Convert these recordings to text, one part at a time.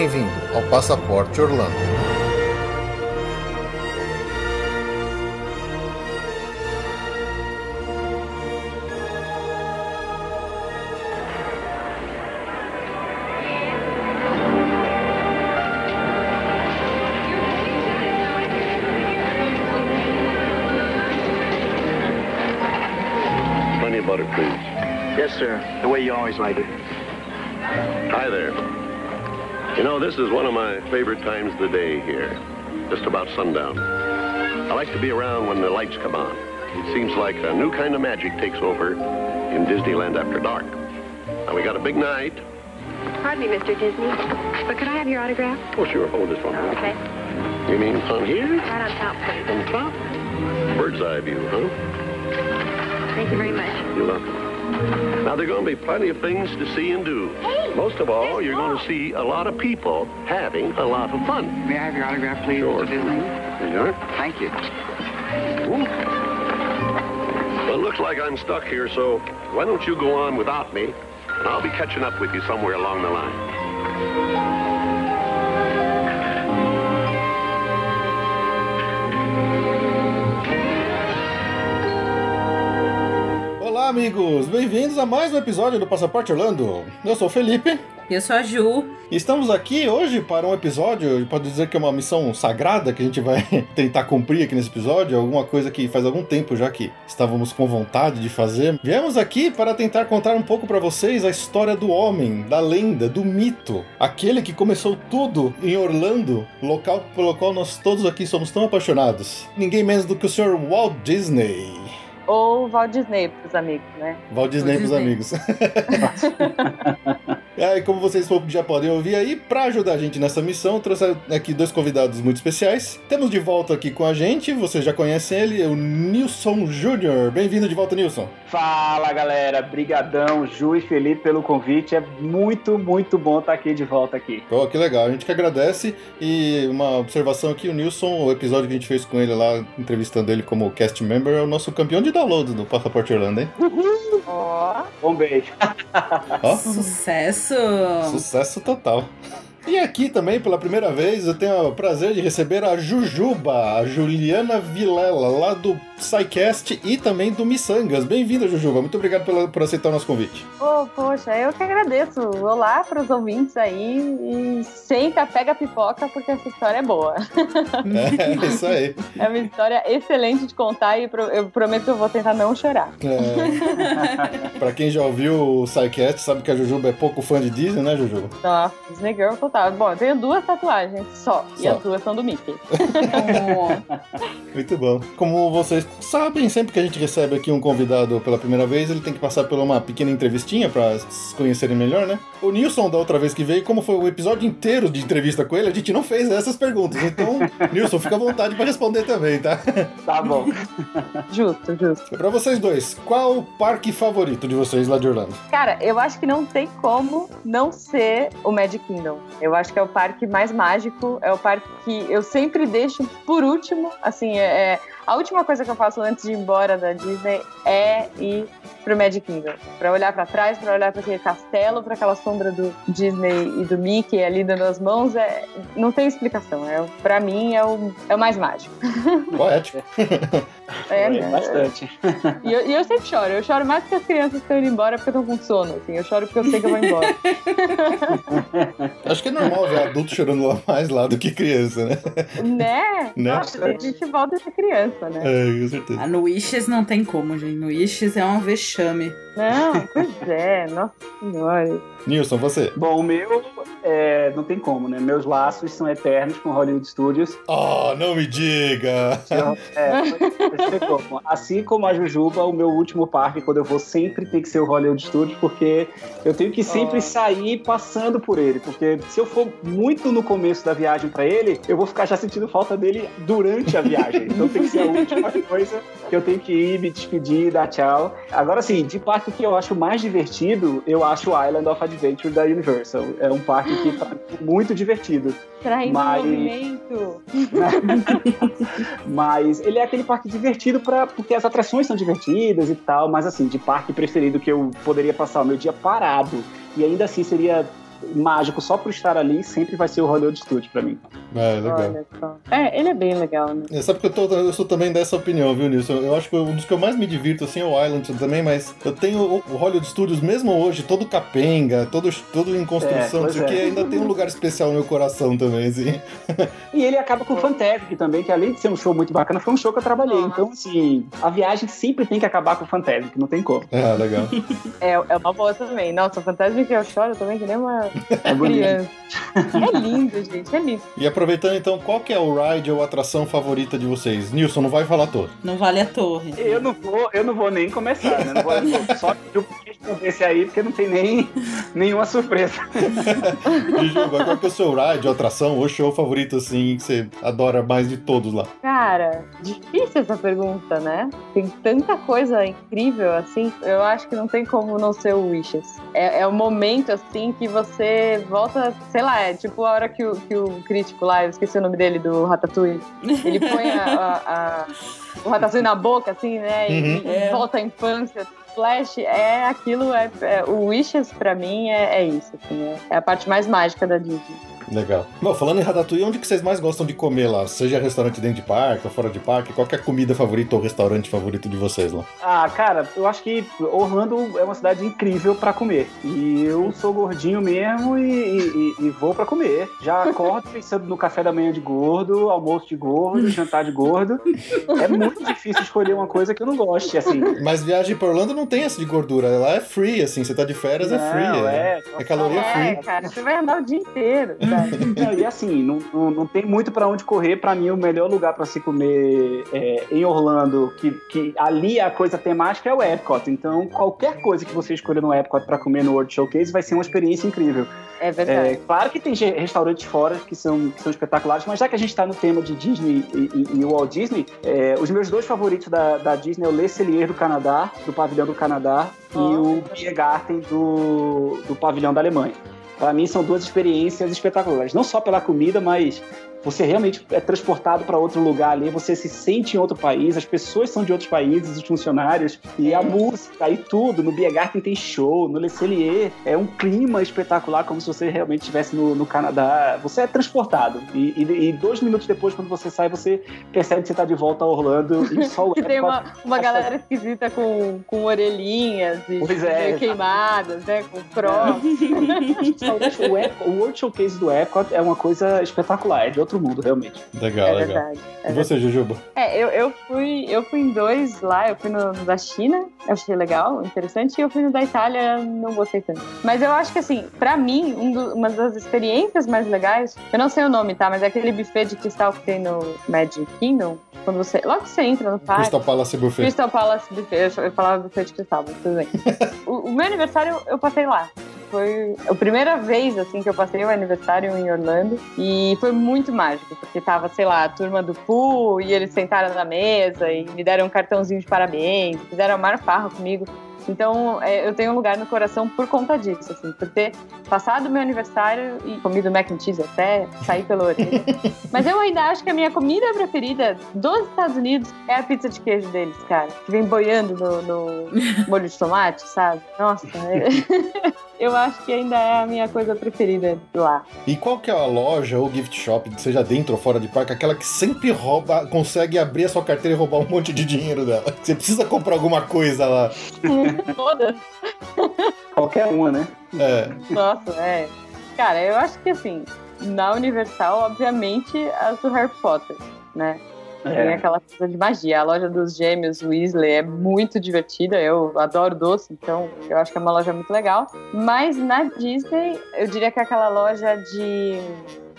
Bem-vindo ao Passaporte Orlando. Plenty of butter, please. Yes, sir. The way you always like it. You know, this is one of my favorite times of the day here. Just about sundown. I like to be around when the lights come on. It seems like a new kind of magic takes over in Disneyland after dark. Now, we got a big night. Pardon me, Mr. Disney, but could I have your autograph? Oh, sure. Hold this one. Okay. You mean on here? Right on top, please. On top? Bird's eye view, huh? Thank you very much. You're welcome. Now, there are going to be plenty of things to see and do. Most of all, you're going to see a lot of people having a lot of fun. May I have your autograph, please, Sure. Mr. Disney? Sure. Thank you. Ooh. Well, it looks like I'm stuck here, so why don't you go on without me, and I'll be catching up with you somewhere along the line. Olá, amigos! Bem-vindos a mais um episódio do Passaporte Orlando. Eu sou o Felipe Eu sou a Ju. estamos aqui hoje para um episódio, pode dizer que é uma missão sagrada que a gente vai tentar cumprir aqui nesse episódio, alguma coisa que faz algum tempo já que estávamos com vontade de fazer. Viemos aqui para tentar contar um pouco para vocês a história do homem, da lenda, do mito, aquele que começou tudo em Orlando, local pelo qual nós todos aqui somos tão apaixonados. Ninguém menos do que o Sr. Walt Disney. Ou Walt Disney pros amigos, né? Walt Disney Walt pros amigos. É, e como vocês já podem ouvir aí, para ajudar a gente nessa missão, eu trouxe aqui dois convidados muito especiais. Temos de volta aqui com a gente, vocês já conhecem ele, o Nilson Júnior. Bem-vindo de volta, Nilson. Fala galera, brigadão, Ju e Felipe pelo convite, é muito, muito bom estar aqui de volta aqui. Pô, que legal, a gente que agradece. E uma observação aqui, o Nilson, o episódio que a gente fez com ele lá, entrevistando ele como cast member, é o nosso campeão de download do Passaporte Orlando, hein? Ó, Um beijo. Ó, Sucesso! Sucesso total. E aqui também, pela primeira vez, eu tenho o prazer de receber a Jujuba, a Juliana Vilela, lá do SciCast e também do Missangas. Bem-vinda, Jujuba. Muito obrigado pela- por aceitar o nosso convite. Ô, poxa, eu que agradeço. Olá para os ouvintes aí e senta, pega a pipoca porque essa história é boa. É, isso aí. É uma história excelente de contar e eu prometo que eu vou tentar não chorar. É. pra quem já ouviu o SciCast, sabe que a Jujuba é pouco fã de Disney, né, Jujuba? Nossa, Disney Girl total. Bom, eu tenho duas tatuagens só, e Só. as duas são do Mickey. Muito bom. Como vocês sabem, sempre que a gente recebe aqui um convidado pela primeira vez, ele tem que passar por uma pequena entrevistinha pra se conhecerem melhor, né? O Nilson, da outra vez que veio, como foi o episódio inteiro de entrevista com ele, a gente não fez essas perguntas. Então, Nilson, fica à vontade pra responder também, tá? Tá bom. Justo, justo. Pra vocês dois, qual o parque favorito de vocês lá de Orlando? Cara, eu acho que não tem como não ser o Magic Kingdom. Eu acho que é o parque mais mágico, é o parque que eu sempre deixo por último. Assim, é, é- a última coisa que eu faço antes de ir embora da Disney é ir pro Magic Kingdom. Pra olhar pra trás, pra olhar pra aquele castelo, pra aquela sombra do Disney e do Mickey ali dando as mãos. É, não tem explicação. É, pra mim, é o, é o mais mágico. Poético. É, Foi né? bastante. E eu, e eu sempre choro. Eu choro mais que as crianças que estão indo embora porque estão com sono. Assim. Eu choro porque eu sei que eu vou embora. Acho que é normal ver adulto chorando lá mais lá do que criança, né? né? Né? Nossa, a gente volta a ser criança, né? É, com certeza. Ah, no Wishes não tem como, gente. No Wishes é um Não, pois é, nossa senhora. Nilson, você. Bom, o meu é, não tem como, né? Meus laços são eternos com Hollywood Studios. Oh, não me diga! É, não tem como. Assim como a Jujuba, o meu último parque, quando eu vou, sempre tem que ser o Hollywood Studios, porque eu tenho que sempre Oh. sair passando por ele. Porque se eu for muito no começo da viagem pra ele, eu vou ficar já sentindo falta dele durante a viagem. Então tem que ser a última coisa que eu tenho que ir, me despedir, dar tchau. Agora, sim, de parque que eu acho mais divertido, eu acho o Island of Adventure da Universal. É um parque que tá muito divertido. Traindo Mas- movimento. Mas ele é aquele parque divertido pra, porque as atrações são divertidas e tal, mas assim, de parque preferido que eu poderia passar o meu dia parado e ainda assim seria mágico só por estar ali, sempre vai ser o Hollywood Studio pra mim. É, legal. Olha só. É, ele é bem legal, né? É, Sabe que eu, tô, eu sou também dessa opinião, viu, Nilson? Eu acho que um dos que eu mais me divirto, assim, é o Island também, mas eu tenho o, Hollywood Studios, mesmo hoje, todo capenga, todo, todo em construção, É, que, é. ainda tem um lugar especial no meu coração também, assim. E ele acaba com o Fantasmic também, que além de ser um show muito bacana, foi um show que eu trabalhei. Então, assim, a viagem sempre tem que acabar com o Fantasmic, não tem como. Ah, legal. É, é uma boa também. Nossa, o Fantasma que eu choro também, que nem uma É bonito. criança. É lindo, gente, é lindo. E aproveitando então, qual que é o ride ou atração favorita de vocês? Nilson, não vai falar todo. Não vale a torre. Eu não vou, eu não vou nem começar, né? Não vou, eu só responder esse aí, porque não tem nem nenhuma surpresa. E Juba, qual que é o seu ride ou atração ou show favorito, assim, que você adora mais de todos lá? Cara, difícil essa pergunta, né? Tem tanta coisa incrível, assim. Eu acho que não tem como não ser o Wishes. É, é o momento, assim, que você volta, sei lá, é tipo a hora que o, que o crítico lá, eu esqueci o nome dele, do Ratatouille, ele põe a, a- a- o Ratatouille na boca, assim, né? E, Uhum. e volta à infância. Flash é aquilo, é, é- o Wishes pra mim é, é isso, assim, é, é a parte mais mágica da Disney. Legal. Bom, falando em Ratatouille, onde que vocês mais gostam de comer lá? Seja restaurante dentro de parque ou fora de parque? Qual que é a comida favorita ou restaurante favorito de vocês lá? Ah, cara, eu acho que Orlando é uma cidade incrível pra comer. E eu sou gordinho mesmo e, e- e vou pra comer. Já acordo pensando no café da manhã de gordo, almoço de gordo, jantar de gordo. É muito difícil escolher uma coisa que eu não goste, assim. Mas viagem pra Orlando não tem essa de gordura. Lá é free, assim. Você tá de férias, é free. Não, é. é, é caloria É, free. cara, você vai andar o dia inteiro? Não, e assim, não, não, não tem muito pra onde correr. Pra mim, o melhor lugar pra se comer é, em Orlando, que, que ali a coisa temática é o Epcot. Então, qualquer coisa que você escolher no Epcot pra comer no World Showcase vai ser uma experiência incrível. É verdade. É, claro que tem restaurantes fora que são, que são espetaculares, mas já que a gente tá no tema de Disney e, e- e Walt Disney, é, os meus dois favoritos da, da Disney é o Le Cellier do Canadá, do pavilhão do Canadá, e o Biergarten do, do pavilhão da Alemanha. Para mim são duas experiências espetaculares, não só pela comida, mas você realmente é transportado para outro lugar ali, você se sente em outro país, as pessoas são de outros países, os funcionários, e a música e tudo. No Biergarten tem show, no Le Cellier é um clima espetacular, como se você realmente estivesse no, no Canadá. Você é transportado. E, e- e dois minutos depois, quando você sai, você percebe que você está de volta a Orlando e só o Que tem uma, Epcot- uma galera esquisita com, com orelhinhas e é, queimadas, né? Com cross. o, Ep- o World Showcase do Epcot é uma coisa espetacular, é de outro mundo, realmente. Legal, É legal. verdade. é E você, Jujuba? É, eu, eu, fui, eu fui em dois lá, eu fui no, no da China, eu achei legal, interessante, e eu fui no da Itália, não gostei tanto. Mas eu acho que, assim, pra mim, um do- uma das experiências mais legais, eu não sei o nome, tá? Mas é aquele buffet de cristal que tem no Magic Kingdom, quando você. Logo que você entra no parque. Crystal Palace Buffet. Crystal Palace Buffet, eu, eu falava buffet de cristal, mas tudo bem. o, o meu aniversário eu passei lá. Foi a primeira vez, assim, que eu passei o aniversário em Orlando. E foi muito mágico, porque tava, sei lá, a turma do Pooh, e eles sentaram na mesa e me deram um cartãozinho de parabéns, fizeram a farra comigo. Então, é, eu tenho um lugar no coração por conta disso, assim, por ter passado o meu aniversário e comido mac and cheese até sair pela orelha. Mas eu ainda acho que a minha comida preferida dos Estados Unidos é a pizza de queijo deles, cara. Que vem boiando no, no molho de tomate, sabe? Nossa, é- eu acho que ainda é a minha coisa preferida lá. E qual que é a loja ou gift shop, seja dentro ou fora de parque, aquela que sempre rouba, consegue abrir a sua carteira e roubar um monte de dinheiro dela? Você precisa comprar alguma coisa lá. Todas. Qualquer uma, né? É. Nossa, é. Cara, eu acho que assim, na Universal, obviamente, as do Harry Potter, né? Tem É. aquela coisa de magia. A loja dos gêmeos Weasley é muito divertida. Eu adoro doce, então eu acho que é uma loja muito legal. Mas na Disney, eu diria que é aquela loja de.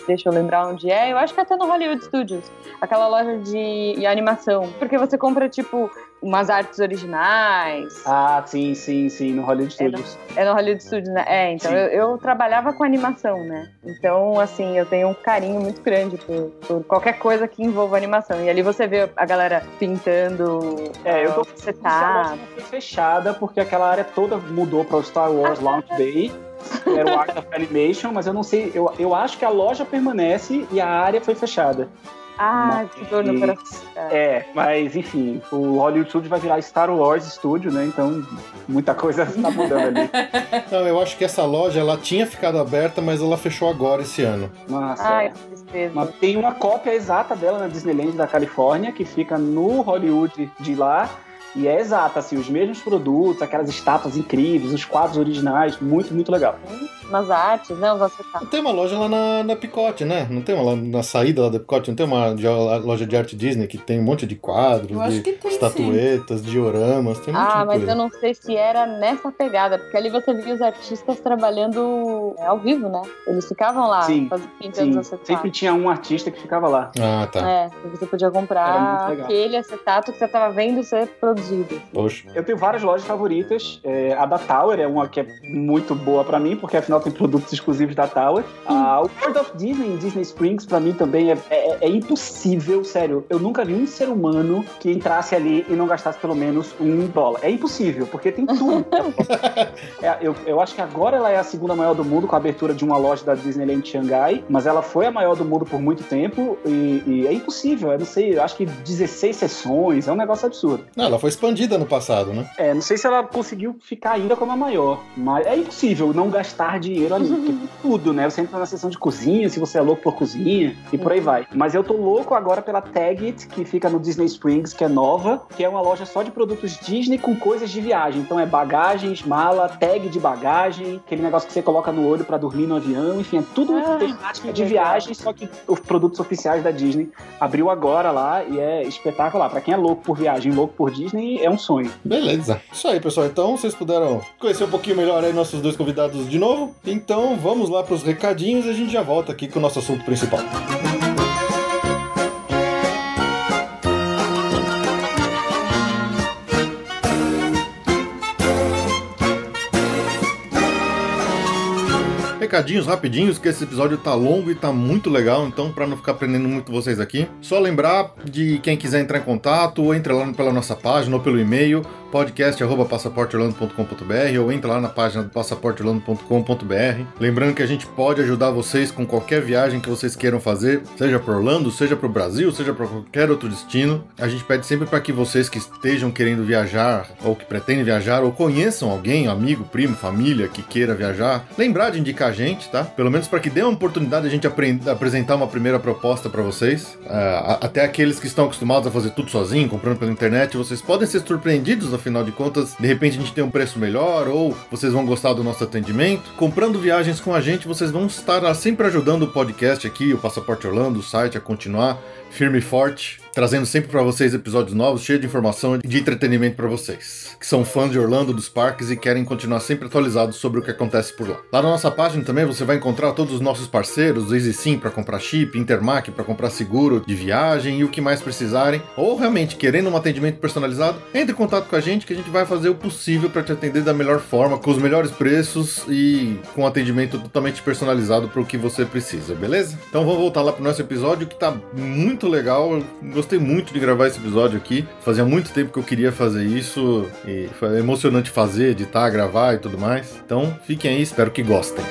Deixa eu lembrar onde é. Eu acho que até no Hollywood Studios. Aquela loja de animação. Porque você compra, tipo, umas artes originais. Ah, sim, sim, sim, no Hollywood É, Studios. É no Hollywood Studios, né? É, então eu, eu trabalhava com animação, né? Então, assim, eu tenho um carinho muito grande por, por qualquer coisa que envolva animação. E ali você vê a galera pintando É, eu tô A setup. loja foi fechada porque aquela área toda mudou para o Star Wars Launch que Era o Art of Animation, mas eu não sei. Eu, eu acho que a loja permanece e a área foi fechada. Ah, Mas- que dor no coração. É, mas enfim, o Hollywood Studio vai virar Star Wars Studio, né? Então muita coisa tá mudando ali. Não, eu acho que essa loja ela tinha ficado aberta, mas ela fechou agora esse ano. Nossa. Ai, é. que tristeza. Mas tem uma cópia exata dela na Disneyland da Califórnia, que fica no Hollywood de lá. E é exata, assim, os mesmos produtos, aquelas estátuas incríveis, os quadros originais, muito, muito legal. Umas artes, né? Os acetatos. Tem uma loja lá na, na Picote, né? Não tem uma lá na saída lá da Picote, não tem uma de- loja de arte Disney que tem um monte de quadros, Eu acho de que tem, estatuetas, dioramas, tem um monte Ah, mas coisa. eu não sei se era nessa pegada, porque ali você via os artistas trabalhando é, ao vivo, né? Eles ficavam lá Sim, pintando Sim, sempre tinha um artista que ficava lá. Ah, tá. É, você podia comprar aquele acetato que você tava vendo ser produzido. Poxa. Eu tenho várias lojas favoritas. É, a da Tower é uma que é muito boa pra mim, porque afinal tem produtos exclusivos da Tower. Ah, o World of Disney em Disney Springs, pra mim também é, é- é impossível, sério. Eu nunca vi um ser humano que entrasse ali e não gastasse pelo menos um dólar. É impossível, porque tem tudo. É, eu, eu acho que agora ela é a segunda maior do mundo, com a abertura de uma loja da Disneyland Shanghai, mas ela foi a maior do mundo por muito tempo e, e é impossível. Eu não sei, eu acho que 16 sessões, é um negócio absurdo. Não, ela foi expandida no passado, né? É, não sei se ela conseguiu ficar ainda como a maior, mas é impossível não gastar dinheiro ali. tem tudo, né? Você entra na seção de cozinha, se você é louco por cozinha, e por aí vai. Mas eu tô louco agora pela Tagit, que fica no Disney Springs, que é nova, que é uma loja só de produtos Disney com coisas de viagem. Então é bagagens, mala, tag de bagagem, aquele negócio que você coloca no olho pra dormir no avião, enfim, é tudo Ah, temática de legal. viagem, só que os produtos oficiais da Disney abriu agora lá e é espetacular. Pra quem é louco por viagem, louco por Disney, é um sonho. Beleza. Isso aí, pessoal. Então, vocês puderam conhecer um pouquinho melhor aí nossos dois convidados de novo. Então, vamos lá pros recadinhos e a gente já volta aqui com o nosso assunto principal. Recadinhos rapidinhos, que esse episódio tá longo e tá muito legal, então para não ficar prendendo muito vocês aqui, só lembrar de quem quiser entrar em contato, ou entra lá pela nossa página ou pelo e-mail podcast@passaporteorlando.com.br ou entra lá na página do passaporteorlando.com.br. Lembrando que a gente pode ajudar vocês com qualquer viagem que vocês queiram fazer, seja para Orlando, seja para o Brasil, seja para qualquer outro destino. A gente pede sempre para que vocês que estejam querendo viajar ou que pretendem viajar ou conheçam alguém, amigo, primo, família que queira viajar, lembrar de indicar a gente, tá? Pelo menos para que dê uma oportunidade de a gente apresentar uma primeira proposta para vocês. A- até aqueles que estão acostumados a fazer tudo sozinho, comprando pela internet, vocês podem ser surpreendidos, afinal de contas, de repente a gente tem um preço melhor ou vocês vão gostar do nosso atendimento. Comprando viagens com a gente, vocês vão estar sempre ajudando o podcast aqui, o Passaporte Orlando, o site a continuar firme e forte, trazendo sempre para vocês episódios novos, cheios de informação e de entretenimento para vocês, que são fãs de Orlando, dos parques e querem continuar sempre atualizados sobre o que acontece por lá. Lá na nossa página também você vai encontrar todos os nossos parceiros, Easy Sim para comprar chip, Intermac para comprar seguro de viagem e o que mais precisarem, ou realmente querendo um atendimento personalizado, entre em contato com a gente que a gente vai fazer o possível para te atender da melhor forma, com os melhores preços e com atendimento totalmente personalizado para o que você precisa, beleza? Então vamos voltar lá pro nosso episódio que tá muito legal. Eu gostei muito de gravar esse episódio aqui. Fazia muito tempo que eu queria fazer isso e foi emocionante fazer, editar, gravar e tudo mais. Então fiquem aí, espero que gostem.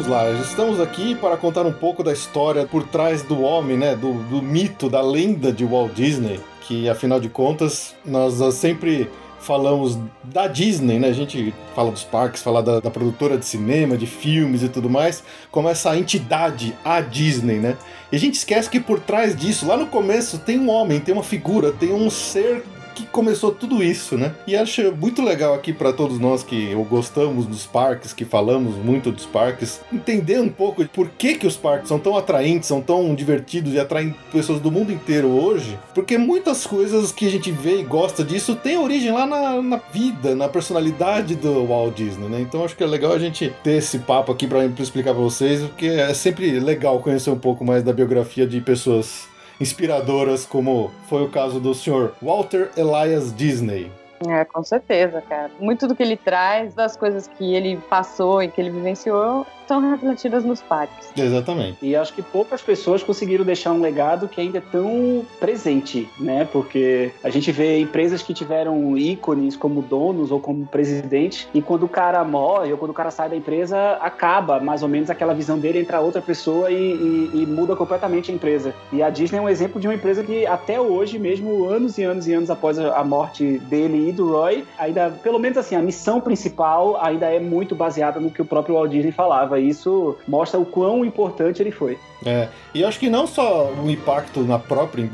Vamos lá, estamos aqui para contar um pouco da história por trás do homem, né? Do, do mito, da lenda de Walt Disney, que afinal de contas nós sempre falamos da Disney, né? A gente fala dos parques, fala da, da produtora de cinema, de filmes e tudo mais, como essa entidade, a Disney, né? E a gente esquece que por trás disso, lá no começo, tem um homem, tem uma figura, tem um ser que começou tudo isso, né? E acho muito legal aqui para todos nós que gostamos dos parques, que falamos muito dos parques, entender um pouco por que que os parques são tão atraentes, são tão divertidos e atraem pessoas do mundo inteiro hoje, porque muitas coisas que a gente vê e gosta disso tem origem lá na, na vida, na personalidade do Walt Disney, né? Então acho que é legal a gente ter esse papo aqui para explicar para vocês, porque é sempre legal conhecer um pouco mais da biografia de pessoas inspiradoras, como foi o caso do Sr. Walter Elias Disney. É, com certeza, cara. Muito do que ele traz, das coisas que ele passou e que ele vivenciou, são refletidas nos parques. Exatamente. E acho que poucas pessoas conseguiram deixar um legado que ainda é tão presente, né? Porque a gente vê empresas que tiveram ícones como donos ou como presidente, e quando o cara morre ou quando o cara sai da empresa, acaba mais ou menos aquela visão dele entrar outra pessoa e, e, e muda completamente a empresa. E a Disney é um exemplo de uma empresa que até hoje, mesmo anos e anos e anos após a morte dele e do Roy, ainda, pelo menos assim, a missão principal ainda é muito baseada no que o próprio Walt Disney falava isso mostra o quão importante ele foi. É, e acho que não só o impacto na própria,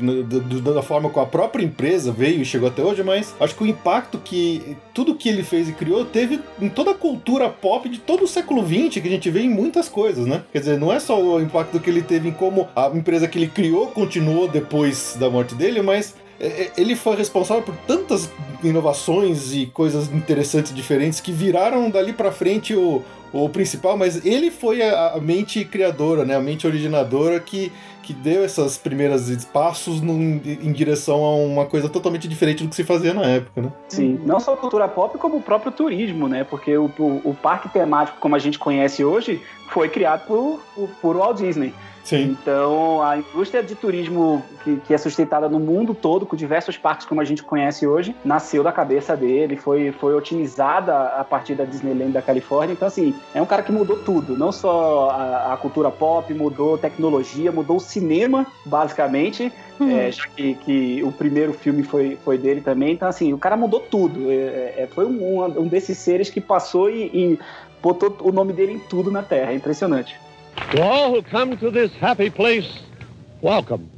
da forma como a própria empresa veio e chegou até hoje, mas acho que o impacto que tudo que ele fez e criou teve em toda a cultura pop de todo o século XX, que a gente vê em muitas coisas, né? Quer dizer, não é só o impacto que ele teve em como a empresa que ele criou continuou depois da morte dele, mas é, é, ele foi responsável por tantas inovações e coisas interessantes diferentes que viraram dali para frente o, o principal, mas ele foi a, a, mente criadora, né, a mente originadora que, que deu essas primeiras passos num, em direção a uma coisa totalmente diferente do que se fazia na época, né? Sim, não só a cultura pop, como o próprio turismo, né? Porque o, o, o parque temático, como a gente conhece hoje, foi criado por, por Walt Disney. Sim. Então, a indústria de turismo que, que, é sustentada no mundo todo, com diversos parques como a gente conhece hoje, nasceu da cabeça dele, foi, foi otimizada a partir da Disneyland da Califórnia. Então, assim, é um cara que mudou tudo. Não só a, a cultura pop, mudou tecnologia, mudou o cinema, basicamente. Uhum. É, já que, que, o primeiro filme foi, foi dele também. Então, assim, o cara mudou tudo. É, é, foi um, um desses seres que passou e, e botou o nome dele em tudo na Terra. É impressionante. To all who come to this happy place, welcome.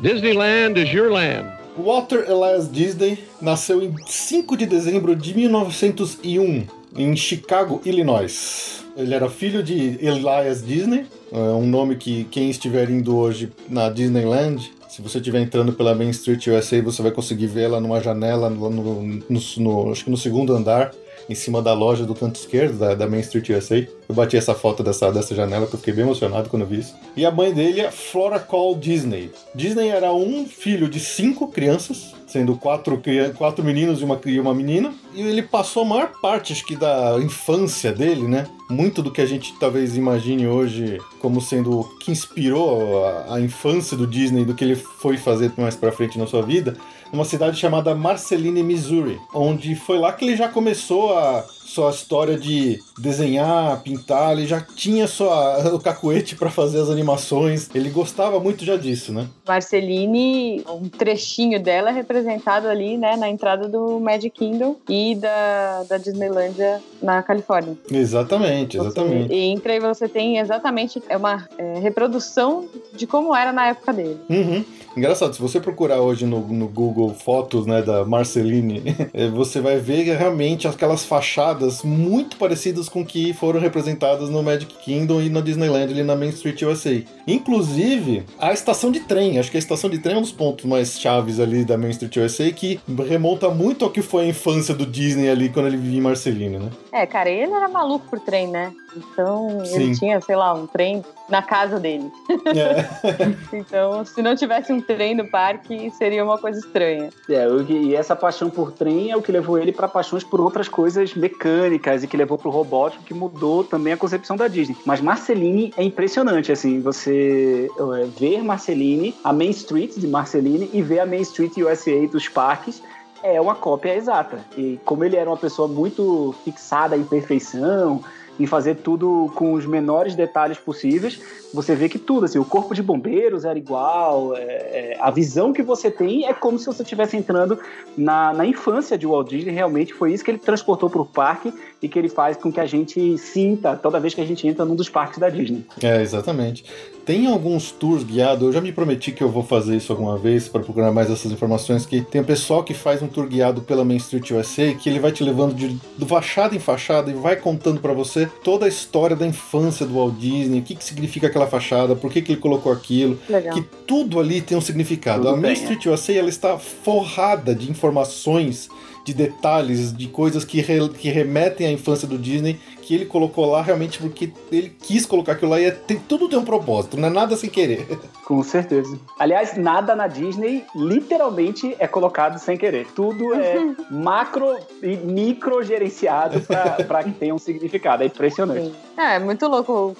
Disneyland is your land. Walter Elias Disney nasceu em 5 de dezembro de 1901 em Chicago, Illinois. Ele era filho de Elias Disney, é um nome que quem estiver indo hoje na Disneyland se você estiver entrando pela Main Street USA, você vai conseguir ver ela numa janela no, no, no, no, acho que no segundo andar em cima da loja do canto esquerdo da, da Main Street USA. Eu bati essa foto dessa, dessa janela porque eu fiquei bem emocionado quando vi isso. E a mãe dele é Flora Cole Disney. Disney era um filho de cinco crianças, sendo quatro, quatro meninos e uma, e uma menina. E ele passou a maior parte, acho que, da infância dele, né? Muito do que a gente talvez imagine hoje como sendo o que inspirou a, a infância do Disney, do que ele foi fazer mais pra frente na sua vida numa cidade chamada Marceline, Missouri, onde foi lá que ele já começou a sua história de desenhar, pintar, ele já tinha sua, o cacuete para fazer as animações, ele gostava muito já disso, né? Marceline, um trechinho dela é representado ali, né, na entrada do Magic Kingdom e da, da Disneylandia na Califórnia. Exatamente, exatamente. Você entra e você tem exatamente é uma é, reprodução de como era na época dele. Uhum. Engraçado, se você procurar hoje no, no Google fotos né, da Marceline, é, você vai ver realmente aquelas fachadas muito parecidas com que foram representadas no Magic Kingdom e na Disneyland ali na Main Street USA. Inclusive, a estação de trem, acho que a estação de trem é um dos pontos mais chaves ali da Main Street USA, que remonta muito ao que foi a infância do Disney ali quando ele vivia em Marceline, né? É, cara, ele era maluco por trem, né? Então Sim. ele tinha, sei lá, um trem na casa dele. É. então, se não tivesse um trem no parque, seria uma coisa estranha. É, e essa paixão por trem é o que levou ele para paixões por outras coisas mecânicas e que levou pro robótico, que mudou também a concepção da Disney. Mas Marceline é impressionante, assim, você é, ver Marceline, a Main Street de Marceline e ver a Main Street USA dos parques é uma cópia exata. E como ele era uma pessoa muito fixada em perfeição, em fazer tudo com os menores detalhes possíveis. Você vê que tudo, assim, o corpo de bombeiros era igual, é, é, a visão que você tem é como se você estivesse entrando na, na infância de Walt Disney. Realmente foi isso que ele transportou para o parque e que ele faz com que a gente sinta toda vez que a gente entra num dos parques da Disney. É, exatamente. Tem alguns tours guiados, eu já me prometi que eu vou fazer isso alguma vez para procurar mais essas informações, que tem um pessoal que faz um tour guiado pela Main Street USA, que ele vai te levando de, do fachada em fachada e vai contando para você toda a história da infância do Walt Disney, o que, que significa aquela fachada, por que, que ele colocou aquilo, Legal. que tudo ali tem um significado. Tudo a Main tem, Street USA ela está forrada de informações, de detalhes, de coisas que, re- que remetem à infância do Disney, que ele colocou lá realmente porque ele quis colocar aquilo lá e é- tem, tudo tem um propósito, não é nada sem querer. Com certeza. Aliás, nada na Disney literalmente é colocado sem querer. Tudo é macro e micro gerenciado para que tenha um significado. É impressionante. Sim. É, é muito louco,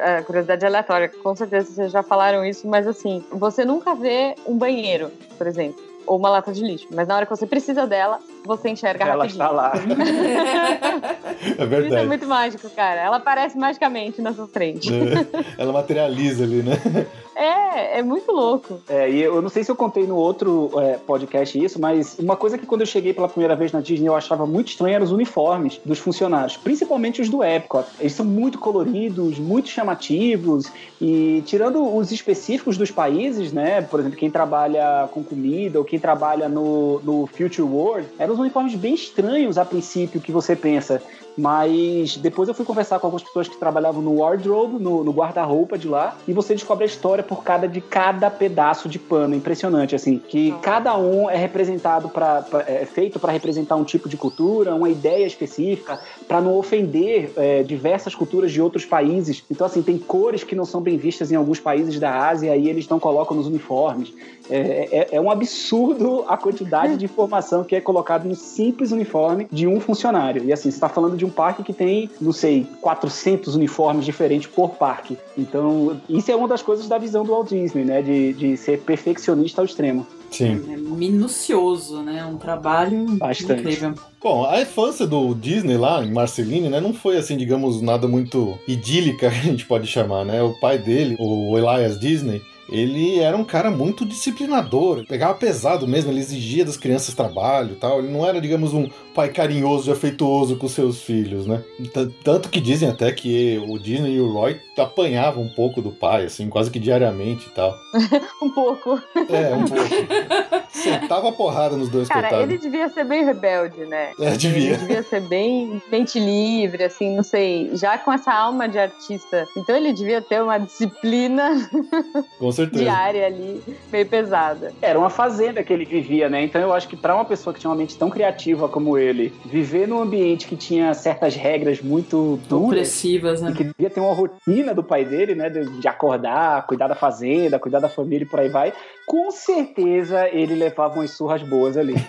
é, curiosidade aleatória. Com certeza vocês já falaram isso, mas assim, você nunca vê um banheiro, por exemplo, ou uma lata de lixo, mas na hora que você precisa dela, você enxerga Ela rapidinho. está lá. É Isso é verdade. muito mágico, cara. Ela aparece magicamente na sua frente. É, ela materializa ali, né? É, é muito louco. É, e eu não sei se eu contei no outro é, podcast isso, mas uma coisa que quando eu cheguei pela primeira vez na Disney eu achava muito estranho eram os uniformes dos funcionários, principalmente os do Epcot. Eles são muito coloridos, muito chamativos e tirando os específicos dos países, né? Por exemplo, quem trabalha com comida ou quem trabalha no, no Future World, eram uniformes bem estranhos a princípio que você pensa. Mas depois eu fui conversar com algumas pessoas que trabalhavam no wardrobe, no, no guarda-roupa de lá, e você descobre a história por cada de cada pedaço de pano. Impressionante, assim, que cada um é representado para é feito para representar um tipo de cultura, uma ideia específica, para não ofender é, diversas culturas de outros países. Então, assim, tem cores que não são bem vistas em alguns países da Ásia e eles não colocam nos uniformes. É, é, é um absurdo a quantidade de informação que é colocada no simples uniforme de um funcionário. E assim, você está falando de um parque que tem, não sei, 400 uniformes diferentes por parque. Então, isso é uma das coisas da visão do Walt Disney, né? De, de ser perfeccionista ao extremo. Sim. É minucioso, né? Um trabalho Bastante. incrível. Bom, a infância do Disney lá em Marceline, né, não foi assim, digamos, nada muito idílica, a gente pode chamar, né? O pai dele, o Elias Disney, ele era um cara muito disciplinador, pegava pesado mesmo, ele exigia das crianças trabalho e tal. Ele não era, digamos, um pai carinhoso e afeituoso com seus filhos, né? T- Tanto que dizem até que o Disney e o Roy apanhavam um pouco do pai, assim, quase que diariamente e tal. Um pouco. É, um pouco. Sentava porrada nos dois, Cara, coitados. ele devia ser bem rebelde, né? É, devia. Ele devia ser bem mente livre, assim, não sei, já com essa alma de artista. Então ele devia ter uma disciplina Com certeza. diária ali, meio pesada. Era uma fazenda que ele vivia, né? Então eu acho que para uma pessoa que tinha uma mente tão criativa como ele, viver num ambiente que tinha certas regras muito duras, Opressivas, né? e que devia ter uma rotina do pai dele, né? De, acordar, cuidar da fazenda, cuidar da família e por aí vai. Com certeza ele levava umas surras boas ali.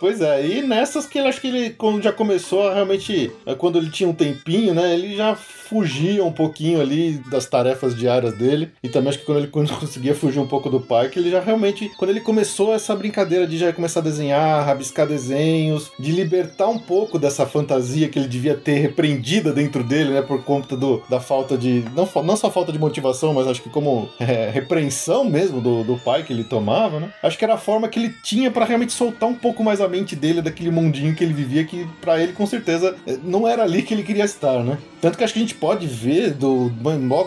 Pois é, e nessas que ele acho que ele, quando já começou, a realmente, é, quando ele tinha um tempinho, né, ele já fugia um pouquinho ali das tarefas diárias dele. E também acho que quando ele conseguia fugir um pouco do pai, que ele já realmente, quando ele começou essa brincadeira de já começar a desenhar, rabiscar desenhos, de libertar um pouco dessa fantasia que ele devia ter repreendida dentro dele, né, por conta do, da falta de, não, não só falta de motivação, mas acho que como é, repreensão mesmo do, do pai que ele tomava, né, acho que era a forma que ele tinha pra realmente soltar um pouco mais a mente dele daquele mundinho que ele vivia, que pra ele com certeza eh, não era ali que ele queria estar, né? Tanto que acho que a gente pode ver do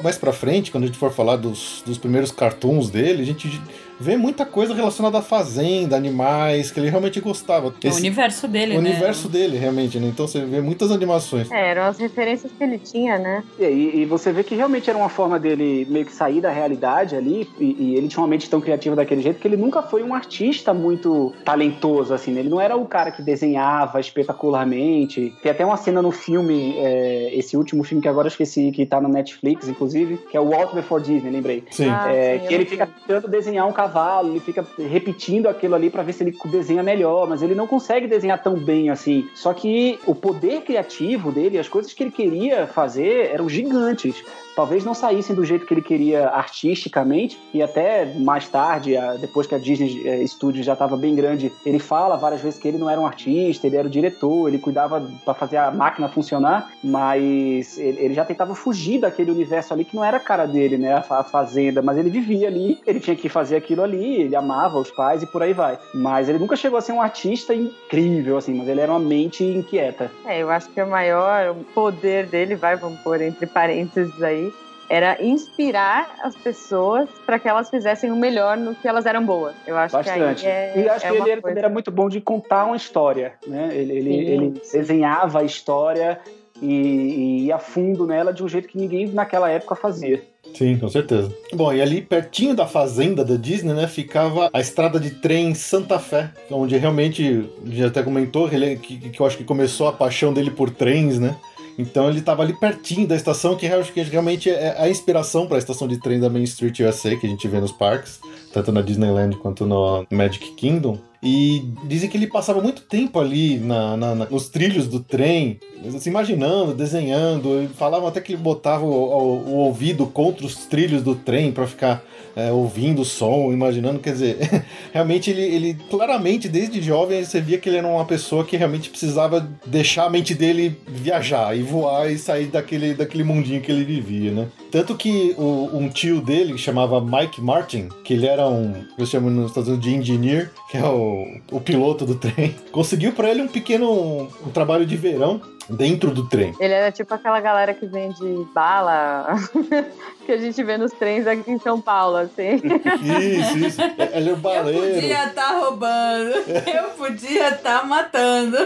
mais pra frente, quando a gente for falar dos, dos primeiros cartoons dele, a gente vê muita coisa relacionada à fazenda, animais, que ele realmente gostava. É o universo dele, o né? universo dele, realmente, né? Então você vê muitas animações. É, eram as referências que ele tinha, né? E, e você vê que realmente era uma forma dele meio que sair da realidade ali, e, e ele tinha uma mente tão criativa daquele jeito, que ele nunca foi um artista muito talentoso, assim, né? Ele não era o cara que desenhava espetacularmente. Tem até uma cena no filme, é, esse último filme que agora eu esqueci, que tá no Netflix, inclusive, que é o Walt Before Disney, lembrei. Sim. Ah, É, sim, que ele fica tentando desenhar um cavalo, ele fica repetindo aquilo ali para ver se ele desenha melhor, mas ele não consegue desenhar tão bem assim. Só que o poder criativo dele, as coisas que ele queria fazer eram gigantes talvez não saíssem do jeito que ele queria artisticamente, e até mais tarde, depois que a Disney eh, Studios já estava bem grande, ele fala várias vezes que ele não era um artista, ele era o diretor, ele cuidava para fazer a máquina funcionar, mas ele já tentava fugir daquele universo ali que não era a cara dele, né, a fazenda, mas ele vivia ali, ele tinha que fazer aquilo ali, ele amava os pais e por aí vai. Mas ele nunca chegou a ser um artista incrível, assim, mas ele era uma mente inquieta. É, eu acho que o maior poder dele, vai, vamos pôr entre parênteses aí, era inspirar as pessoas para que elas fizessem o melhor no que elas eram boas. Eu acho Bastante. que aí é, E acho é que ele coisa... era muito bom de contar uma história, né? Ele, ele, ele desenhava a história e, e ia fundo nela de um jeito que ninguém naquela época fazia. Sim, com certeza. Bom, e ali pertinho da fazenda da Disney, né, ficava a estrada de trem Santa Fé, onde realmente, já até comentou, ele, que, que eu acho que começou a paixão dele por trens, né? Então ele estava ali pertinho da estação, que acho que realmente é a inspiração para a estação de trem da Main Street USA, que a gente vê nos parques, tanto na Disneyland quanto no Magic Kingdom. E dizem que ele passava muito tempo ali na, na, na, nos trilhos do trem, se imaginando, desenhando. Falavam até que ele botava o, o, o ouvido contra os trilhos do trem para ficar é, ouvindo o som, imaginando. Quer dizer, realmente ele, ele, claramente, desde jovem, você via que ele era uma pessoa que realmente precisava deixar a mente dele viajar e voar e sair daquele, daquele mundinho que ele vivia, né? Tanto que o, um tio dele, que chamava Mike Martin, que ele era um, eu chamo nos Estados Unidos de engineer, que é o, o piloto do trem, conseguiu para ele um pequeno um, um trabalho de verão dentro do trem. Ele era tipo aquela galera que vende bala que a gente vê nos trens aqui em São Paulo, assim. Isso, isso. Ele é o baleiro. Eu podia estar tá roubando. Eu podia estar tá matando.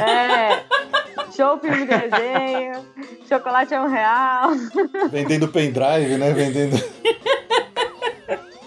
É. Show filme de desenho. Chocolate é um real. Vendendo pendrive, né? Vendendo.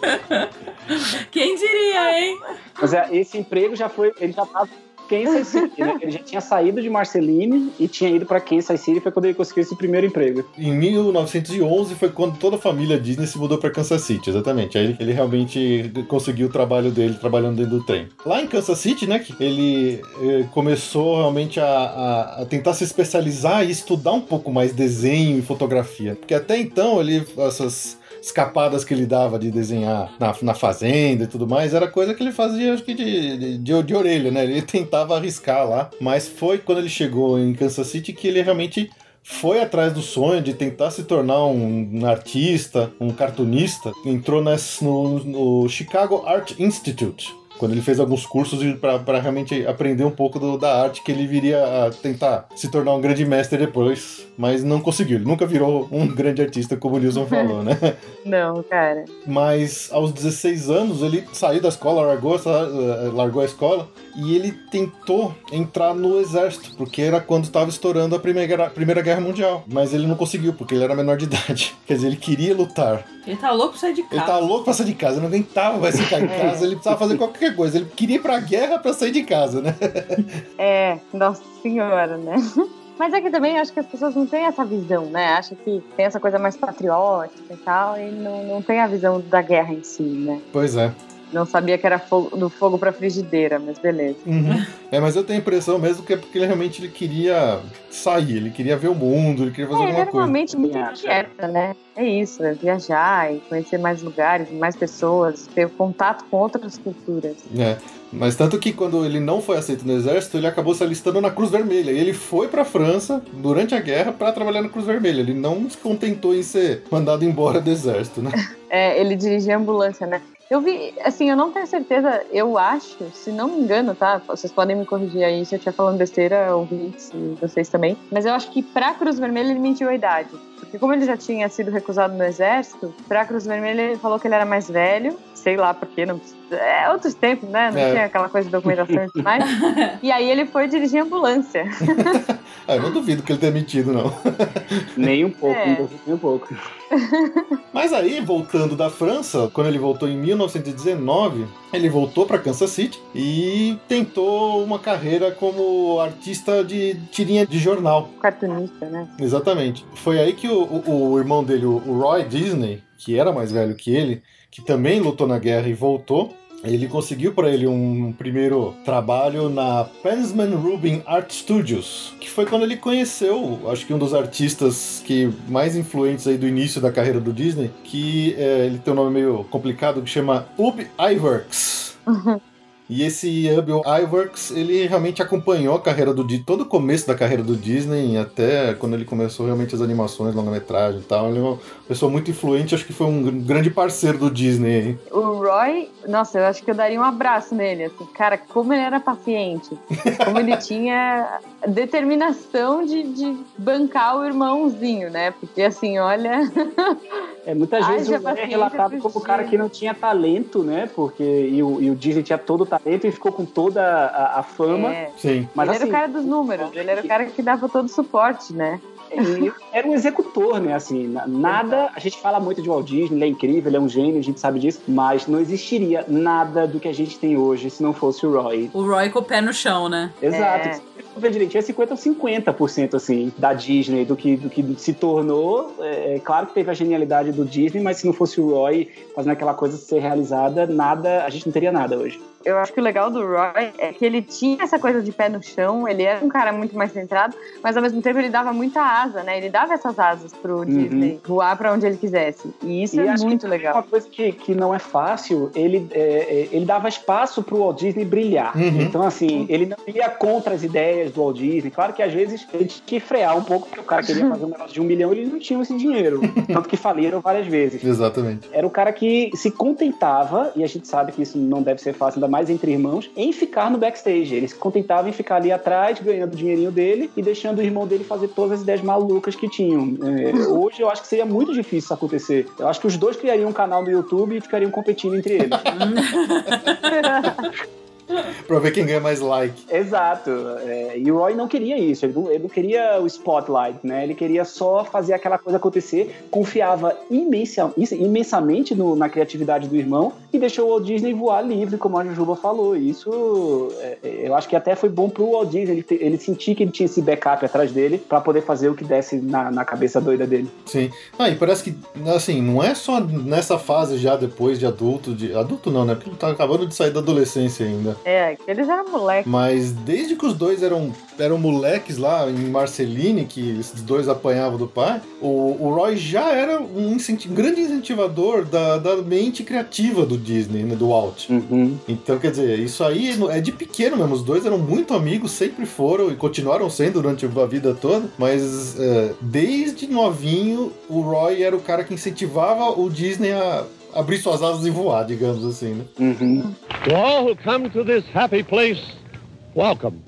Quem diria, hein? Mas é, esse emprego já foi. Ele já tava Kansas City, né? Ele já tinha saído de Marceline e tinha ido para Kansas City, foi quando ele conseguiu esse primeiro emprego. Em 1911 foi quando toda a família Disney se mudou para Kansas City, exatamente. Aí ele realmente conseguiu o trabalho dele trabalhando dentro do trem. Lá em Kansas City, né, ele eh, começou realmente a, a, a tentar se especializar e estudar um pouco mais desenho e fotografia. Porque até então ele essas escapadas que ele dava de desenhar na, na fazenda e tudo mais, era coisa que ele fazia, acho que de, de, de orelha, né? Ele tentava arriscar lá. Mas foi quando ele chegou em Kansas City que ele realmente foi atrás do sonho de tentar se tornar um, artista, um cartunista. Entrou no, no Chicago Art Institute, quando ele fez alguns cursos para realmente aprender um pouco do, da arte que ele viria a tentar se tornar um grande mestre depois, mas não conseguiu. Ele nunca virou um grande artista, como o Nilson falou, né? Não, cara. Mas aos 16 anos ele saiu da escola, largou, eh, largou a escola e ele tentou entrar no exército, porque era quando estava estourando a primeira, primeira Guerra Mundial. Mas ele não conseguiu, porque ele era menor de idade. Quer dizer, ele queria lutar. Ele tá louco pra sair de casa. Ele tá louco pra sair de casa, ele não aguentava mais ficar em é. casa, ele precisava fazer qualquer coisa. Ele queria ir pra guerra pra sair de casa, né? É, nossa senhora, né? Mas é que também acho que as pessoas não têm essa visão, né? Acha que tem essa coisa mais patriótica e tal, e não, não tem a visão da guerra em si, né? Pois é. Não sabia que era fogo, do fogo pra frigideira, mas beleza. Uhum. É, mas eu tenho a impressão mesmo que é porque ele realmente ele queria sair, ele queria ver o mundo, ele queria fazer é, alguma coisa. Normalmente muito inquieta, né? É isso, é viajar e conhecer mais lugares, mais pessoas, ter contato com outras culturas. É, mas tanto que quando ele não foi aceito no exército, ele acabou se alistando na Cruz Vermelha. E ele foi pra França durante a guerra para trabalhar na Cruz Vermelha. Ele não se contentou em ser mandado embora do exército, né? É, ele dirigia ambulância, né? Eu vi, assim, eu não tenho certeza, eu acho, se não me engano, tá? Vocês podem me corrigir aí se eu estiver falando besteira, ouvintes e vocês também. Mas eu acho que pra Cruz Vermelha ele mentiu a idade. Porque como ele já tinha sido recusado no exército, pra Cruz Vermelha ele falou que ele era mais velho, sei lá porquê, não é outros tempos, né? Não é. tinha aquela coisa de documentação e tudo mais. E aí ele foi dirigir ambulância. ah, eu não duvido que ele tenha mentido, não. nem um pouco, é. nem um pouco. Mas aí, voltando da França, quando ele voltou em 1919, ele voltou para Kansas City e tentou uma carreira como artista de tirinha de jornal. Cartunista, né? Exatamente. Foi aí que o, o, o irmão dele, o Roy Disney, que era mais velho que ele, que também lutou na guerra e voltou. Ele conseguiu para ele um primeiro trabalho na Pensman Rubin Art Studios, que foi quando ele conheceu, acho que um dos artistas que mais influentes aí do início da carreira do Disney, que é, ele tem um nome meio complicado que chama Ub Iwerks. E esse Ub Iwerks, ele realmente acompanhou a carreira do Disney, todo o começo da carreira do Disney, até quando ele começou realmente as animações, longa-metragem e tal. Ele é uma pessoa muito influente, acho que foi um grande parceiro do Disney. hein? O Roy, nossa, eu acho que eu daria um abraço nele, assim, cara, como ele era paciente, como ele tinha determinação de, de bancar o irmãozinho, né? Porque assim, olha, É, muitas vezes o Roy é relatado como o cara que não tinha talento, né? Porque e o, e o Disney tinha todo o talento e ficou com toda a, a fama. é, Sim. Mas ele assim, era o cara dos números, ele era o cara que dava todo o suporte, né? ele era um executor, né? Assim, na- nada. A gente fala muito de Walt Disney, ele é incrível, ele é um gênio, a gente sabe disso, mas não existiria nada do que a gente tem hoje se não fosse o Roy. O Roy com o pé no chão, né? Exato. É. Ver direitinho, é 50 ou 50% assim, da Disney, do que, do que se tornou. É, é claro que teve a genialidade do Disney, mas se não fosse o Roy fazendo aquela coisa ser realizada, nada, a gente não teria nada hoje. Eu acho que o legal do Roy é que ele tinha essa coisa de pé no chão, ele era um cara muito mais centrado, mas ao mesmo tempo ele dava muita asa, né? Ele dava essas asas pro Disney voar pra onde ele quisesse. E isso Uhum. E é muito que legal. Uma coisa que, que não é fácil, ele, é, é, ele dava espaço pro Walt Disney brilhar. Uhum. Então, assim, ele não ia contra as ideias do Walt Disney. Claro que às vezes ele tinha que frear um pouco, porque o cara queria fazer um negócio de um milhão e eles não tinham esse dinheiro. Tanto que faliram várias vezes. Exatamente. Era o cara que se contentava, e a gente sabe que isso não deve ser fácil, ainda mais entre irmãos, em ficar no backstage. Ele se contentava em ficar ali atrás, ganhando o dinheirinho dele e deixando o irmão dele fazer todas as ideias malucas que tinham. É, hoje eu acho que seria muito difícil isso acontecer. Eu acho que os dois criariam um canal no YouTube e ficariam competindo entre eles. Pra ver quem ganha mais like. Exato. É, e o Roy não queria isso. Ele não, ele não queria o spotlight, né? Ele queria só fazer aquela coisa acontecer. Confiava imensa, imensamente no- na criatividade do irmão e deixou o Walt Disney voar livre, como a Jujuba falou. E Isso, é, é, eu acho que até foi bom pro Walt Disney. Ele, ele sentir que ele tinha esse backup atrás dele pra poder fazer o que desse na, na cabeça doida dele. Sim. Ah, e parece que, assim, não é só nessa fase já depois de adulto, de. Adulto não, né? Porque ele tá acabando de sair da adolescência ainda. É, eles eram moleques. Mas desde que os dois eram, eram moleques lá em Marceline, que esses dois apanhavam do pai, o, o Roy já era um, incenti- um grande incentivador da, da mente criativa do Disney, né, do Walt. Então, quer dizer, isso aí é de pequeno mesmo. Os dois eram muito amigos, sempre foram e continuaram sendo durante a vida toda. Mas é, desde novinho, o Roy era o cara que incentivava o Disney a abrir suas asas e voar, digamos assim, né? To all who come to this happy place, welcome.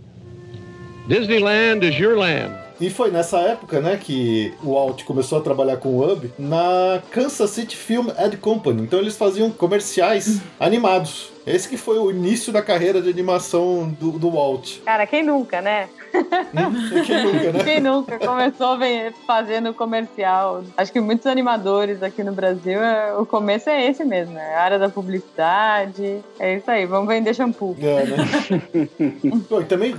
Disneyland is your land. E foi nessa época, né, que o Walt começou a trabalhar com o Ub na Kansas City Film Ad Company. Então eles faziam comerciais animados. Esse que foi o início da carreira de animação do, do Walt. Cara, quem nunca, né? Quem nunca, né? Quem nunca começou fazendo comercial? Acho que muitos animadores aqui no Brasil, é- o começo é esse mesmo, é a área da publicidade. É isso aí, vamos vender shampoo. É, né? Bom, e também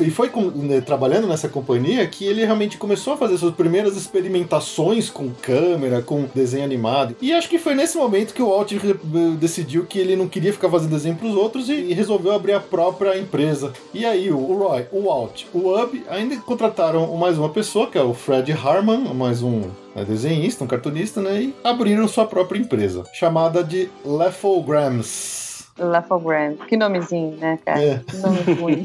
e foi né, trabalhando nessa companhia que ele realmente começou a fazer suas primeiras experimentações com câmera, com desenho animado. E acho que foi nesse momento que o Walt decidiu que ele não queria ficar fazendo desenho para os outros e, resolveu abrir a própria empresa. E aí o Roy, o Walt, o Ub ainda contrataram mais uma pessoa, que é o Fred Harman, mais um né, desenhista, um cartunista, né? E abriram sua própria empresa, chamada de Lefograms. Lafogram. Que nomezinho, né, cara? É. Que nome ruim.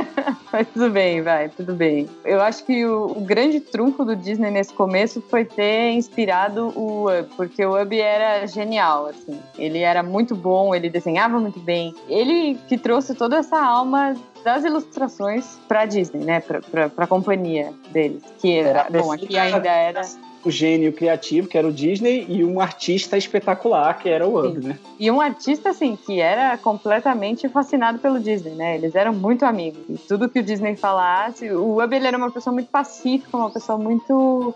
Mas tudo bem, vai, tudo bem. Eu acho que o, o grande trunfo do Disney nesse começo foi ter inspirado o Ub, porque o Ub era genial, assim. Ele era muito bom, ele desenhava muito bem. Ele que trouxe toda essa alma das ilustrações pra Disney, né? Pra, pra, pra companhia deles. Que era, bom, aqui ainda era. O gênio criativo, que era o Disney, e um artista espetacular, que era o Ub, né? E um artista, assim, que era completamente fascinado pelo Disney, né? Eles eram muito amigos. E tudo que o Disney falasse, o Ub, ele era uma pessoa muito pacífica, uma pessoa muito...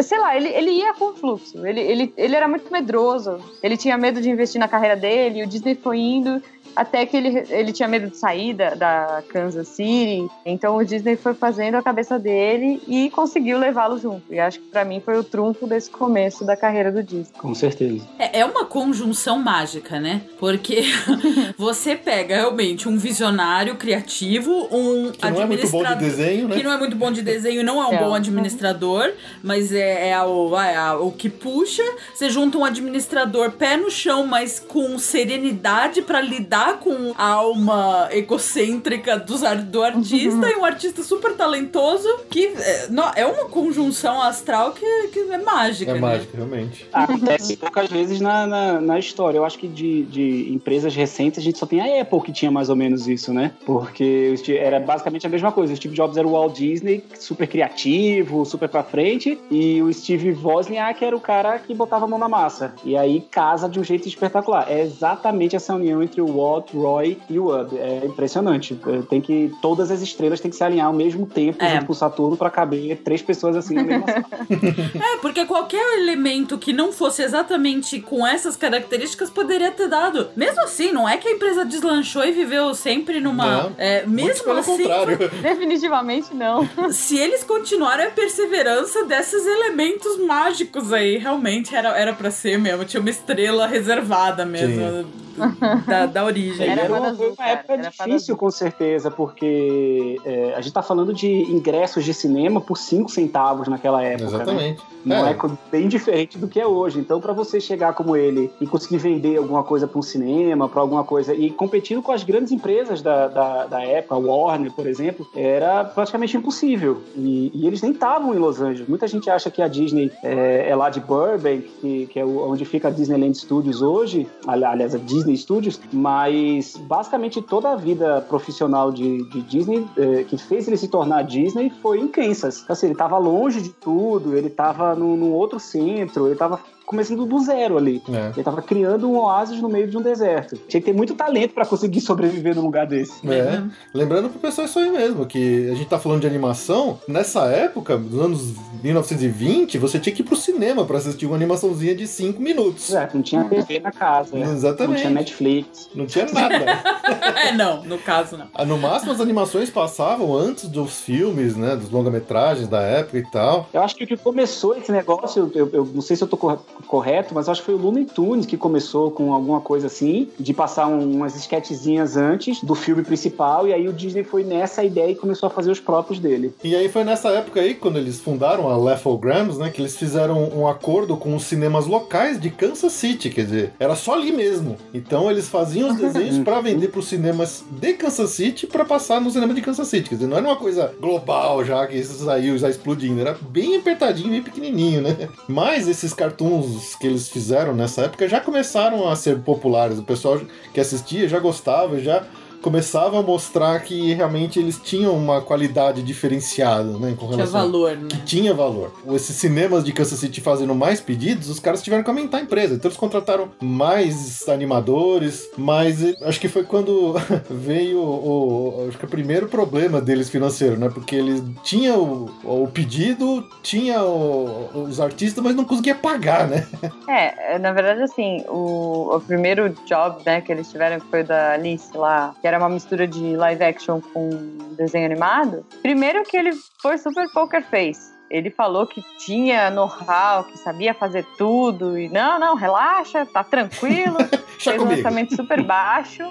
Sei lá, ele, ele ia com o fluxo. Ele, ele, ele era muito medroso. Ele tinha medo de investir na carreira dele, e o Disney foi indo até que ele, ele tinha medo de sair da, da Kansas City. Então o Disney foi fazendo a cabeça dele e conseguiu levá-lo junto. E acho que pra mim foi o trunfo desse começo da carreira do Disney. Com certeza. É, é uma conjunção mágica, né? Porque você pega realmente um visionário criativo, um Que não é muito bom de administrador. desenho, né? Que não é muito bom de desenho, não é um É. bom administrador, mas é, é o, é o que puxa. Você junta um administrador pé no chão, mas com serenidade pra lidar com a alma egocêntrica dos ar- do artista, e um artista super talentoso que é, não, é uma conjunção astral que, que é mágica. É né? mágico, realmente. Acontece poucas vezes na, na, na história. Eu acho que de, de empresas recentes a gente só tem a Apple que tinha mais ou menos isso, né? Porque o Steve- era basicamente a mesma coisa. O Steve Jobs era o Walt Disney, super criativo, super pra frente, e o Steve Wozniak era o cara que botava a mão na massa. E aí casa de um jeito espetacular. É exatamente essa união entre o Walt, Roy e o Ub. É impressionante. É, Tem que todas as estrelas têm que se alinhar ao mesmo tempo É. junto com o Saturno pra caber três pessoas assim na mesma sala. É, porque qualquer elemento que não fosse exatamente com essas características poderia ter dado. Mesmo assim, não é que a empresa deslanchou e viveu sempre numa. Não, é, Muito mesmo pelo assim, contrário. Definitivamente não. se eles continuarem a perseverança desses elementos mágicos aí, realmente era, era pra ser mesmo. Tinha uma estrela reservada mesmo da, da origem. Era Era uma, azul, uma época era difícil, com certeza, porque é, a gente tá falando de ingressos de cinema por 5 centavos naquela época. Né? Exatamente. Não é. É. bem diferente do que é hoje. Então, pra você chegar como ele e conseguir vender alguma coisa para um cinema, pra alguma coisa, e competindo com as grandes empresas da, da, da época, a Warner, por exemplo, era praticamente impossível. E, e eles nem estavam em Los Angeles. Muita gente acha que a Disney é, é lá de Burbank, que, que é onde fica a Disneyland Studios hoje, ali- aliás, a Disney Studios, mas basicamente toda a vida profissional de, de Disney, eh, que fez ele se tornar Disney, foi em Kansas. Assim, ele estava longe de tudo, ele estava num outro centro, ele estava começando do zero ali. É. Ele estava criando um oásis no meio de um deserto. Tinha que ter muito talento para conseguir sobreviver num lugar desse. É. Lembrando pro pessoal isso aí mesmo, que a gente tá falando de animação, nessa época, dos anos 1920, você tinha que ir pro cinema pra assistir uma animaçãozinha de 5 minutos. Exato, não tinha TV na casa, não Exatamente. tinha Netflix. Não tinha nada. é, não, no caso não. Ah, No máximo, as animações passavam antes dos filmes, né? Dos longa-metragens da época e tal. Eu acho que o que começou esse negócio, eu, eu não sei se eu tô cor- correto, mas acho que foi o Looney Tunes que começou com alguma coisa assim, de passar um- umas esquetezinhas antes do filme principal, e aí o Disney foi nessa ideia e começou a fazer os próprios dele. E aí foi nessa época aí, quando eles fundaram a Lefograms, né? Que eles fizeram um acordo com os cinemas locais de Kansas City, quer dizer, era só ali mesmo. Então eles faziam os desenhos pra vender pros cinemas de Kansas City pra passar no cinema de Kansas City. Quer dizer, não era uma coisa global já, que isso saiu já explodindo. Era bem apertadinho, bem pequenininho, né? Mas esses cartoons que eles fizeram nessa época já começaram a ser populares. O pessoal que assistia já gostava, já começava a mostrar que realmente eles tinham uma qualidade diferenciada, né? Com Tinha relação valor, né? que tinha valor. Esses cinemas de Kansas City fazendo mais pedidos, os caras tiveram que aumentar a empresa. Então eles contrataram mais animadores, mas eh, acho que foi quando veio o, o- acho que o primeiro problema deles financeiro, né? Porque eles tinham o, o pedido, tinha o- os artistas, mas não conseguia pagar, né? É, na verdade, assim, o, o primeiro job, né, que eles tiveram, foi o da Alice lá, que era uma mistura de live action com desenho animado. Primeiro que ele foi super poker face. Ele falou que tinha know-how, que sabia fazer tudo, e não, não, relaxa, tá tranquilo. Fez um comigo. orçamento super baixo.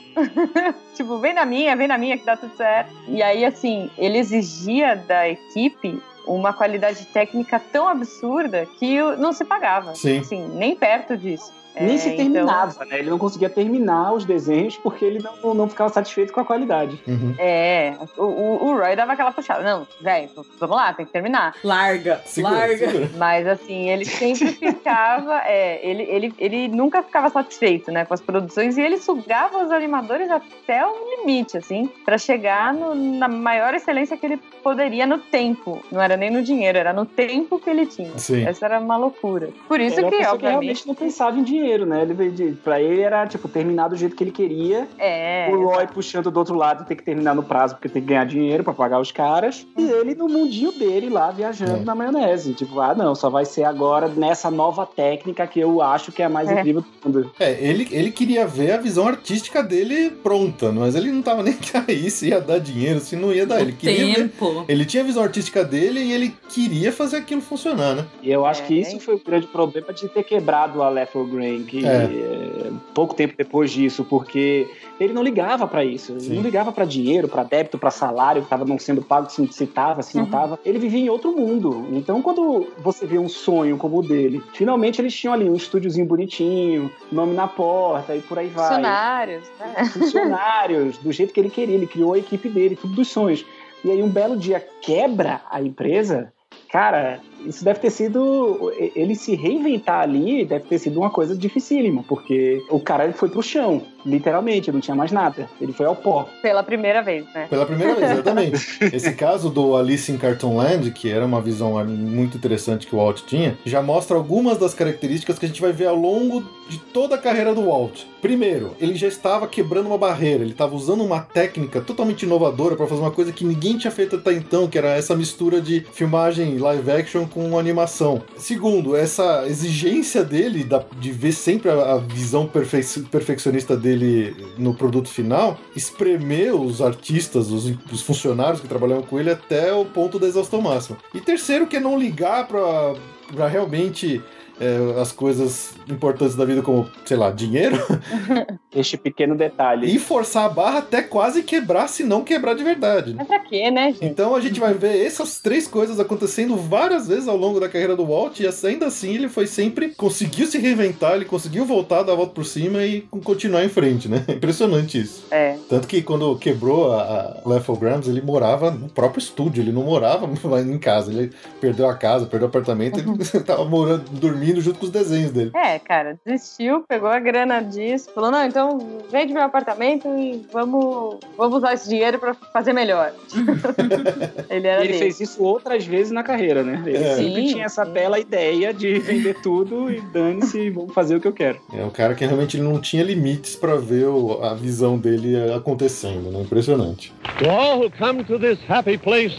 tipo, vem na minha, vem na minha que dá tudo certo. E aí, assim, ele exigia da equipe uma qualidade técnica tão absurda que não se pagava. Sim. Assim, nem perto disso. Nem É, se então- terminava, né? Ele não conseguia terminar os desenhos porque ele não, não ficava satisfeito com a qualidade. Uhum. É, o, o, o Roy dava aquela puxada. Não, velho, vamos lá, tem que terminar. Larga, Segura, larga. segura. Mas assim, ele sempre ficava. é, ele, ele, ele nunca ficava satisfeito, né, com as produções e ele sugava os animadores até o limite, assim, pra chegar no- na maior excelência que ele poderia no tempo. Não era nem no dinheiro, era no tempo que ele tinha. Sim. Essa era uma loucura. Por isso Era que, obviamente. realmente não pensava em dinheiro. Dinheiro, né? Ele veio de, pra ele era, tipo, terminar do jeito que ele queria. É. o Roy puxando do outro lado ter que terminar no prazo porque tem que ganhar dinheiro pra pagar os caras. E ele no mundinho dele lá viajando É. na maionese. Tipo, ah, não, só vai ser agora nessa nova técnica que eu acho que é a mais É. incrível do mundo. É, ele, ele queria ver a visão artística dele pronta, mas ele não tava nem aí se ia dar dinheiro, se não ia dar. Ele queria ver. Tempo. Ele tinha a visão artística dele e ele queria fazer aquilo funcionar, né? E eu acho É, que isso foi o grande problema de ter quebrado a Lethal Grain, que É. é, pouco tempo depois disso, porque ele não ligava pra isso, ele não ligava pra dinheiro, pra débito, pra salário que tava não sendo pago, se se tava, se não Uhum. tava. Ele vivia em outro mundo. Então, quando você vê um sonho como o dele, finalmente eles tinham ali um estúdiozinho bonitinho, nome na porta e por aí vai Funcionários, né? funcionários, do jeito que ele queria. Ele criou a equipe dele, tudo dos sonhos. E aí, um belo dia, quebra a empresa. Cara, isso deve ter sido. Ele se reinventar ali deve ter sido uma coisa dificílima, porque o cara ele foi pro chão, literalmente, não tinha mais nada. Ele foi ao pó. Pela primeira vez, né? Pela primeira vez, exatamente. Esse caso do Alice in Cartoon Land, que era uma visão muito interessante que o Walt tinha, já mostra algumas das características que a gente vai ver ao longo de toda a carreira do Walt. Primeiro, ele já estava quebrando uma barreira, ele estava usando uma técnica totalmente inovadora para fazer uma coisa que ninguém tinha feito até então, que era essa mistura de filmagem live action com animação. Segundo, essa exigência dele da- de ver sempre a, a visão perfe- perfeccionista dele no produto final, espremer os artistas, os, os funcionários que trabalhavam com ele até o ponto da exaustão máxima. E terceiro, que é não ligar para realmente é, as coisas importantes da vida, como, sei lá, dinheiro, Este pequeno detalhe. e forçar a barra até quase quebrar, se não quebrar de verdade. Mas pra quê, né, gente? Então a gente vai ver essas três coisas acontecendo várias vezes ao longo da carreira do Walt, e ainda assim ele foi sempre. conseguiu se reinventar, ele conseguiu voltar, dar a volta por cima e continuar em frente, né? Impressionante isso. É. Tanto que quando quebrou a, a Grams, ele morava no próprio estúdio, ele não morava em casa. Ele perdeu a casa, perdeu o apartamento, ele tava morando, dormindo junto com os desenhos dele. É, cara, desistiu, pegou a grana disso, falou, não, então vende meu apartamento e vamos, vamos usar esse dinheiro pra fazer melhor. ele E era ele dele. fez isso outras vezes na carreira, né? Ele É. sempre Sim, tinha essa sim. bela ideia de vender tudo e dane-se, vamos fazer o que eu quero. É um cara que realmente ele não tinha limites pra ver o- a visão dele acontecendo, né? Impressionante. To all who come to this happy place,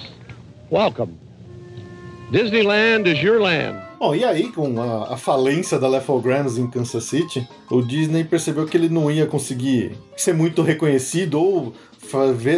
welcome. Disneyland is your land. Bom, e aí, com a, a falência da Lethal Grams em Kansas City, o Disney percebeu que ele não ia conseguir ser muito reconhecido ou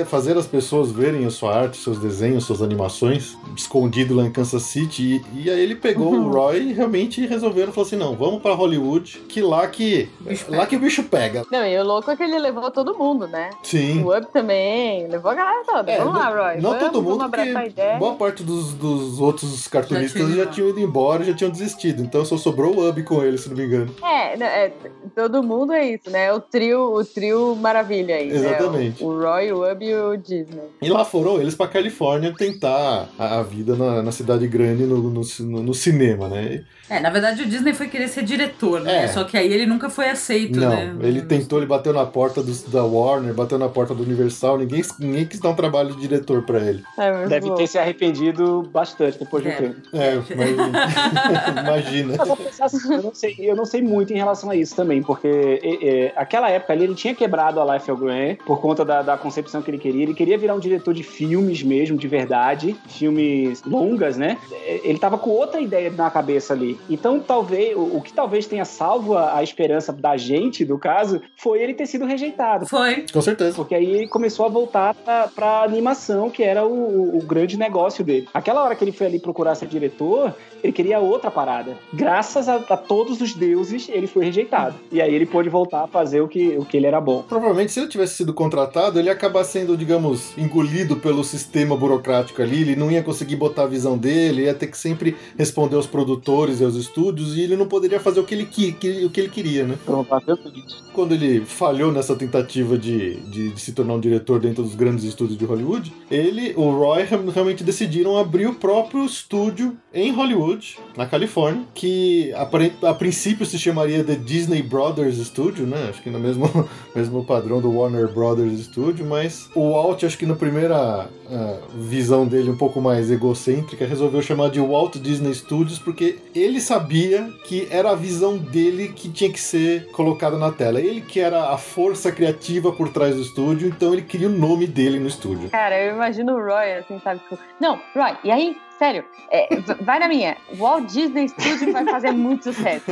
fazer as pessoas verem a sua arte, seus desenhos, suas animações escondido lá em Kansas City. E, e aí ele pegou o Roy e realmente resolveram falar assim: não, vamos pra Hollywood, que lá que Bicho lá que o bicho pega. Não, e o louco é que ele levou todo mundo, né? Sim. O Up também, levou a galera toda. É, vamos lá, não- Roy. Não vamos, todo mundo, porque ideia. boa parte dos, dos outros cartunistas Já já, tinham ido embora, já tinham desistido. Então só sobrou o Ub com ele, se não me engano. É, não, é, todo mundo é isso, né? O trio, o trio maravilha aí, Exatamente. né? O, o Roy, o Up e o Disney. E lá foram eles pra Califórnia tentar a, a vida na, na cidade grande no, no, no- no cinema, né? É, na verdade o Disney foi querer ser diretor, né? É. Só que aí ele nunca foi aceito, Não, né? ele tentou, ele bateu na porta dos- da Warner, bateu na porta do Universal, ninguém, ninguém quis dar um trabalho de diretor pra ele. É, Deve bom. ter se arrependido bastante depois de um É. tempo. É, mas imagina. Mas, disso, eu, não sei, eu não sei muito em relação a isso também, porque é, é, aquela época ali ele tinha quebrado a Life of Grant por conta da, da concepção que ele queria. Ele queria virar um diretor de filmes mesmo, de verdade, filmes longas, né? Ele tava com outra ideia na cabeça ali. Então, talvez, o, o que talvez tenha salvo a, a esperança da gente, do caso, foi ele ter sido rejeitado. Foi. Com certeza. Porque aí ele começou a voltar pra, pra animação, que era o, o grande negócio dele. Aquela hora que ele foi ali procurar ser diretor, ele queria outra parada. Graças a, a todos os deuses, ele foi rejeitado. E aí ele pôde voltar a fazer o que, o que ele era bom. Provavelmente, se ele tivesse sido contratado, ele ia acabar sendo, digamos, engolido pelo sistema burocrático ali. Ele não ia conseguir botar a visão dele, ia ter que sempre responder aos produtores e aos estúdios, e ele não poderia fazer o que ele, qui- que- o que ele queria, né? Provavelmente. Quando ele falhou nessa tentativa de, de, de se tornar um diretor dentro dos grandes estúdios de Hollywood, ele, o Roy, re- realmente decidiram abrir o próprio estúdio em Hollywood, na Califórnia, que apare- a princípio se chamaria The Disney Brothers Studio, né? Acho que no mesmo, mesmo padrão do Warner Brothers Studio, mas o Walt, acho que na primeira uh, visão dele um pouco mais egocêntrica, resolveu chamar de Walt Disney Studios porque ele sabia que era a visão dele que tinha que ser colocada na tela. Ele que era a força criativa por trás do estúdio, então ele queria o nome dele no estúdio. Cara, eu imagino o Roy assim, sabe? Tipo, não, Roy, e aí Sério, é, vai na minha. Walt Disney Studios vai fazer muito sucesso.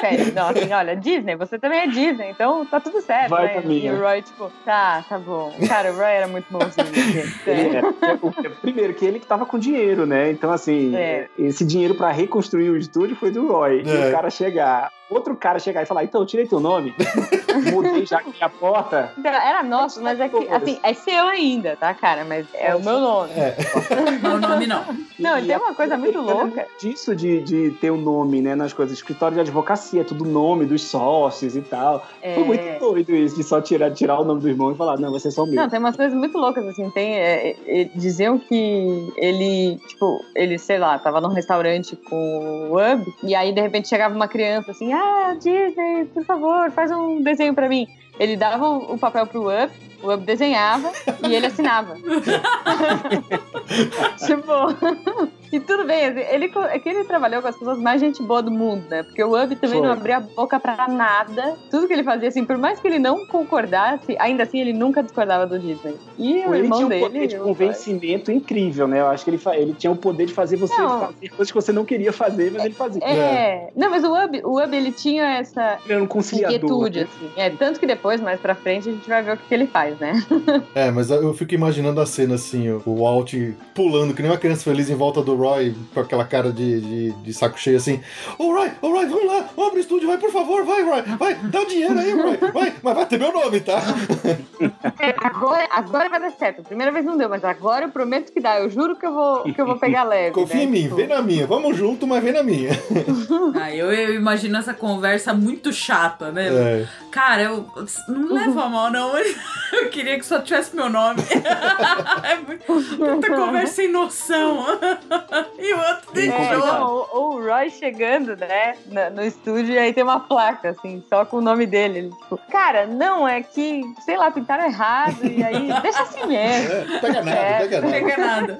Sério, não, assim, olha, Disney, você também é Disney, então tá tudo certo, vai né? Na minha. E o Roy, tipo, tá, tá bom. Cara, o Roy era muito bonzinho. Ele era, primeiro, que ele que tava com dinheiro, né? Então, assim, É. esse dinheiro pra reconstruir o estúdio foi do Roy. E É. o cara chegar, outro cara chegar e falar, então, eu tirei teu nome, mudei já aqui a porta. Então, era nosso, mas é que, assim, é seu ainda, tá, cara? Mas é o meu nome. É. Não, o nome não. Não, e tem a- uma coisa muito louca. Disso de, de ter o nome, né, nas coisas. Escritório de advocacia, tudo nome dos sócios e tal. É. Foi muito doido isso, de só tirar, tirar o nome do irmão e falar, não, vai ser só o meu. Não, tem umas coisas muito loucas, assim, tem, é, é, diziam que ele, tipo, ele, sei lá, tava num restaurante com o Up, e aí, de repente, chegava uma criança, assim, ah, Disney, por favor, faz um desenho pra mim. Ele dava o o papel pro Up, o Up desenhava e ele assinava. tipo, e tudo bem, ele, é que ele trabalhou com as pessoas mais gente boa do mundo, né? Porque o Up também Foi. não abria a boca pra nada. Tudo que ele fazia, assim, por mais que ele não concordasse, ainda assim ele nunca discordava do Disney. E o ele irmão tinha um dele. poder de convencimento incrível, né? Eu acho que ele, ele tinha o poder de fazer você Não. fazer coisas que você não queria fazer, mas ele fazia. É, não, mas o Ub, o Ub ele tinha essa Ele era um conciliador. inquietude, né? assim. É, tanto que depois, mais pra frente, a gente vai ver o que, que ele faz, né? É, mas eu fico imaginando a cena assim, o- o Walt pulando, que nem uma criança feliz em volta do Roy, com aquela cara de, de, de saco cheio assim. Ô Roy, ô Roy, vamos lá, abrir o estúdio, vai, por favor, vai, Roy, vai, dá o dinheiro aí, Roy, vai, mas vai ter meu nome, tá? Agora, agora vai dar certo. Primeira vez não deu, mas agora eu prometo que dá. Eu juro que eu vou, que eu vou pegar leve. Confia né? em mim, Tipo, vem na minha, vamos junto, mas vem na minha. Ah, eu, eu imagino essa conversa muito chata, né? É. Cara, eu não levo a mal, não, mas eu queria que só tivesse meu nome. é muito, muita conversa sem noção. E o outro É, deixou. não, ou, o Roy chegando, né, na- no estúdio e aí tem uma placa, assim, só com o nome dele. Ele, tipo, cara, não, é que, sei lá, pintaram errado e aí deixa assim mesmo. É, pega nada, É, pega Não nada. chega nada.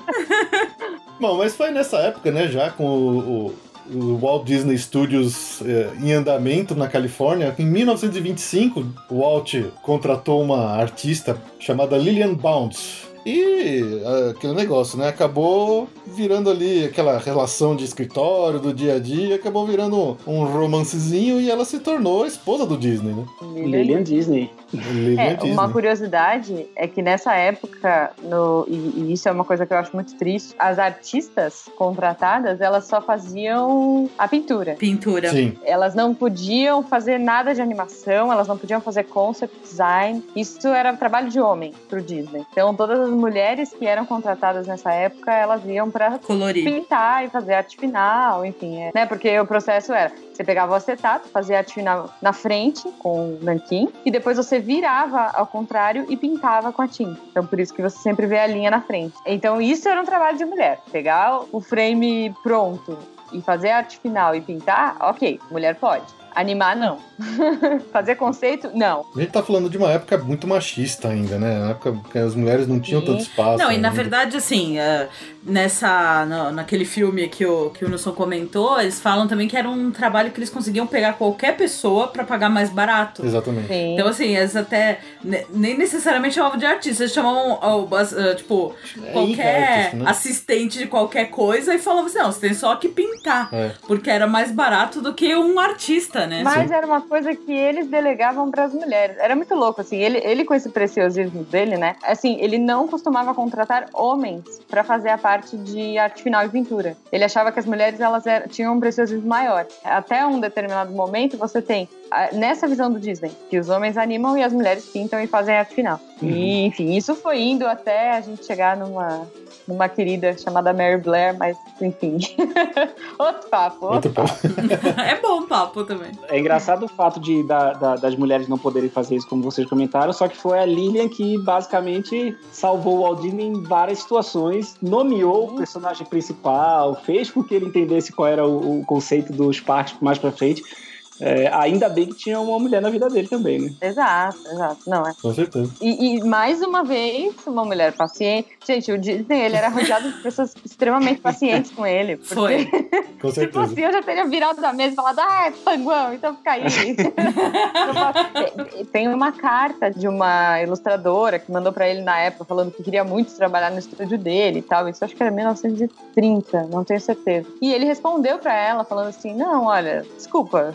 Bom, mas foi nessa época, né, já com o, o- o Walt Disney Studios eh, em andamento na Califórnia. Em 1925, o Walt contratou uma artista chamada Lillian Bounds. E ah, aquele negócio, né? Acabou virando ali aquela relação de escritório, do dia a dia, acabou virando um romancezinho e ela se tornou a esposa do Disney, né? Lilian Disney. Lillian É, Disney. uma curiosidade é que nessa época, no, e, e isso é uma coisa que eu acho muito triste, as artistas contratadas, elas só faziam a pintura. Pintura. Sim. Elas não podiam fazer nada de animação, elas não podiam fazer concept design. Isso era trabalho de homem pro Disney. Então todas as mulheres que eram contratadas nessa época, elas iam pra Colorir. pintar e fazer arte final, enfim, é, né? Porque o processo era, você pegava o acetato, fazia arte final na frente com o nanquim e depois você virava ao contrário e pintava com a tinta. Então por isso que você sempre vê a linha na frente. Então isso era um trabalho de mulher, pegar o frame pronto e fazer a arte final e pintar, ok, mulher pode. Animar, não. Fazer conceito, não. A gente tá falando de uma época muito machista ainda, né? Uma época que as mulheres não tinham Sim. tanto espaço. Não, e na ainda. verdade, assim, eh, nessa, naquele filme que o, que o Nilson comentou, eles falam também que era um trabalho que eles conseguiam pegar qualquer pessoa pra pagar mais barato. Exatamente. Sim. Então, assim, eles até ne- nem necessariamente chamavam de artista, eles chamavam, ah, tipo, É qualquer artist, né? assistente de qualquer coisa e falavam assim: não, você tem só que pintar. É. Porque era mais barato do que um artista, né? Mas era uma coisa que eles delegavam para as mulheres. Era muito louco, assim. Ele, ele com esse preciosismo dele, né? Assim, ele não costumava contratar homens para fazer a parte de arte final e pintura. Ele achava que as mulheres elas eram- tinham um preciosismo maior. Até um determinado momento, você tem nessa visão do Disney que os homens animam e as mulheres pintam e fazem arte final. E, enfim, isso foi indo até a gente chegar numa numa querida chamada Mary Blair, mas enfim. outro papo. Outro ponto. é bom o papo também. É engraçado o fato de, da- da- das mulheres não poderem fazer isso, como vocês comentaram, só que foi a Lilian que basicamente salvou o Walt Disney em várias situações, nomeou o personagem principal, fez com que ele entendesse qual era o, o conceito dos parques mais pra frente. É, ainda bem que tinha uma mulher na vida dele também, né? Exato, exato. Não, é. Com certeza. E, e mais uma vez, uma mulher paciente. Gente, o Disney, ele era rodeado de pessoas extremamente pacientes com ele. Porque, Foi. Com Se certeza. fosse eu, já teria virado da mesa e falado, ah, é panguão, então fica aí. Tem uma carta de uma ilustradora que mandou pra ele na época, falando que queria muito trabalhar no estúdio dele e tal. Isso acho que era 1930, não tenho certeza. E ele respondeu pra ela, falando assim: Não, olha, desculpa,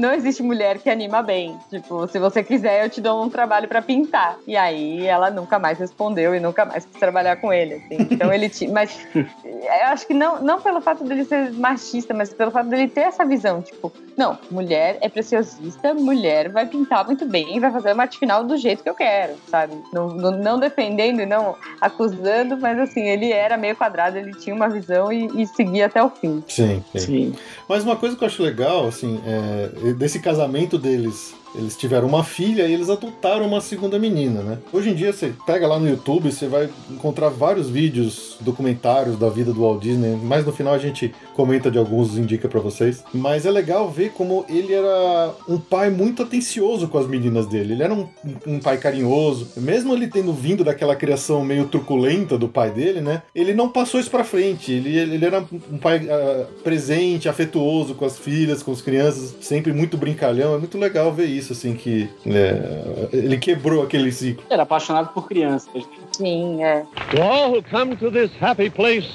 não existe mulher que anima bem. Tipo, se você quiser, eu te dou um trabalho pra pintar. E aí ela nunca mais respondeu e nunca mais quis trabalhar com ele. assim. Então ele tinha. Mas eu acho que não, não pelo fato dele ser machista, mas pelo fato dele ter essa visão, tipo, não, mulher é preciosista, mulher vai pintar muito bem e vai fazer uma arte final do jeito que eu quero, sabe? Não, não, não defendendo e não acusando, mas assim, ele era meio quadrado, ele tinha uma visão e, e seguia até o fim. Sim, sim. Sim. Mas uma coisa que eu acho legal, assim, é, desse casamento deles, eles tiveram uma filha e eles adotaram uma segunda menina, né? Hoje em dia, você pega lá no YouTube, você vai encontrar vários vídeos, documentários da vida do Walt Disney, mas no final a gente comenta de alguns, indica pra vocês. Mas é legal ver como ele era um pai muito atencioso com as meninas dele. Ele era um, um pai carinhoso. Mesmo ele tendo vindo daquela criação meio truculenta do pai dele, né? Ele não passou isso pra frente. Ele, ele era um pai ah, presente, afetuoso com as filhas, com as crianças, sempre muito brincalhão. É muito legal ver isso, assim, que é, ele quebrou aquele ciclo. Era apaixonado por crianças. Sim, é. To all who come to this happy place,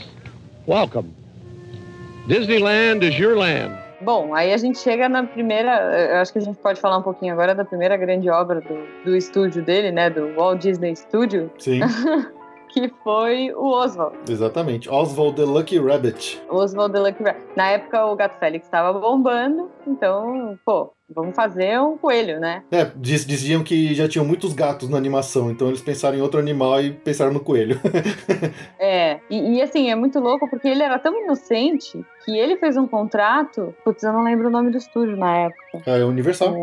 welcome. Disneyland is your land. Bom, aí a gente chega na primeira. Eu acho que a gente pode falar um pouquinho agora da primeira grande obra do, do estúdio dele, né? Do Walt Disney Studio, Sim, que foi o Oswald. exatamente. Oswald the Lucky Rabbit. Oswald the Lucky Rabbit. Na época o Gato Félix estava bombando, então, pô, vamos fazer um coelho, né? É, diz- diziam que já tinham muitos gatos na animação, então eles pensaram em outro animal e pensaram no coelho. É, e, e, assim, é muito louco porque ele era tão inocente que ele fez um contrato. Putz, eu não lembro o nome do estúdio na época. Ah, é Universal.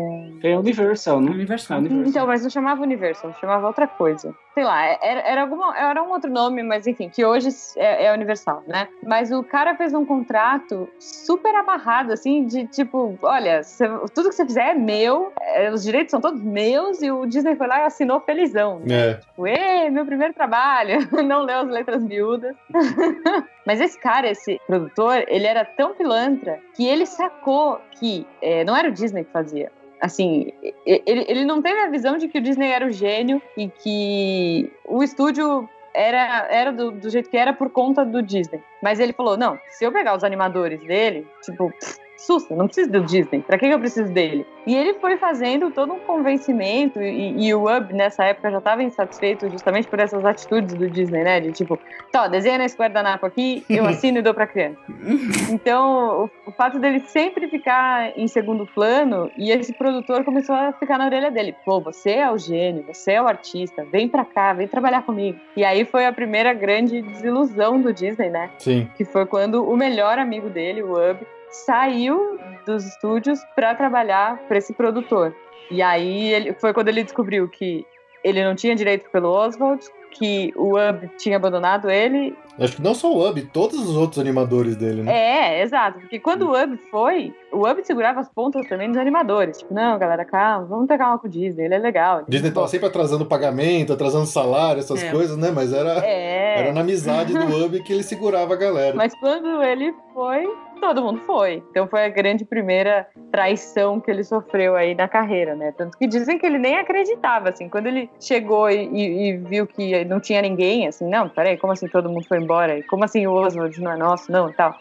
Tem Universal, né? Universal. Ah, Universal. Então, mas não chamava Universal, chamava outra coisa. Sei lá, era, era, alguma, era um outro nome, mas enfim, que hoje é, é Universal, né? Mas o cara fez um contrato super amarrado, assim, de tipo, olha, cê- tudo que você fizer é meu, é, os direitos são todos meus, e o Disney foi lá e assinou felizão. Né? É, Tipo, Ê, meu primeiro trabalho, não leu as letras miúdas. Mas esse cara, esse produtor, ele era tão pilantra que ele sacou que é, não era o Disney que fazia. Assim, ele, ele não teve a visão de que o Disney era o gênio e que o estúdio era, era do, do jeito que era por conta do Disney. Mas ele falou: não, se eu pegar os animadores dele, tipo, pff, sussa, não preciso do Disney, pra que eu preciso dele? E ele foi fazendo todo um convencimento, e, e o Ub nessa época já estava insatisfeito justamente por essas atitudes do Disney, né? De tipo, tá, desenha nesse guardanapo aqui, eu assino e dou pra criança. Então, o, o fato dele sempre ficar em segundo plano, e esse produtor começou a ficar na orelha dele: pô, você é o gênio, você é o artista, vem pra cá, vem trabalhar comigo. E aí foi a primeira grande desilusão do Disney, né? sim. que foi quando o melhor amigo dele, o Ub, saiu dos estúdios para trabalhar para esse produtor. E aí ele, foi quando ele descobriu que ele não tinha direito pelo Oswald, que o Ub tinha abandonado ele. Acho que não só o Ub, todos os outros animadores dele, né? É, exato, porque quando o Ub foi, o Ub segurava as pontas também dos animadores. Tipo, não, galera, calma, vamos ter calma com o Disney, ele é legal. ele é Disney tava bom." sempre atrasando pagamento, atrasando salário, essas É. coisas, né? Mas era, É. era na amizade do Ub que ele segurava a galera. Mas quando ele foi, todo mundo foi. Então foi a grande primeira traição que ele sofreu aí na carreira, né? Tanto que dizem que ele nem acreditava, assim, quando ele chegou e, e- e viu que não tinha ninguém, assim, não, peraí, como assim todo mundo foi embora? Como assim o Oswald não é nosso, não, e tal.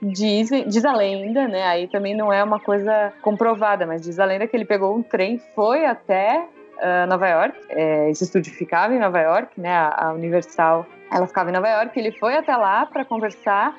Diz, diz a lenda, né? Aí também não é uma coisa comprovada, mas diz a lenda que ele pegou um trem, foi até ah, Nova York. É, esse estúdio ficava em Nova York, né? A, a Universal, ela ficava em Nova York. Ele foi até lá para conversar,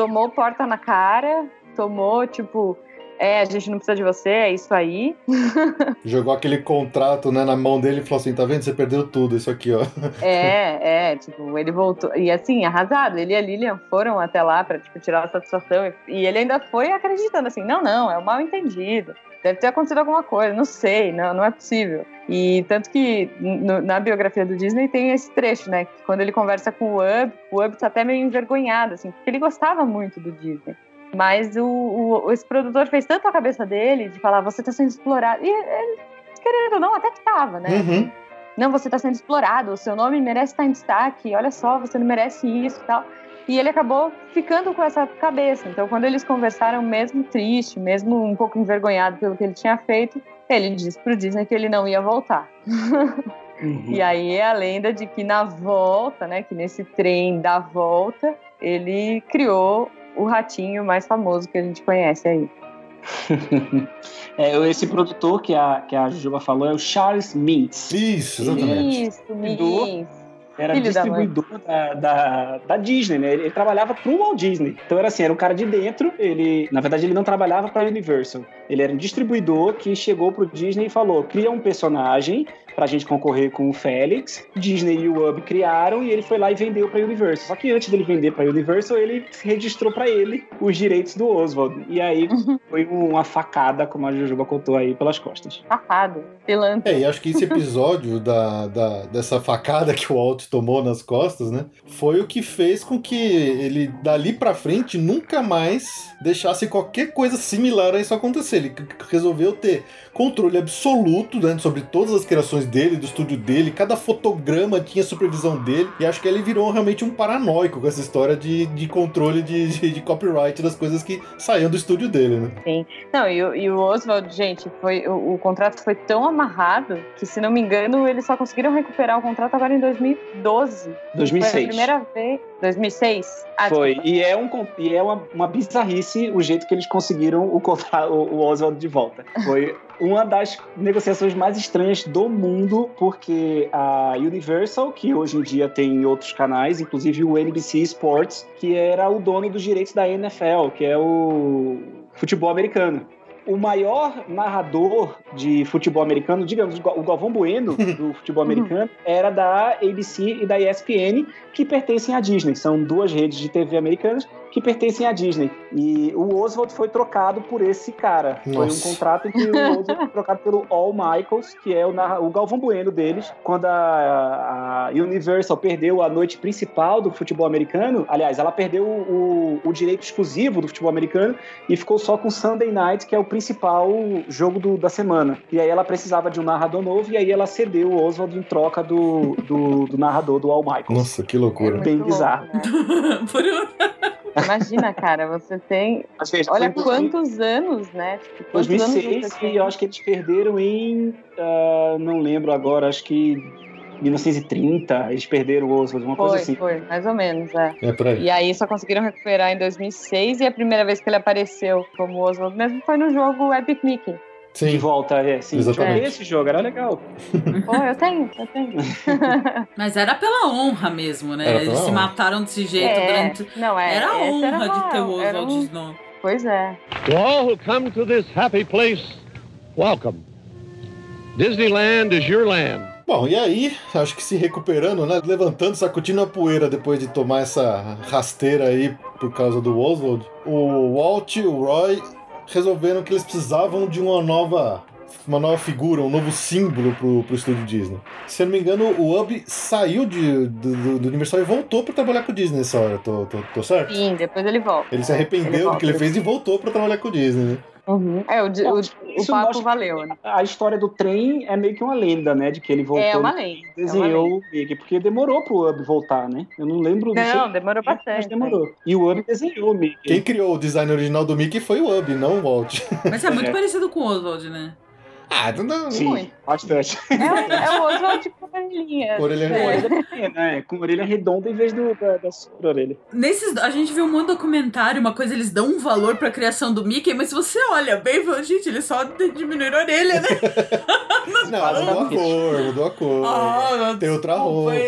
tomou porta na cara, tomou tipo, é, a gente não precisa de você, é isso aí. Jogou aquele contrato né, na mão dele e falou assim: tá vendo? Você perdeu tudo, isso aqui, ó. É, é, tipo, ele voltou. E assim, arrasado. Ele e a Lilian foram até lá pra, tipo, tirar a satisfação. E, e ele ainda foi acreditando assim: não, não, é um mal entendido. Deve ter acontecido alguma coisa, não sei, não, não é possível. E tanto que no- na biografia do Disney tem esse trecho, né? Que quando ele conversa com o Ub, o Ub tá até meio envergonhado, assim, porque ele gostava muito do Disney. Mas o, o- esse produtor fez tanto a cabeça dele de falar, você tá sendo explorado. E ele, querendo ou não, até que tava, né? Uhum. Não, você tá sendo explorado, o seu nome merece estar em destaque, olha só, você não merece isso e tal. E ele acabou ficando com essa cabeça. Então, quando eles conversaram, mesmo triste, mesmo um pouco envergonhado pelo que ele tinha feito, ele disse pro Disney que ele não ia voltar. Uhum. E aí é a lenda de que na volta, né, que nesse trem da volta, ele criou o ratinho mais famoso que a gente conhece aí. É, esse produtor que a, que a Jujuba falou é o Charles Mintz. Isso, exatamente. Isso, Cuidou. Era Filho da distribuidor da, da, da Disney, né? Ele, ele trabalhava pro Walt Disney. Então era assim, era um cara de dentro. Ele, na verdade, ele não trabalhava pra Universal. Ele era um distribuidor que chegou pro Disney e falou: cria um personagem pra gente concorrer com o Félix. Disney e o Ub criaram e ele foi lá e vendeu pra Universal. Só que antes dele vender pra Universal, ele registrou pra ele os direitos do Oswald. E aí foi uma facada, como a Jujuba contou aí, pelas costas. Safado, pilantra. É, e acho que esse episódio da, da- dessa facada que o Walt tomou nas costas, né? Foi o que fez com que ele, dali pra frente, nunca mais deixasse qualquer coisa similar a isso acontecer. Ele resolveu ter controle absoluto né, sobre todas as criações dele, do estúdio dele, cada fotograma tinha supervisão dele, e acho que ele virou realmente um paranoico com essa história de, de controle de, de, de copyright das coisas que saíam do estúdio dele, né? Não, e, o- e o Oswald, gente, foi, o, o contrato foi tão amarrado que, se não me engano, eles só conseguiram recuperar o contrato agora em 2012. Foi a 2006. primeira vez. 2006? Ah, Foi. desculpa. E é, um, e é uma, uma bizarrice o jeito que eles conseguiram o, o, o Oswald de volta. Foi uma das negociações mais estranhas do mundo, porque a Universal, que hoje em dia tem outros canais, inclusive o NBC Sports, que era o dono dos direitos da NFL, que é o futebol americano. O maior narrador de futebol americano, digamos, o Galvão Bueno, do futebol americano, era da ABC e da ESPN, que pertencem à Disney. São duas redes de TV americanas que pertencem à Disney. E o Oswald foi trocado por esse cara. Foi um Nossa. contrato em que o Oswald foi trocado pelo All Michaels, que é o, narra- o Galvão Bueno deles. Quando a, a Universal perdeu a noite principal do futebol americano, aliás, ela perdeu o, o direito exclusivo do futebol americano e ficou só com Sunday Night, que é o principal jogo do- da semana. E aí ela precisava de um narrador novo, e aí ela cedeu o Oswald em troca do, do, do narrador do All Michaels. Nossa, que loucura. Muito bem louco, bizarro. né? Por um- Imagina, cara, você tem. Mas, veja, Olha quantos anos, né? Tipo, quantos 2006 anos você e tem? eu acho que eles perderam em. ah, não lembro agora, acho que 1930. Eles perderam o Oswald, uma coisa Foi, assim. foi, mais ou menos, é. É por aí. E aí só conseguiram recuperar em 2006 e a primeira vez que ele apareceu como Oswald mesmo foi no jogo Epic Mickey. De Sim. volta, é, sim. Exatamente. Joguei esse jogo, era legal. Pô, eu tenho, eu tenho. Mas era pela honra mesmo, né? Eles se honra. mataram desse jeito É, durante. não, é, Era a honra era de uma- ter o Oswald um- Snow. Pois é. To all who come to this happy place, welcome. Disneyland is your land. Bom, e aí, acho que se recuperando, né? Levantando, sacudindo a poeira depois de tomar essa rasteira aí por causa do Oswald, o Walt e o Roy resolveram que eles precisavam de uma nova. Uma nova figura, um novo símbolo pro, pro estúdio Disney. Se eu não me engano, o Ub saiu de, do, do- Universal e voltou pra trabalhar com o Disney nessa hora, tô, tô, tô certo? Sim, depois ele volta. Ele se arrependeu Ele do que ele fez e voltou pra trabalhar com o Disney, né? Uhum. É, o, o, o Isso papo valeu, né? A história do trem é meio que uma lenda, né? De que ele voltou É uma e lei. é uma desenhou Mickey, porque demorou pro Ub voltar, né? Eu não lembro. Não, sei demorou mas bastante. demorou. E o Ub desenhou o Mickey. Quem criou o design original do Mickey foi o Ub, não o Walt. Mas é muito É. parecido com o Oswald, né? Ah, não, não, Sim, Muito. bastante. É, é o Oswald com orelhinha. Orelha Com É. orelha pequena, é, com orelha redonda em vez do, da, da super orelha. Nesses, a gente viu um monte de documentário, uma coisa, eles dão um valor pra criação do Mickey, mas se você olha bem, fala, gente, eles só de- diminuíram a orelha, né? Não, mudou a cor, mudou a cor. Ah, Tem outra roupa.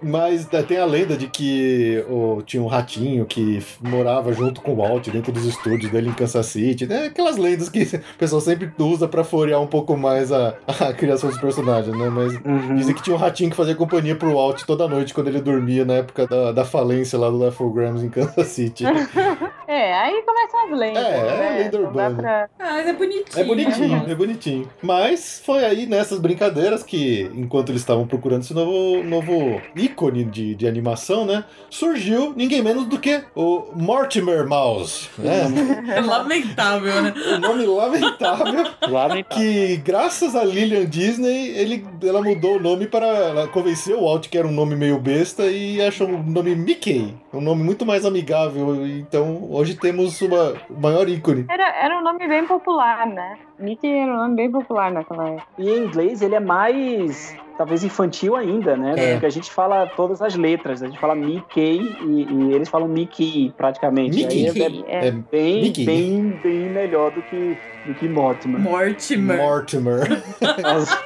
Mas é, tem a lenda de que o- tinha um ratinho que morava junto com o Walt dentro dos estúdios dele em Kansas City. É aquelas lendas que o pessoal sempre usa pra florear um pouco mais a, a criação dos personagens, né? Mas Uhum. dizem que tinha um ratinho que fazia companhia pro Walt toda noite quando ele dormia na época da, da falência lá do Left 4 Grams em Kansas City. É, É, aí começam as lendas. É, é né? lenda Não dá urbana. pra- Ah, mas é bonitinho. É bonitinho, é bonitinho. Mas foi aí nessas brincadeiras que, enquanto eles estavam procurando esse novo, novo ícone de, de animação, né? Surgiu ninguém menos do que o Mortimer Mouse, né? É lamentável, né? O nome lamentável Lamentável. que, graças a Lilian Disney, ele, ela mudou o nome para. Ela convenceu o Walt que era um nome meio besta e achou o nome Mickey, um nome muito mais amigável. Então, hoje temos uma, o maior ícone. Era, era um nome bem popular, né? Mickey era um nome bem popular naquela época. E em inglês ele é mais, talvez, infantil ainda, né? É. Porque a gente fala todas as letras. A gente fala Mickey e, e eles falam Mickey, praticamente. Mickey. Aí é, É. É bem, Mickey. bem, bem melhor do que, do que Mortimer. Mortimer. Mortimer. As,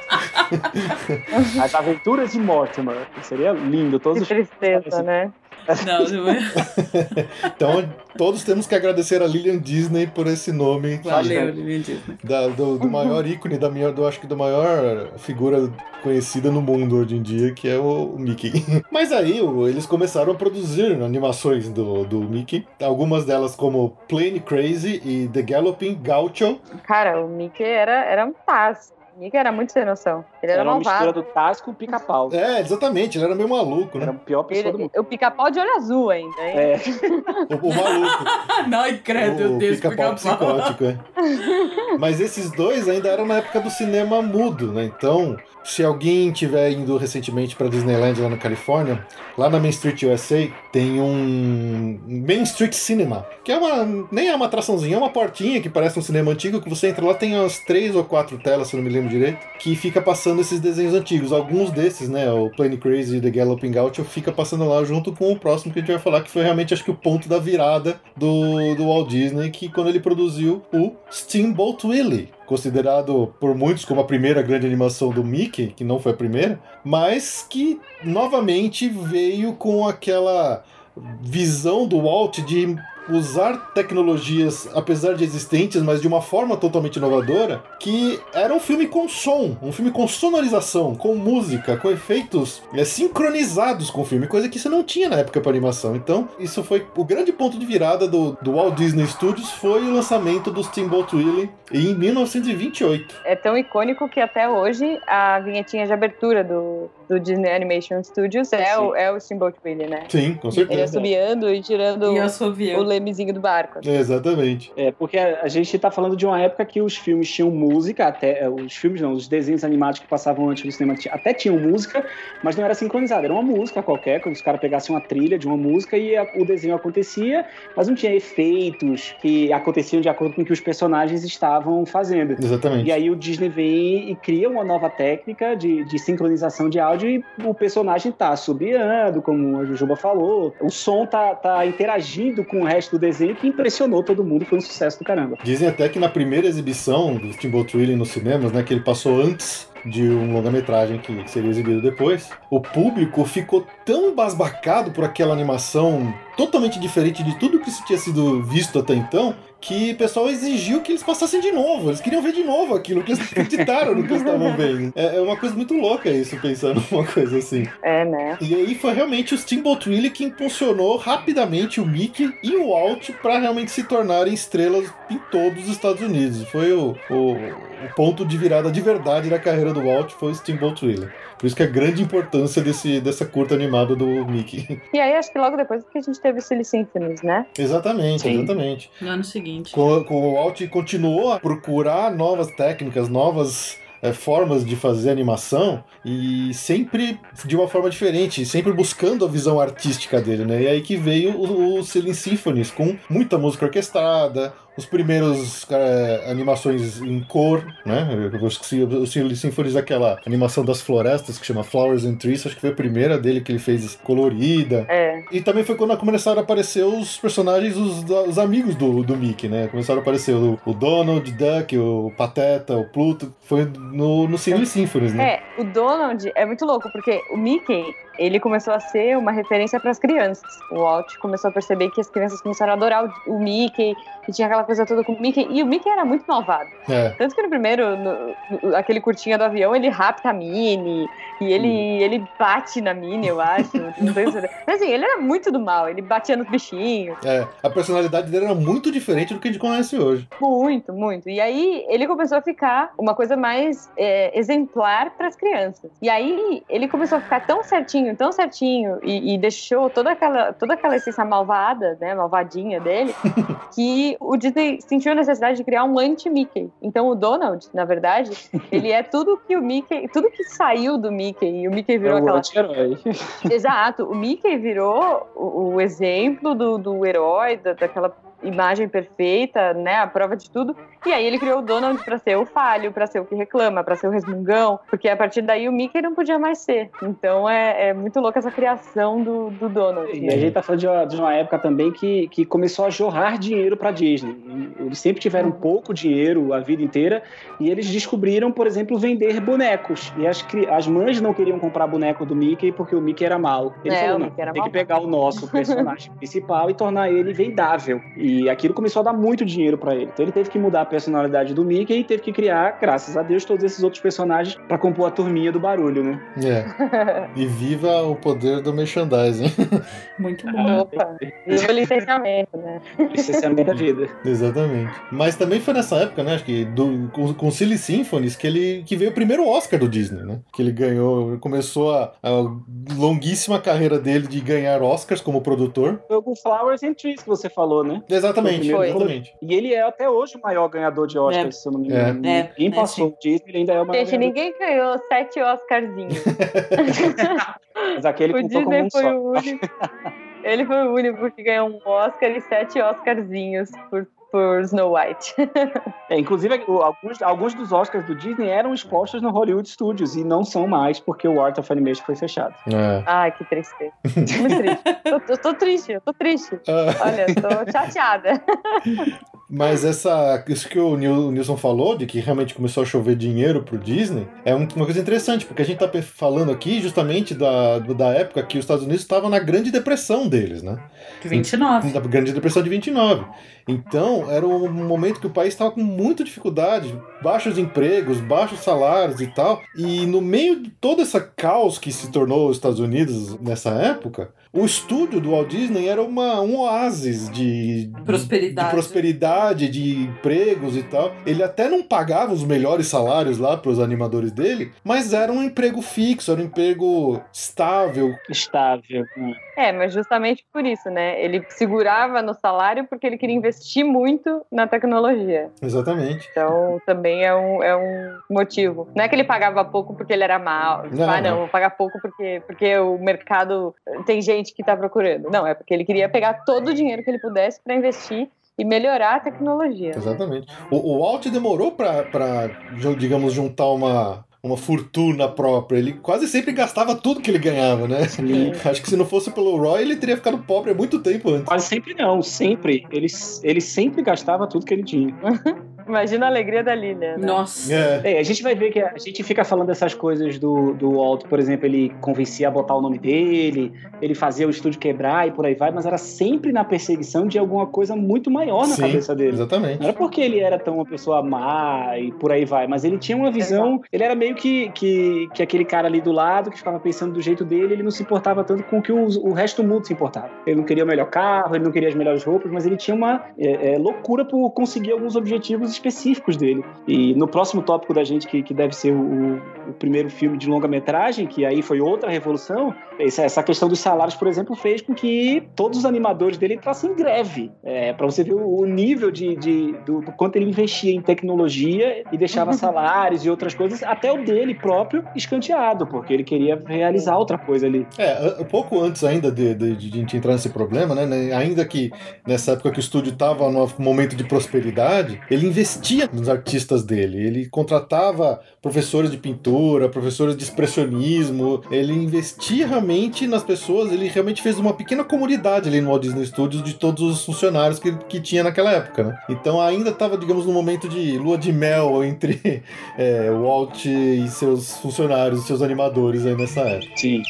as aventuras de Mortimer. Seria lindo. Todos Que os tristeza, né? Não, não é. Então, todos temos que agradecer a Lilian Disney por esse nome. Valeu, Lilian Disney. Da- do, do maior ícone, da minha, do, acho que da maior figura conhecida no mundo hoje em dia, que é o, o Mickey. Mas aí o- eles começaram a produzir animações do, do Mickey, algumas delas como Plain Crazy e The Galloping Gaucho. Cara, o Mickey era, era um taz. O Mickey era muito sem noção. Ele era, Era uma mistura malvado. do Tasco com o pica-pau. É, exatamente, ele era meio maluco, Era né? a pior pessoa do Ele, mundo. o pica-pau de olho azul ainda, hein? É, O, o maluco. Não, ai, credo, meu o Deus, pica-pau pica-pau. psicótico, é. Mas esses dois ainda eram na época do cinema mudo, né? Então, se alguém tiver indo recentemente para Disneyland lá na Califórnia, lá na Main Street USA tem um Main Street Cinema, que é uma nem é uma atraçãozinha, é uma portinha que parece um cinema antigo que você entra lá tem umas três ou quatro telas, se não me lembro direito, que fica passando esses desenhos antigos. Alguns desses, né, o Plain Crazy e The Galloping Gaucho fica passando lá junto com o próximo que a gente vai falar que foi realmente acho que o ponto da virada do, do Walt Disney, que quando ele produziu o Steamboat Willie, considerado por muitos como a primeira grande animação do Mickey, que não foi a primeira, mas que novamente veio com aquela visão do Walt de usar tecnologias, apesar de existentes, mas de uma forma totalmente inovadora, que era um filme com som, um filme com sonorização, com música, com efeitos é, sincronizados com o filme, coisa que você não tinha na época para animação. Então, isso foi o grande ponto de virada do, do Walt Disney Studios foi o lançamento do Steamboat Willie em 1928. É tão icônico que até hoje a vinhetinha de abertura do, do Disney Animation Studios é, o, é o Steamboat Willie, né? Sim, com Ele certeza. assobiando e tirando E o lemezinho do barco. Exatamente. É, porque a a gente tá falando de uma época que os filmes tinham música, até é, os filmes não, os desenhos animados que passavam antes do cinema até tinham música, mas não era sincronizado, era uma música qualquer, quando os caras pegassem uma trilha de uma música e a- o desenho acontecia, mas não tinha efeitos que aconteciam de acordo com o que os personagens estavam fazendo. Exatamente. E aí o Disney vem e cria uma nova técnica de, de sincronização de áudio e o personagem tá assobiando, como a Jujuba falou. O som tá, tá interagindo com o resto do desenho que impressionou todo mundo foi um sucesso do caramba. Dizem até que na primeira exibição do Steamboat Willie nos cinemas, né, que ele passou antes de um longa-metragem que seria exibido depois, o público ficou tão basbacado por aquela animação totalmente diferente de tudo que tinha sido visto até então, que o pessoal exigiu que eles passassem de novo. Eles queriam ver de novo aquilo, que eles acreditaram no que eles estavam vendo. É, é uma coisa muito louca isso, pensando numa coisa assim. É, né? E aí foi realmente o Steamboat Willie que impulsionou rapidamente o Mickey e o Walt para realmente se tornarem estrelas em todos os Estados Unidos. Foi o, o, o ponto de virada de verdade da carreira do Walt foi o Steamboat Willie. Por isso que a grande importância desse, dessa curta animada do Mickey. E aí, acho que logo depois que a gente teve o Silly Symphonies, né? exatamente, Sim. exatamente. No ano seguinte. Com, com o Walt continuou a procurar novas técnicas, novas é, formas de fazer animação e sempre de uma forma diferente, sempre buscando a visão artística dele, né? E aí que veio o, o Silent Symphonies com muita música orquestrada, os primeiros é, animações em cor, né? Eu esqueci, o Silent Symphonies aquela animação das florestas que chama Flowers and Trees, acho que foi a primeira dele que ele fez colorida. É. E também foi quando começaram a aparecer os personagens, os, os amigos do, do Mickey, né? Começaram a aparecer o, o Donald Duck, o Pateta, o Pluto. Foi no, no Silly Symphonies, né? É, o Donald é muito louco, porque o Mickey, ele começou a ser uma referência para as crianças. O Walt começou a perceber que as crianças começaram a adorar o, Mickey, que tinha aquela coisa toda com o Mickey, e o Mickey era muito malvado. É. Tanto que no primeiro, no- no- aquele curtinha do avião, ele rapta a Minnie, e ele, ele bate na Minnie, eu acho. Não. Mas assim, ele era muito do mal, ele batia nos bichinhos. É, a personalidade dele era muito diferente do que a gente conhece hoje. Muito, muito. E aí ele começou a ficar uma coisa mais é, exemplar para as crianças. E aí ele começou a ficar tão certinho, tão certinho, e, e deixou toda aquela, toda aquela essência malvada, né, malvadinha dele, que o Disney sentiu a necessidade de criar um anti-Mickey. Então o Donald, na verdade, ele é tudo que o Mickey, tudo que saiu do Mickey, e o Mickey É virou o aquela anti-herói. Exato, o Mickey virou o, o exemplo do, do herói, da, daquela imagem perfeita, né, a prova de tudo. E aí ele criou o Donald pra ser o falho, pra ser o que reclama, pra ser o resmungão, porque a partir daí o Mickey não podia mais ser. Então é, é muito louca essa criação do, do Donald. E a gente tá falando de uma, de uma época também que, que começou a jorrar dinheiro pra Disney. Eles sempre tiveram pouco dinheiro a vida inteira e eles descobriram, por exemplo, vender bonecos. E as, as mães não queriam comprar boneco do Mickey porque o Mickey era mau. Ele É, falou, não, tem que malvado." pegar o nosso personagem principal e tornar ele vendável. E aquilo começou a dar muito dinheiro pra ele. Então ele teve que mudar a personalidade do Mickey e teve que criar, graças a Deus, todos esses outros personagens pra compor a turminha do barulho, né? É. E viva o poder do merchandising. Muito bom. Opa, viva o licenciamento, né? Licenciamento da vida. Exatamente. Mas também foi nessa época, né? Acho que do, com, com Silly Symphonies que ele que veio o primeiro Oscar do Disney, né? Que ele ganhou, começou a, a longuíssima carreira dele de ganhar Oscars como produtor. Foi o Flowers and Trees que você falou, né? Exatamente, Foi. exatamente. E ele é até hoje o maior ganhador de Oscars, É. se eu não me engano. É, Ninguém é, passou sim. o Disney, ele ainda é o maior Gente, ganhador. ninguém ganhou sete Oscarzinhos. Mas aquele o contou como Disney um foi só. o único. Ele foi o único que ganhou um Oscar e sete Oscarzinhos por, por Snow White. É, inclusive, alguns, alguns dos Oscars do Disney eram expostos no Hollywood Studios e não são mais porque o Art of Animation foi fechado. É. Ai, que tristeza. Muito triste. Tô, tô- tô triste, eu tô triste. Ah, Olha, tô chateada. Mas essa, isso que o Nil- o Nilson falou, de que realmente começou a chover dinheiro pro Disney, é um- uma coisa interessante, porque a gente tá falando aqui justamente da, da época que os Estados Unidos estavam na grande depressão deles, né? De 29. Da grande depressão de 29. Então, era um momento que o país estava com muita dificuldade, baixos empregos, baixos salários e tal. E no meio de todo esse caos que se tornou os Estados Unidos nessa época, o estúdio do Walt Disney era uma, um oásis de Prosperidade. de prosperidade, de empregos e tal. Ele até não pagava os melhores salários lá para os animadores dele, mas era um emprego fixo, era um emprego estável. Estável. né? É, mas justamente por isso, né? Ele segurava no salário porque ele queria investir muito na tecnologia. Exatamente. Então, também é um, é um motivo. Não é que ele pagava pouco porque ele era mal. Não, ah, não, não. vou pagar pouco porque, porque o mercado tem gente que tá procurando. Não, é porque ele queria pegar todo o dinheiro que ele pudesse para investir e melhorar a tecnologia. Exatamente. O, o Walt demorou pra, pra, ju- digamos, juntar uma, uma fortuna própria. Ele quase sempre gastava tudo que ele ganhava, né? Sim. Acho que se não fosse pelo Roy, ele teria ficado pobre há muito tempo antes. Quase sempre não, sempre. Ele, ele sempre gastava tudo que ele tinha. Imagina a alegria da Lilian. né? Nossa. É, É, a gente vai ver que a gente fica falando dessas coisas do, do Walt, por exemplo, ele convencia a botar o nome dele, ele fazia o estúdio quebrar e por aí vai, mas era sempre na perseguição de alguma coisa muito maior na sim, cabeça dele. exatamente. Não era porque ele era tão uma pessoa má e por aí vai, mas ele tinha uma visão. Ele era meio que, que, que aquele cara ali do lado que ficava pensando do jeito dele, ele não se importava tanto com o que o, o resto do mundo se importava. Ele não queria o melhor carro, ele não queria as melhores roupas, mas ele tinha uma é, é, loucura por conseguir alguns objetivos específicos dele. E no próximo tópico da gente, que, que deve ser o, o primeiro filme de longa-metragem, que aí foi outra revolução, essa, questão dos salários, por exemplo, fez com que todos os animadores dele entrassem em greve. É, para você ver o, nível de, de- do, do quanto ele investia em tecnologia e deixava salários e outras coisas, até o dele próprio escanteado, porque ele queria realizar outra coisa ali. É, pouco antes ainda de, de, de a gente entrar nesse problema, né, né, Ainda que nessa época que o estúdio estava num momento de prosperidade, ele investia nos artistas dele. Ele contratava professores de pintura, professores de expressionismo. Ele investia realmente nas pessoas. Ele realmente fez uma pequena comunidade ali no Walt Disney Studios de todos os funcionários que, que tinha naquela época, né? Então ainda estava, digamos, num momento de lua de mel entre é, Walt e seus funcionários, seus animadores aí nessa época. Sim.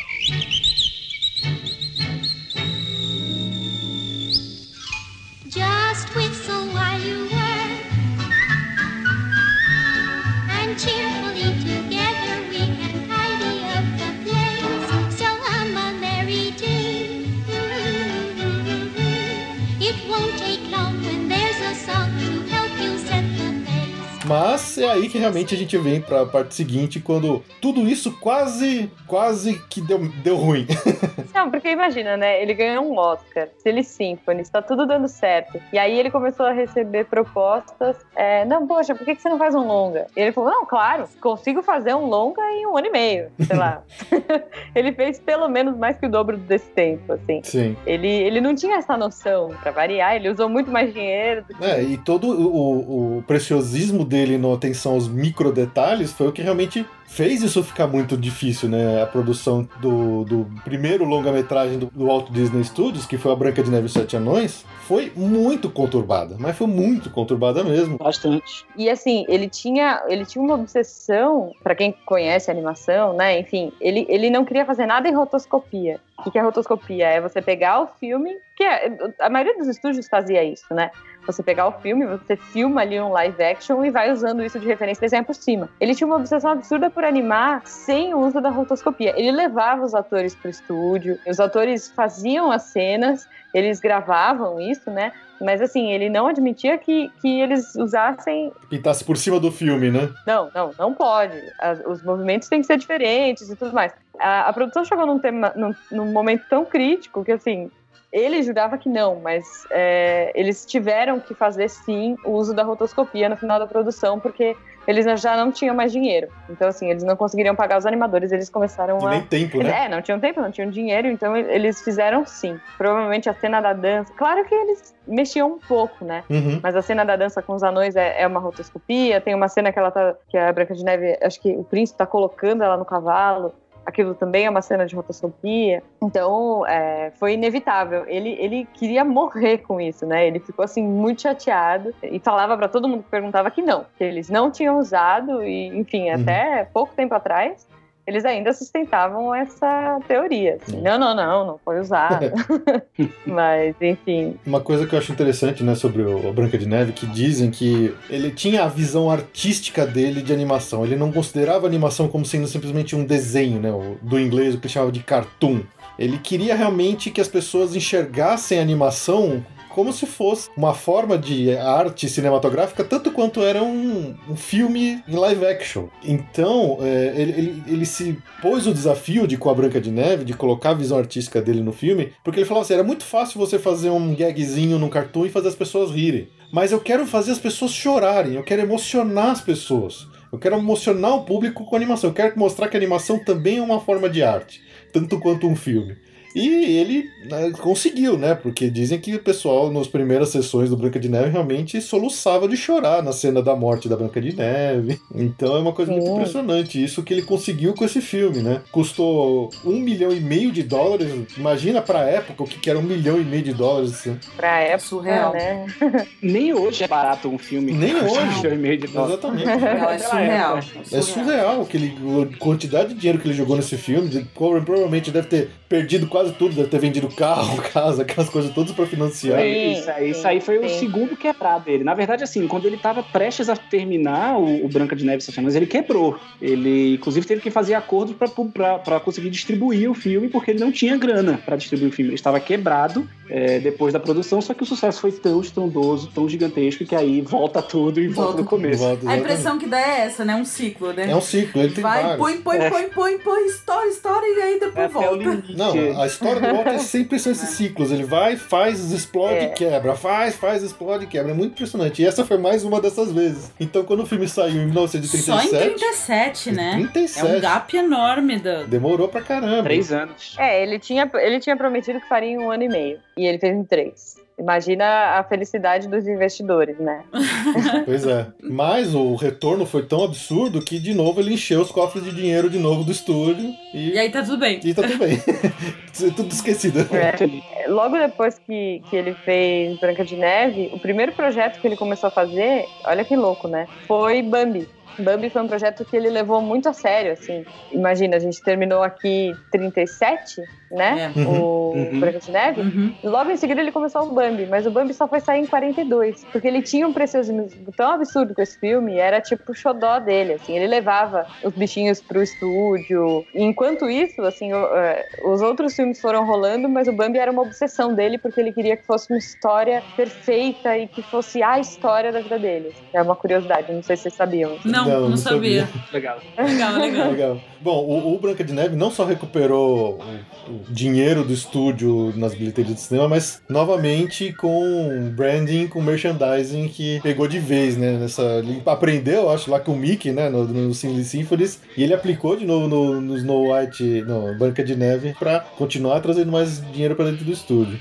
Mas é aí que realmente a gente vem pra parte seguinte, quando tudo isso quase, quase que deu, deu ruim. Não, porque imagina, né? Ele ganhou um Oscar, Silly Symphony, está tudo dando certo. E aí ele começou a receber propostas. é, não, poxa, por que que você não faz um longa? E ele falou: não, claro, consigo fazer um longa em um ano e meio, sei lá. ele fez pelo menos mais que o dobro desse tempo, assim. Sim. Ele, ele não tinha essa noção, pra variar, ele usou muito mais dinheiro. que- É, e todo o, o preciosismo dele na atenção aos micro detalhes foi o que realmente fez isso ficar muito difícil, né? A produção do, do primeiro longa-metragem do, do Walt Disney Studios, que foi A Branca de Neve e Sete Anões, foi muito conturbada, mas foi muito conturbada mesmo. Bastante. E assim, ele tinha, ele tinha uma obsessão, pra quem conhece animação, né? Enfim, ele, ele não queria fazer nada em rotoscopia. O que é rotoscopia? É você pegar o filme, que é- a maioria dos estúdios fazia isso, né? Você pegar o filme, você filma ali um live action e vai usando isso de referência desenha por cima. Ele tinha uma obsessão absurda por animar sem o uso da rotoscopia. Ele levava os atores pro estúdio, os atores faziam as cenas, eles gravavam isso, né? Mas assim, ele não admitia que, que eles usassem Pintasse por cima do filme, né? não, não, não pode. As- os movimentos têm que ser diferentes e tudo mais. A, a produção chegou num, tema, num, num momento tão crítico que, assim, ele jurava que não, mas é, eles tiveram que fazer, sim, o uso da rotoscopia no final da produção, porque eles já não tinham mais dinheiro. Então, assim, eles não conseguiriam pagar os animadores, eles começaram E a... nem tempo, né? É, não tinham tempo, não tinham dinheiro, então eles fizeram sim. Provavelmente a cena da dança. Claro que eles mexiam um pouco, né? Uhum. Mas a cena da dança com os anões é, é uma rotoscopia. Tem uma cena que ela tá. Que a Branca de Neve, acho que o príncipe tá colocando ela no cavalo. Aquilo também é uma cena de rotoscopia. Então, é, foi inevitável. Ele, ele queria morrer com isso, né? Ele ficou, assim, muito chateado. E falava pra todo mundo que perguntava que não. Que eles não tinham usado. E, enfim, Uhum. até pouco tempo atrás, eles ainda sustentavam essa teoria. assim, não, não, não, não foi usado. Mas, enfim, Uma coisa que eu acho interessante, né, sobre o Branca de Neve, que dizem que ele tinha a visão artística dele de animação. Ele não considerava animação como sendo simplesmente um desenho, né, do inglês, o que ele chamava de cartoon. Ele queria realmente que as pessoas enxergassem a animação como se fosse uma forma de arte cinematográfica, tanto quanto era um, um filme em live action. Então, é, ele, ele- ele se pôs o desafio de com a Branca de Neve, de colocar a visão artística dele no filme, porque ele falou assim: era muito fácil você fazer um gagzinho num cartoon e fazer as pessoas rirem. Mas eu quero fazer as pessoas chorarem, eu quero emocionar as pessoas. Eu quero emocionar o público com animação. Eu quero mostrar que a animação também é uma forma de arte, tanto quanto um filme. E ele né, conseguiu, né? Porque dizem que o pessoal, nas primeiras sessões do Branca de Neve, realmente soluçava de chorar na cena da morte da Branca de Neve. Então é uma coisa muito Sim. impressionante. Isso que ele conseguiu com esse filme, né? Custou um milhão e meio de dólares. Imagina pra época o que que era um milhão e meio de dólares. Assim. pra época, Surreal. né? Nem hoje é barato um filme. Nem que hoje. um milhão e meio de dólares. Exatamente. Não, é Naquela surreal. época. É surreal aquele, a quantidade de dinheiro que ele jogou nesse filme. provavelmente deve ter perdido quase tudo, deve ter vendido carro, casa, aquelas coisas todas pra financiar. Sim, Isso aí, sim, isso aí foi o sim. segundo quebrado dele. Na verdade, assim, quando ele tava prestes a terminar o, o Branca de Neve Sete Anões, ele quebrou. Ele, inclusive, teve que fazer acordos pra conseguir distribuir o filme, porque ele não tinha grana pra distribuir o filme. Ele estava quebrado é, depois da produção, só que o sucesso foi tão estrondoso, tão gigantesco, que aí volta tudo e volta, Volta no começo. Volta, A impressão que dá é essa, né? Um ciclo, né? É um ciclo, ele tem Vai, vários. põe, põe, É. põe, põe, põe, história, história, e aí depois É até o volta. limite. Não, a história do Walt é sempre são esses ciclos. Ele vai, faz, explode É. e quebra. Faz, faz, explode e quebra. É muito impressionante. E essa foi mais uma dessas vezes. Então, quando o filme saiu em Só em 1937. 37, né? 37. É um gap enorme da. Demorou pra caramba. Três anos. É, ele tinha, ele tinha prometido que faria em um ano e meio. E ele fez em três. Imagina a felicidade dos investidores, né? Pois é. Mas o retorno foi tão absurdo que, de novo, ele encheu os cofres de dinheiro de novo do estúdio. E, E aí tá tudo bem. e tá tudo bem. tudo esquecido. É. Logo depois que, que ele fez Branca de Neve, o primeiro projeto que ele começou a fazer, olha que louco, né? Foi Bambi. Bambi foi um projeto que ele levou muito a sério, assim. Imagina, a gente terminou aqui 37, né? É. O Uhum. Branca de Neve. Uhum. Logo em seguida ele começou o Bambi, mas o Bambi só foi sair em 42, porque ele tinha um preciosismo tão absurdo com esse filme, era tipo o xodó dele, assim, ele levava os bichinhos pro estúdio. E enquanto isso, assim, o- é, os outros filmes foram rolando, mas o Bambi era uma obsessão dele, porque ele queria que fosse uma história perfeita e que fosse a história da vida dele. É uma curiosidade, não sei se vocês sabiam. Não, Não, não, não sabia. sabia. Legal. Legal, legal. Legal. Bom, o, o Branca de Neve não só recuperou o, dinheiro do estúdio nas bilheterias de cinema, mas novamente com branding, com merchandising que pegou de vez, né? Nessa, ele aprendeu, acho, lá com o Mickey, né? No, no Silly Symphonies, e ele aplicou de novo no, no Snow White, no Branca de Neve, pra continuar trazendo mais dinheiro pra dentro do estúdio.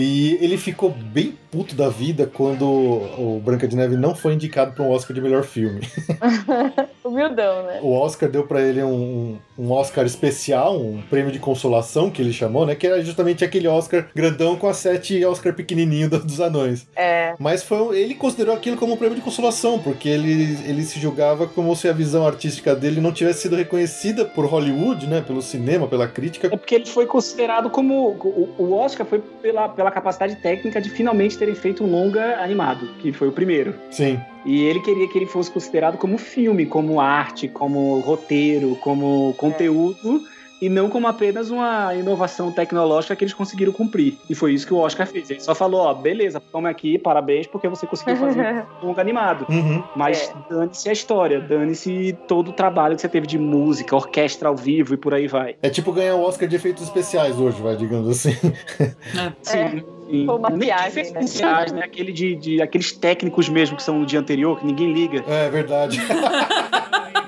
E ele ficou bem puto da vida quando o Branca de Neve não foi indicado para um Oscar de melhor filme. Humildão, né? O Oscar deu pra ele um, um Oscar especial, um prêmio de consolação que ele chamou, né? Que era justamente aquele Oscar grandão com as sete Oscar pequenininho do- dos anões. É. Mas foi, ele considerou aquilo como um prêmio de consolação, porque ele, ele se julgava como se a visão artística dele não tivesse sido reconhecida por Hollywood, né? Pelo cinema, pela crítica. É porque ele foi considerado como. O, o Oscar foi pela, pela capacidade técnica de finalmente terem feito um longa animado, que foi o primeiro. Sim. E ele queria que ele fosse considerado como filme, como arte, como roteiro, como conteúdo, e não como apenas uma inovação tecnológica que eles conseguiram cumprir. E foi isso que o Oscar fez. Ele só falou: ó, beleza, toma aqui, parabéns, porque você conseguiu fazer um longa animado. Uhum. Mas dane-se a história, dane-se todo o trabalho que você teve de música, orquestra ao vivo e por aí vai. É tipo ganhar o Oscar de efeitos especiais hoje, vai, digamos assim. Sim. sim. Foi uma Nem viagem, efeitos né? especiais, né? Aquele de, de- aqueles técnicos mesmo que são no dia anterior, que ninguém liga. É verdade.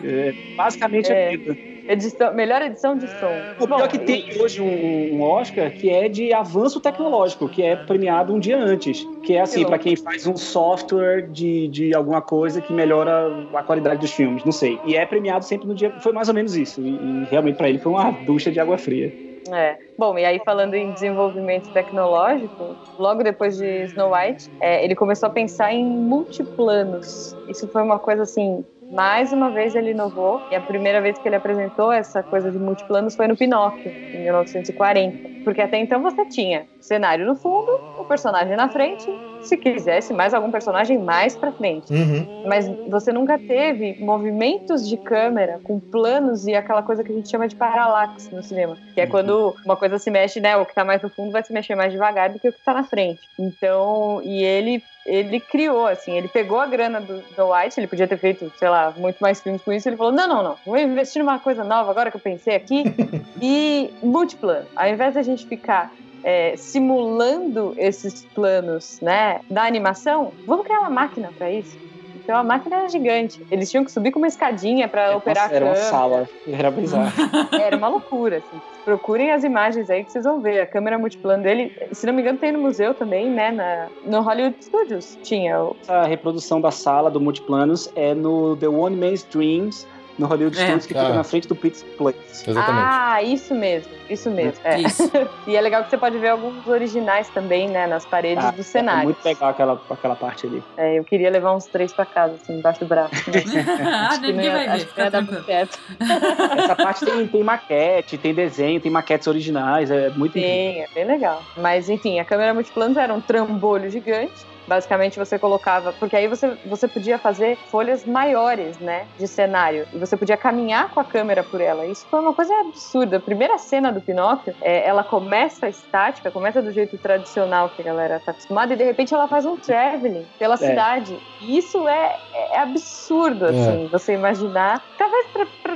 É, basicamente É. é vida. Edição, melhor edição de som. O pior Bom, é que tem hoje um, um Oscar que é de avanço tecnológico, que é premiado um dia antes. Que é assim, para quem faz um software de, de alguma coisa que melhora a qualidade dos filmes, não sei. E é premiado sempre no dia. Foi mais ou menos isso. E, e realmente para ele foi uma ducha de água fria. É. Bom, e aí falando em desenvolvimento tecnológico, logo depois de Snow White, é, ele começou a pensar em multiplanos. Isso foi uma coisa assim. Mais uma vez ele inovou, e a primeira vez que ele apresentou essa coisa de multiplanos foi no Pinóquio, em 1940. Porque até então você tinha cenário no fundo, o personagem na frente, se quisesse mais algum personagem mais pra frente. Uhum. Mas você nunca teve movimentos de câmera com planos e aquela coisa que a gente chama de paralaxe no cinema. Que é quando uma coisa se mexe, né? O que tá mais no fundo vai se mexer mais devagar do que o que tá na frente. Então, e ele. Ele criou, assim, ele pegou a grana do, do White, ele podia ter feito, sei lá, muito mais filmes com isso. Ele falou: não, não, não, vou investir numa coisa nova agora que eu pensei aqui. e multiplano. Ao invés da gente ficar é, simulando esses planos, né, da animação, vamos criar uma máquina para isso. Então a máquina era gigante. Eles tinham que subir com uma escadinha para operar Nossa, era a uma câmera. sala. Era bizarro. Era uma loucura, assim. Procurem as imagens aí que vocês vão ver. A câmera multiplano dele, se não me engano, tem no museu também, né? Na, no Hollywood Studios tinha. o- Essa reprodução da sala do Multiplanos é no The One Man's Dreams, no Hollywood É. Studios, que Ah. fica na frente do Pizza Place. Exatamente. Ah, isso mesmo, isso mesmo. É. Isso. E é legal que você pode ver alguns originais também, né? Nas paredes Ah, do É cenário. muito legal aquela, aquela parte ali. É, eu queria levar uns três pra casa, assim, embaixo do braço. mas ah, acho que não ninguém ia- vai ver, acho que fica tranquilo. Essa parte tem, tem maquete, tem desenho, tem maquetes originais, é muito incrível. Sim, é bem legal. Mas enfim, a câmera multiplanos era um trambolho gigante. Basicamente você colocava, porque aí você, você podia fazer folhas maiores, né, de cenário, e você podia caminhar com a câmera por ela. Isso foi uma coisa absurda. A primeira cena do Pinóquio, é, ela começa estática, começa do jeito tradicional que a galera tá acostumada, e de repente ela faz um traveling pela cidade. E isso é, é absurdo, assim, você imaginar. Talvez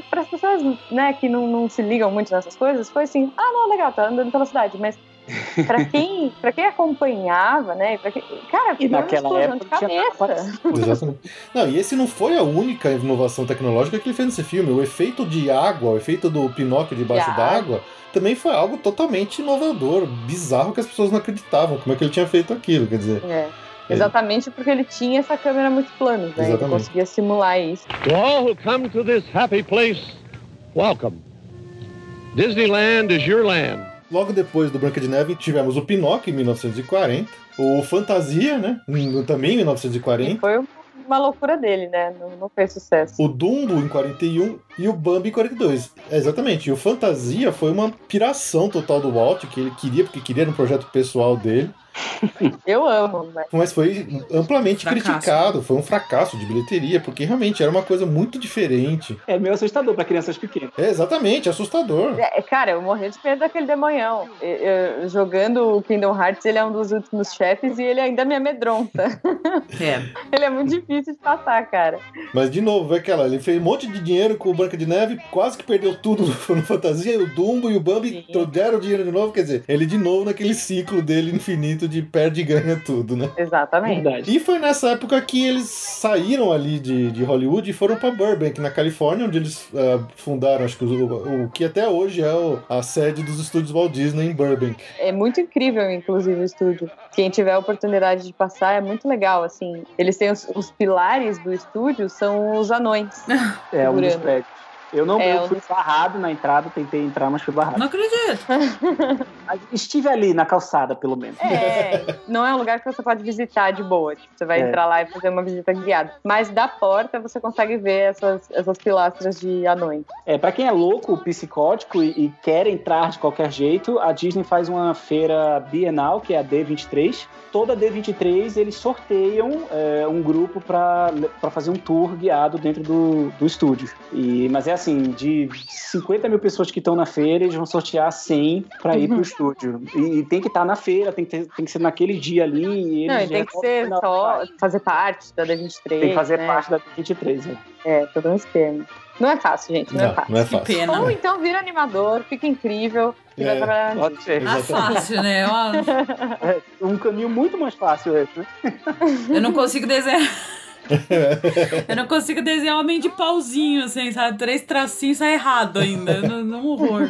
para as pessoas, né, que não, não se ligam muito nessas coisas, foi assim, ah, não, legal, tá andando pela cidade, mas Pra quem, pra quem acompanhava, né? Pra quem, cara, E naquela época de tinha cabeça. Exatamente. Não, e esse não foi a única inovação tecnológica que ele fez nesse filme. O efeito de água, o efeito do Pinóquio debaixo De d'água, também foi algo totalmente inovador, bizarro que as pessoas não acreditavam. Como é que ele tinha feito aquilo? Quer dizer, É. Exatamente porque ele tinha essa câmera multiplano, né? Ele Exatamente. conseguia simular isso. To all who come to this happy place, welcome. Disneyland is your land. Logo depois do Branca de Neve, tivemos o Pinóquio em 1940, o Fantasia, né? Também em E 1940. foi uma loucura dele, né? Não, não fez sucesso. O Dumbo em 41 e o Bambi em 42. É, exatamente. E o Fantasia foi uma piração total do Walt, que ele queria, porque queria era um projeto pessoal dele. Eu amo, mas Mas foi amplamente Fracasso. criticado, foi um fracasso de bilheteria, porque realmente era uma coisa muito diferente. É meio assustador pra crianças pequenas. É exatamente, assustador. É, cara, eu morri de medo daquele demonhão. Eu- eu- jogando o Kingdom Hearts, ele é um dos últimos chefes e ele ainda me amedronta. É. ele é muito difícil de passar, cara. Mas de novo, é aquela, ele fez um monte de dinheiro com o Branca de Neve, quase que perdeu tudo no, no Fantasia, e o Dumbo e o Bambi Sim. deram o dinheiro de novo, quer dizer, ele de novo naquele ciclo dele infinito de perde e ganha tudo, né? Exatamente. Verdade. E foi nessa época que eles saíram ali de, de Hollywood e foram pra Burbank, na Califórnia, onde eles ah, fundaram, acho que o, o que até hoje é o- a sede dos estúdios Walt Disney em Burbank. É muito incrível, inclusive, o estúdio. Quem tiver a oportunidade de passar é muito legal, assim. Eles têm os, os pilares do estúdio, são os anões. É um dos prédios. Eu não É, eu fui barrado na entrada, tentei entrar, mas fui barrado. Não acredito. Mas estive ali na calçada, pelo menos. É, não é um lugar que você pode visitar de boa. Tipo, você vai É. entrar lá e fazer uma visita guiada. Mas da porta você consegue ver essas, essas pilastras de anões. É, pra quem é louco, psicótico e, e quer entrar de qualquer jeito, a Disney faz uma feira bienal, que é a D23. Toda D23 eles sorteiam é, um grupo pra fazer um tour guiado dentro do, do estúdio. E, mas é assim, de 50 mil pessoas que estão na feira, eles vão sortear 100 pra ir pro Uhum. estúdio. E, e tem que estar na feira, tem que, ter- tem que ser naquele dia ali. E não, tem que ser só fazer parte da D23. Tem que fazer né? parte da D23. né? É, todo um esquema. Não é fácil, gente, não, é Não, fácil. não é Que fácil. pena. Ou então vira animador, fica incrível e vai É, trabalhar na Pode ser. Ah, Exatamente. fácil, né? Ó, É um caminho muito mais fácil esse, né? Eu não consigo desenhar. Eu não consigo desenhar homem de pauzinho, assim, sabe? Três tracinhos sai errado ainda. Não, horror.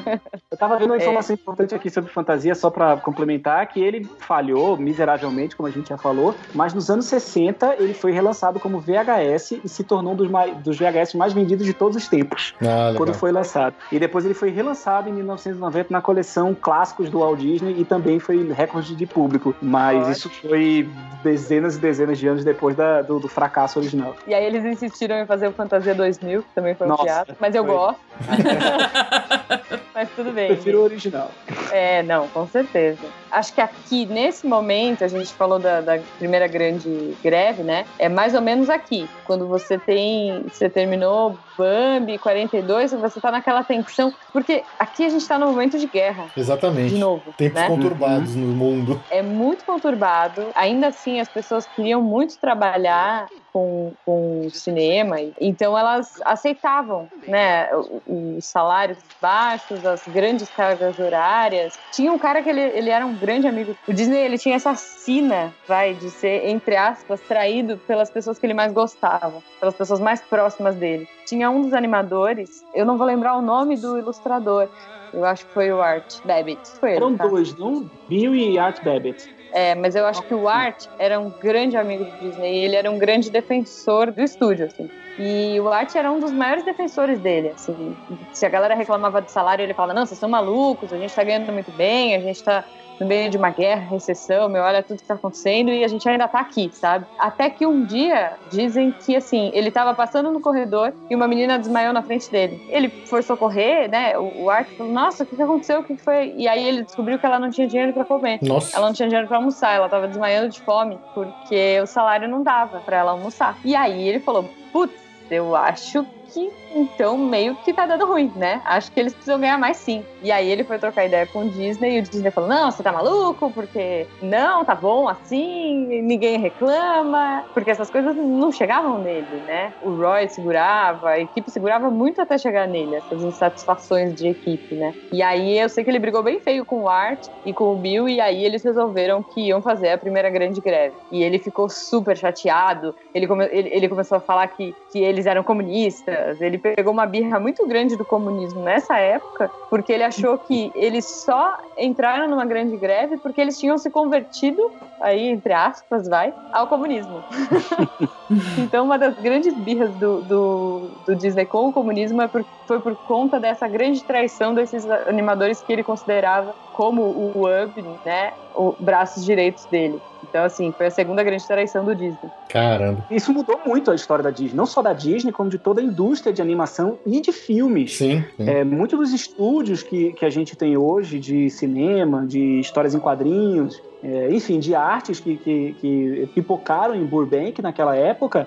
Eu tava vendo uma É. informação importante aqui sobre fantasia, só pra complementar, que ele falhou miseravelmente, como a gente já falou, mas nos anos 60 ele foi relançado como VHS e se tornou um dos, mai- dos VHS mais vendidos de todos os tempos, Ah, quando foi lançado. E depois ele foi relançado em 1990 na coleção Clássicos do Walt Disney e também foi recorde de público. Mas Ótimo. isso foi dezenas e dezenas de anos depois da- do, do fracasso original. E aí eles insistiram em fazer o Fantasia 2000, que também foi um Nossa, teatro. Mas eu foi. gosto. mas tudo bem. Prefiro o original. É, não, com certeza. Acho que aqui, nesse momento, a gente falou da, da primeira grande greve, né? É mais ou menos aqui. Quando você tem. Você terminou Bambi 42, você tá naquela tensão. Porque aqui a gente tá no momento de guerra. Exatamente. De novo. Tempos né? conturbados no mundo. é muito conturbado. Ainda assim, as pessoas queriam muito trabalhar com, com cinema, então elas aceitavam, né, os salários baixos, as grandes cargas horárias. Tinha um cara que ele, ele era um grande amigo. O Disney ele tinha essa sina, vai, de ser entre aspas traído pelas pessoas que ele mais gostava, pelas pessoas mais próximas dele. Tinha um dos animadores, eu não vou lembrar o nome do ilustrador. Eu acho que foi o Art Babbitt. Foi ele, Eram tá? dois, não? Bill e Art Babbitt. É, mas eu acho que o Art era um grande amigo do Disney, e ele era um grande defensor do estúdio, assim. E o Art era um dos maiores defensores dele, assim. Se a galera reclamava de salário, ele falava: "Não, vocês são malucos, a gente tá ganhando muito bem, a gente tá no meio de uma guerra, recessão, meu, olha tudo que tá acontecendo e a gente ainda tá aqui, sabe? Até que um dia dizem que assim, ele tava passando no corredor e uma menina desmaiou na frente dele. Ele foi socorrer, né? O, o falou: "Nossa, o que que aconteceu? O que que foi?" E aí ele descobriu que ela não tinha dinheiro pra comer. Nossa. Ela não tinha dinheiro pra almoçar, ela tava desmaiando de fome, porque o salário não dava pra ela almoçar. E aí ele falou: putz, eu acho que então meio que tá dando ruim, né? Acho que eles precisam ganhar mais sim. E aí ele foi trocar ideia com o Disney e o Disney falou: não, você tá maluco, porque não, tá bom assim, ninguém reclama, porque essas coisas não chegavam nele, né? O Roy segurava, a equipe segurava muito até chegar nele, essas insatisfações de equipe, né? E aí eu sei que ele brigou bem feio com o Art e com o Bill, e aí eles resolveram que iam fazer a primeira grande greve. E ele ficou super chateado, ele, come- ele, ele começou a falar que, que eles eram comunistas, ele pegou uma birra muito grande do comunismo nessa época, porque ele achou que eles só entraram numa grande greve porque eles tinham se convertido, aí entre aspas, vai, ao comunismo. então uma das grandes birras do, do, do Disney com o comunismo é por- foi por conta dessa grande traição desses animadores que ele considerava como o Ub, né, os braços direitos dele. Então, assim, foi a segunda grande traição do Disney. Caramba. Isso mudou muito a história da Disney, não só da Disney, como de toda a indústria de animação e de filmes. Sim. sim. É, muitos dos estúdios que, que a gente tem hoje de cinema, de histórias em quadrinhos, é, enfim, de artes que, que, que pipocaram em Burbank naquela época,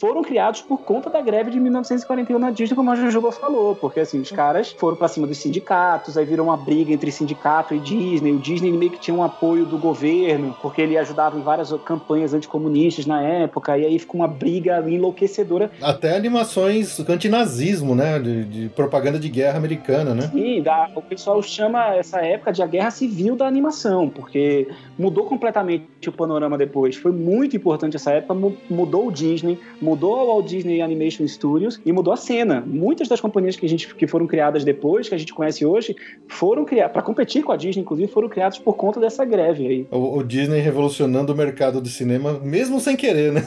foram criados por conta da greve de 1941 na Disney, como a Jujuba falou, porque assim, os caras foram para cima dos sindicatos, aí virou uma briga entre sindicato e Disney. O Disney meio que tinha um apoio do governo, porque ele ajudava em várias campanhas anticomunistas na época, e aí ficou uma briga enlouquecedora. Até animações antinazismo, né? De, de propaganda de guerra americana, né? Sim, da, o pessoal chama essa época de a guerra civil da animação, porque mudou completamente o panorama depois. Foi muito importante essa época, mudou o Disney, mudou o Walt Disney Animation Studios e mudou a cena. Muitas das companhias que a gente que foram criadas depois, que a gente conhece hoje, foram criadas para competir com a Disney, inclusive foram criadas por conta dessa greve aí. O, o Disney revolucionando o mercado de cinema, mesmo sem querer, né?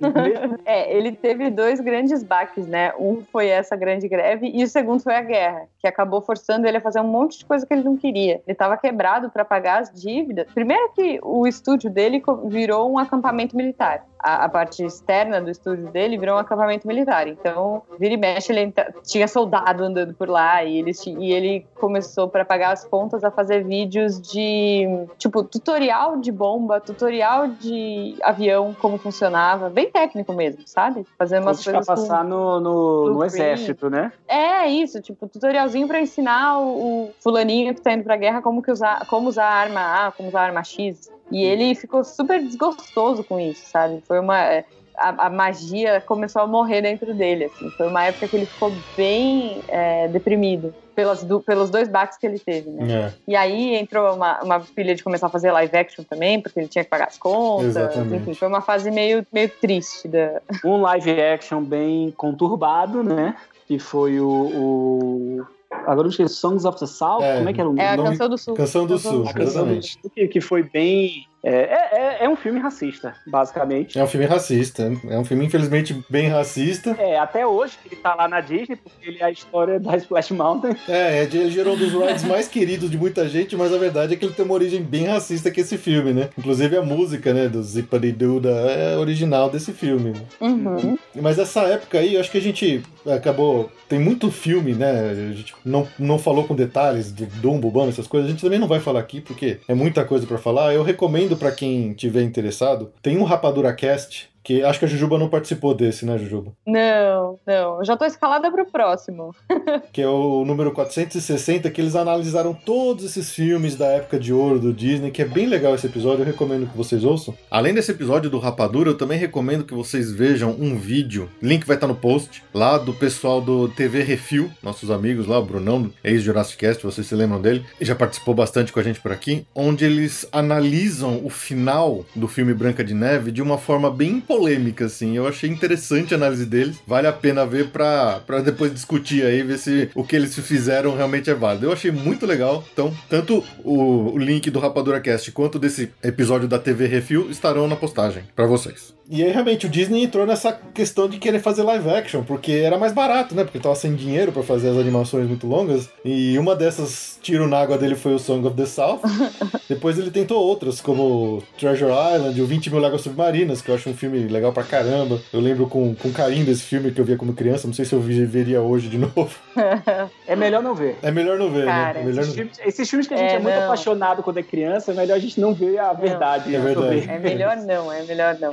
é, ele teve dois grandes baques, né? Um foi essa grande greve e o segundo foi a guerra, que acabou forçando ele a fazer um monte de coisa que ele não queria. Ele estava quebrado para pagar as dívidas. Primeiro que o estúdio dele virou um acampamento militar a, a, parte externa do estúdio dele virou um acampamento militar. Então, vira e mexe, ele tinha soldado andando por lá e ele, e ele começou, para pagar as contas, a fazer vídeos de, tipo, tutorial de bomba, tutorial de avião, como funcionava, bem técnico mesmo, sabe? Fazendo umas coisas. Pra passar com, no, no, no exército, né? É, isso, tipo, tutorialzinho para ensinar o, o, fulaninho que tá indo pra guerra como, que usar, como usar a arma A, como usar a arma X. E ele ficou super desgostoso com isso, sabe? Foi uma. É, a, a, magia começou a morrer dentro dele, assim. Foi uma época que ele ficou bem é, deprimido pelas, do, pelos dois baques que ele teve, né? É. E aí entrou uma, uma pilha de começar a fazer live action também, porque ele tinha que pagar as contas. Exatamente. Enfim, foi uma fase meio, meio triste. Da... Um live action bem conturbado, né? Que foi o, o Agora eu esqueci, Songs of the South, é, como é que era o nome? É a Canção do Sul. Canção do Sul, Canção do Sul, que foi bem é, é, é, é, um filme racista, basicamente. É um filme racista. É um filme, infelizmente, bem racista. É, até hoje ele tá lá na Disney, porque ele é a história da Splash Mountain. É, ele gerou um dos rides mais queridos de muita gente, mas a verdade é que ele tem uma origem bem racista que esse filme, né? Inclusive a música, né, do Zippity-Doo é original desse filme. Uhum. Mas essa época aí, eu acho que a gente acabou... Tem muito filme, né? A gente não, não falou com detalhes do Dumbo, Bum, essas coisas. A gente também não vai falar aqui, porque é muita coisa para falar. Eu recomendo recomendo para quem tiver interessado, tem um Rapadura Cast que acho que a Jujuba não participou desse, né, Jujuba? Não, não. Eu já tô escalada pro próximo. que é o número 460, que eles analisaram todos esses filmes da época de ouro do Disney, que é bem legal esse episódio, eu recomendo que vocês ouçam. Além desse episódio do Rapadura, eu também recomendo que vocês vejam um vídeo, link vai estar no post, lá do pessoal do TV Refil, nossos amigos lá, o Brunão, ex-Jurassic Cast, vocês se lembram dele, e já participou bastante com a gente por aqui, onde eles analisam o final do filme Branca de Neve de uma forma bem polêmica, assim. Eu achei interessante a análise deles. Vale a pena ver pra, pra depois discutir aí, ver se o que eles fizeram realmente é válido. Eu achei muito legal. Então, tanto o, o link do Rapadura Cast quanto desse episódio da TV Refil estarão na postagem para vocês. E aí, realmente, o Disney entrou nessa questão de querer fazer live action, porque era mais barato, né? Porque tava sem dinheiro para fazer as animações muito longas. E uma dessas tiro na água dele foi o Song of the South. Depois ele tentou outras, como Treasure Island, o 20 Mil Léguas Submarinas, que eu acho um filme legal pra caramba. Eu lembro com, com carinho desse filme que eu via como criança. Não sei se eu veria hoje de novo. É melhor não ver. É melhor não ver, né? Cara, né? É melhor esses, não... Filmes, esses, filmes, que a gente é, é muito apaixonado quando é criança, é melhor a gente não ver a verdade. Não. É verdade. É melhor não, é melhor não.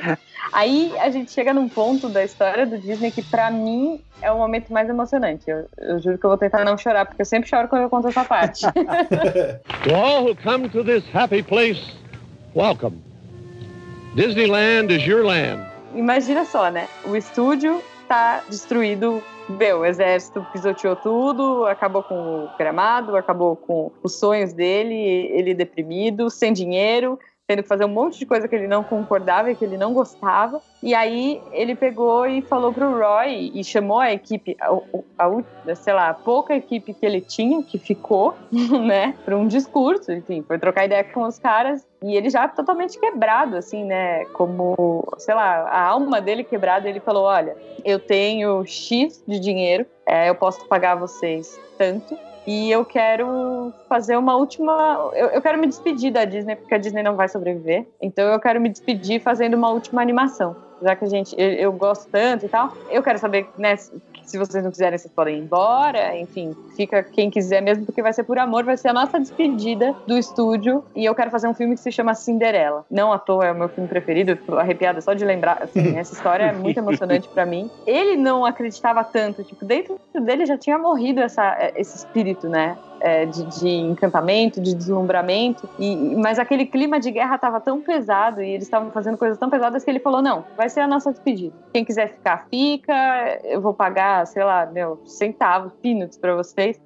Aí a gente chega num ponto da história do Disney que, para mim, é o momento mais emocionante. Eu, eu, juro que eu vou tentar não chorar, porque eu sempre choro quando eu conto essa parte. to all who come to this happy place, welcome. Disneyland is your land. Imagina só, né? O estúdio tá destruído. Meu, o exército pisoteou tudo, acabou com o gramado, acabou com os sonhos dele, ele deprimido, sem dinheiro, tendo que fazer um monte de coisa que ele não concordava e que ele não gostava. E aí ele pegou e falou pro Roy e chamou a equipe, a, a, sei lá, a pouca equipe que ele tinha, que ficou, né, para um discurso, enfim, foi trocar ideia com os caras. E ele já totalmente quebrado, assim, né, como, sei lá, a alma dele quebrada, ele falou, olha, eu tenho X de dinheiro, é, eu posso pagar vocês tanto, e eu quero fazer uma última. Eu, eu, quero me despedir da Disney, porque a Disney não vai sobreviver. Então eu quero me despedir fazendo uma última animação. já que a gente, eu, eu gosto tanto e tal, eu quero saber, né, se vocês não quiserem, vocês podem ir embora, enfim, fica quem quiser mesmo, porque vai ser por amor, vai ser a nossa despedida do estúdio, e eu quero fazer um filme que se chama Cinderela. Não à toa é o meu filme preferido, tô arrepiada só de lembrar, assim, essa história é muito emocionante para mim. Ele não acreditava tanto, tipo, dentro dele já tinha morrido essa, esse espírito, né? É, de, de, encantamento, de deslumbramento, e, mas aquele clima de guerra estava tão pesado e eles estavam fazendo coisas tão pesadas que ele falou: não, vai ser a nossa despedida. Quem quiser ficar, fica, eu vou pagar, sei lá, meu, centavos, peanuts para vocês,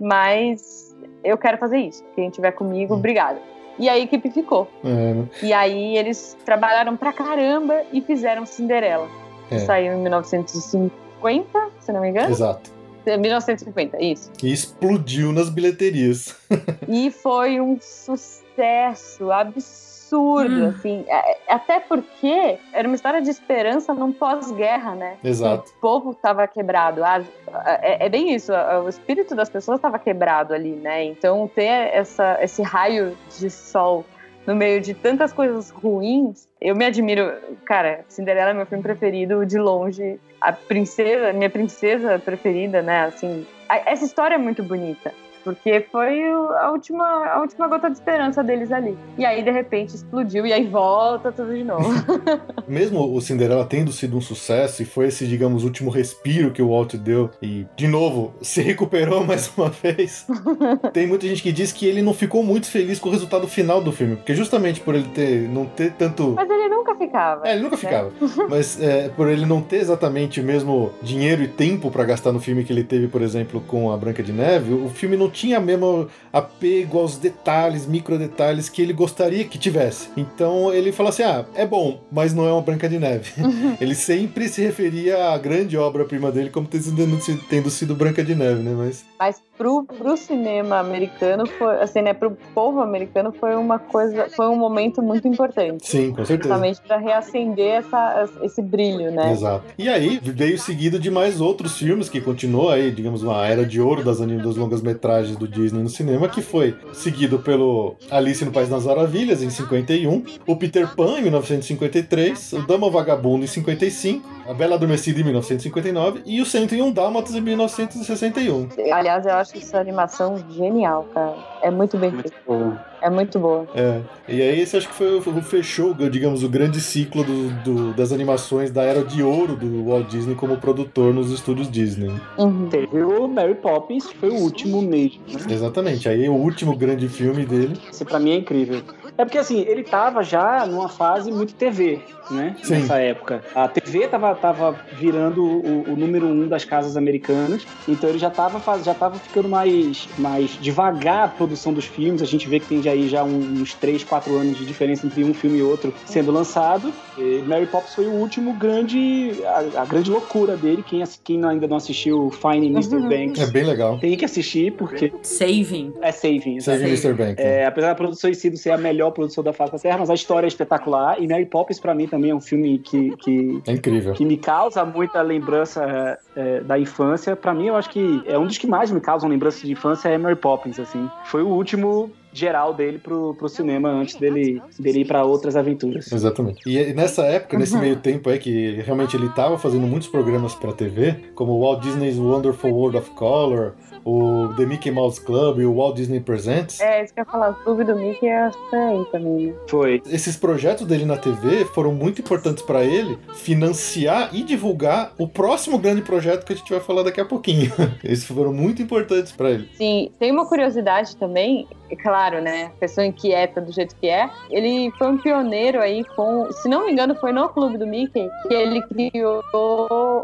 mas eu quero fazer isso. Quem estiver comigo, hum. obrigada. E a equipe ficou. É. E aí eles trabalharam pra caramba e fizeram Cinderela. É. Saiu em 1950, se não me engano. Exato. 1950, isso. E explodiu nas bilheterias. e foi um sucesso absurdo, hum. assim. É, até porque era uma história de esperança num pós-guerra, né? Exato. O povo estava quebrado. É, é, bem isso, o espírito das pessoas estava quebrado ali, né? Então ter essa, esse raio de sol no meio de tantas coisas ruins, eu me admiro. Cara, Cinderela é meu filme preferido de longe. A princesa, minha princesa preferida, né? Assim, essa história é muito bonita porque foi a última, a última gota de esperança deles ali. E aí, de repente, explodiu e aí volta tudo de novo. Mesmo o Cinderela tendo sido um sucesso e foi esse, digamos, último respiro que o Walt deu e, de novo, se recuperou mais uma vez, tem muita gente que diz que ele não ficou muito feliz com o resultado final do filme, porque justamente por ele ter, não ter tanto... Mas ele nunca ficava. É, ele nunca né? ficava. Mas é, por ele não ter exatamente o mesmo dinheiro e tempo para gastar no filme que ele teve, por exemplo, com a Branca de Neve, o filme não tinha mesmo apego aos detalhes, micro detalhes que ele gostaria que tivesse. Então ele fala assim: ah, é bom, mas não é uma Branca de Neve. ele sempre se referia à grande obra-prima dele como tendo sido Branca de Neve, né? Mas, mas pro, pro cinema americano, foi, assim, né, pro povo americano foi uma coisa, foi um momento muito importante. Sim, com certeza. Justamente para reacender essa, esse brilho, né? Exato. E aí veio seguido de mais outros filmes que continuou aí, digamos, uma era de ouro das, das longas metragens do Disney no cinema, que foi seguido pelo Alice no País das Maravilhas em 51, o Peter Pan em 1953, o Dama Vagabundo em 55, a Bela Adormecida em 1959 e o 101 Dálmatas em 1961. Aliás, eu acho essa animação genial, cara. É muito bem feito. É muito boa. É. E aí esse acho que foi o fechou, digamos, o grande ciclo do, do, das animações da era de ouro do Walt Disney como produtor nos estúdios Disney. Uhum. Teve o Mary Poppins, que foi o último mesmo. Né? Exatamente. Aí o último grande filme dele. Esse pra mim é incrível. É porque assim, ele tava já numa fase muito TV, né? Sim. Nessa época. A TV tava, tava virando o, o, número um das casas americanas, então ele já tava, já tava ficando mais, mais devagar a produção dos filmes. A gente vê que tem já aí já uns 3, 4 anos de diferença entre um filme e outro sendo lançado. E Mary Poppins foi o último grande, a, a grande loucura dele. Quem, quem ainda não assistiu Finding Mr. Uhum. Banks. É bem legal. Tem que assistir porque. Saving. É Saving. Saving Mr. Banks. É, apesar da produção em si ser a melhor produção da face da Terra, mas a história é espetacular. E Mary Poppins, pra mim, também é um filme que. que é incrível. Que me causa muita lembrança é, da infância. Pra mim, eu acho que é um dos que mais me causam lembranças de infância é Mary Poppins, assim. Foi o último geral dele pro, pro cinema antes dele, dele ir para outras aventuras. Exatamente. E nessa época, nesse uhum. meio tempo aí, que realmente ele tava fazendo muitos programas pra TV, como Walt Disney's Wonderful World of Color, o The Mickey Mouse Club e o Walt Disney Presents. É, isso que eu ia falar, o clube do Mickey é aí também. Né? Foi. Esses projetos dele na TV foram muito importantes para ele financiar e divulgar o próximo grande projeto que a gente vai falar daqui a pouquinho. Esses foram muito importantes para ele. Sim, tem uma curiosidade também, é claro, né? Pessoa inquieta do jeito que é. Ele foi um pioneiro aí com, se não me engano, foi no clube do Mickey que ele criou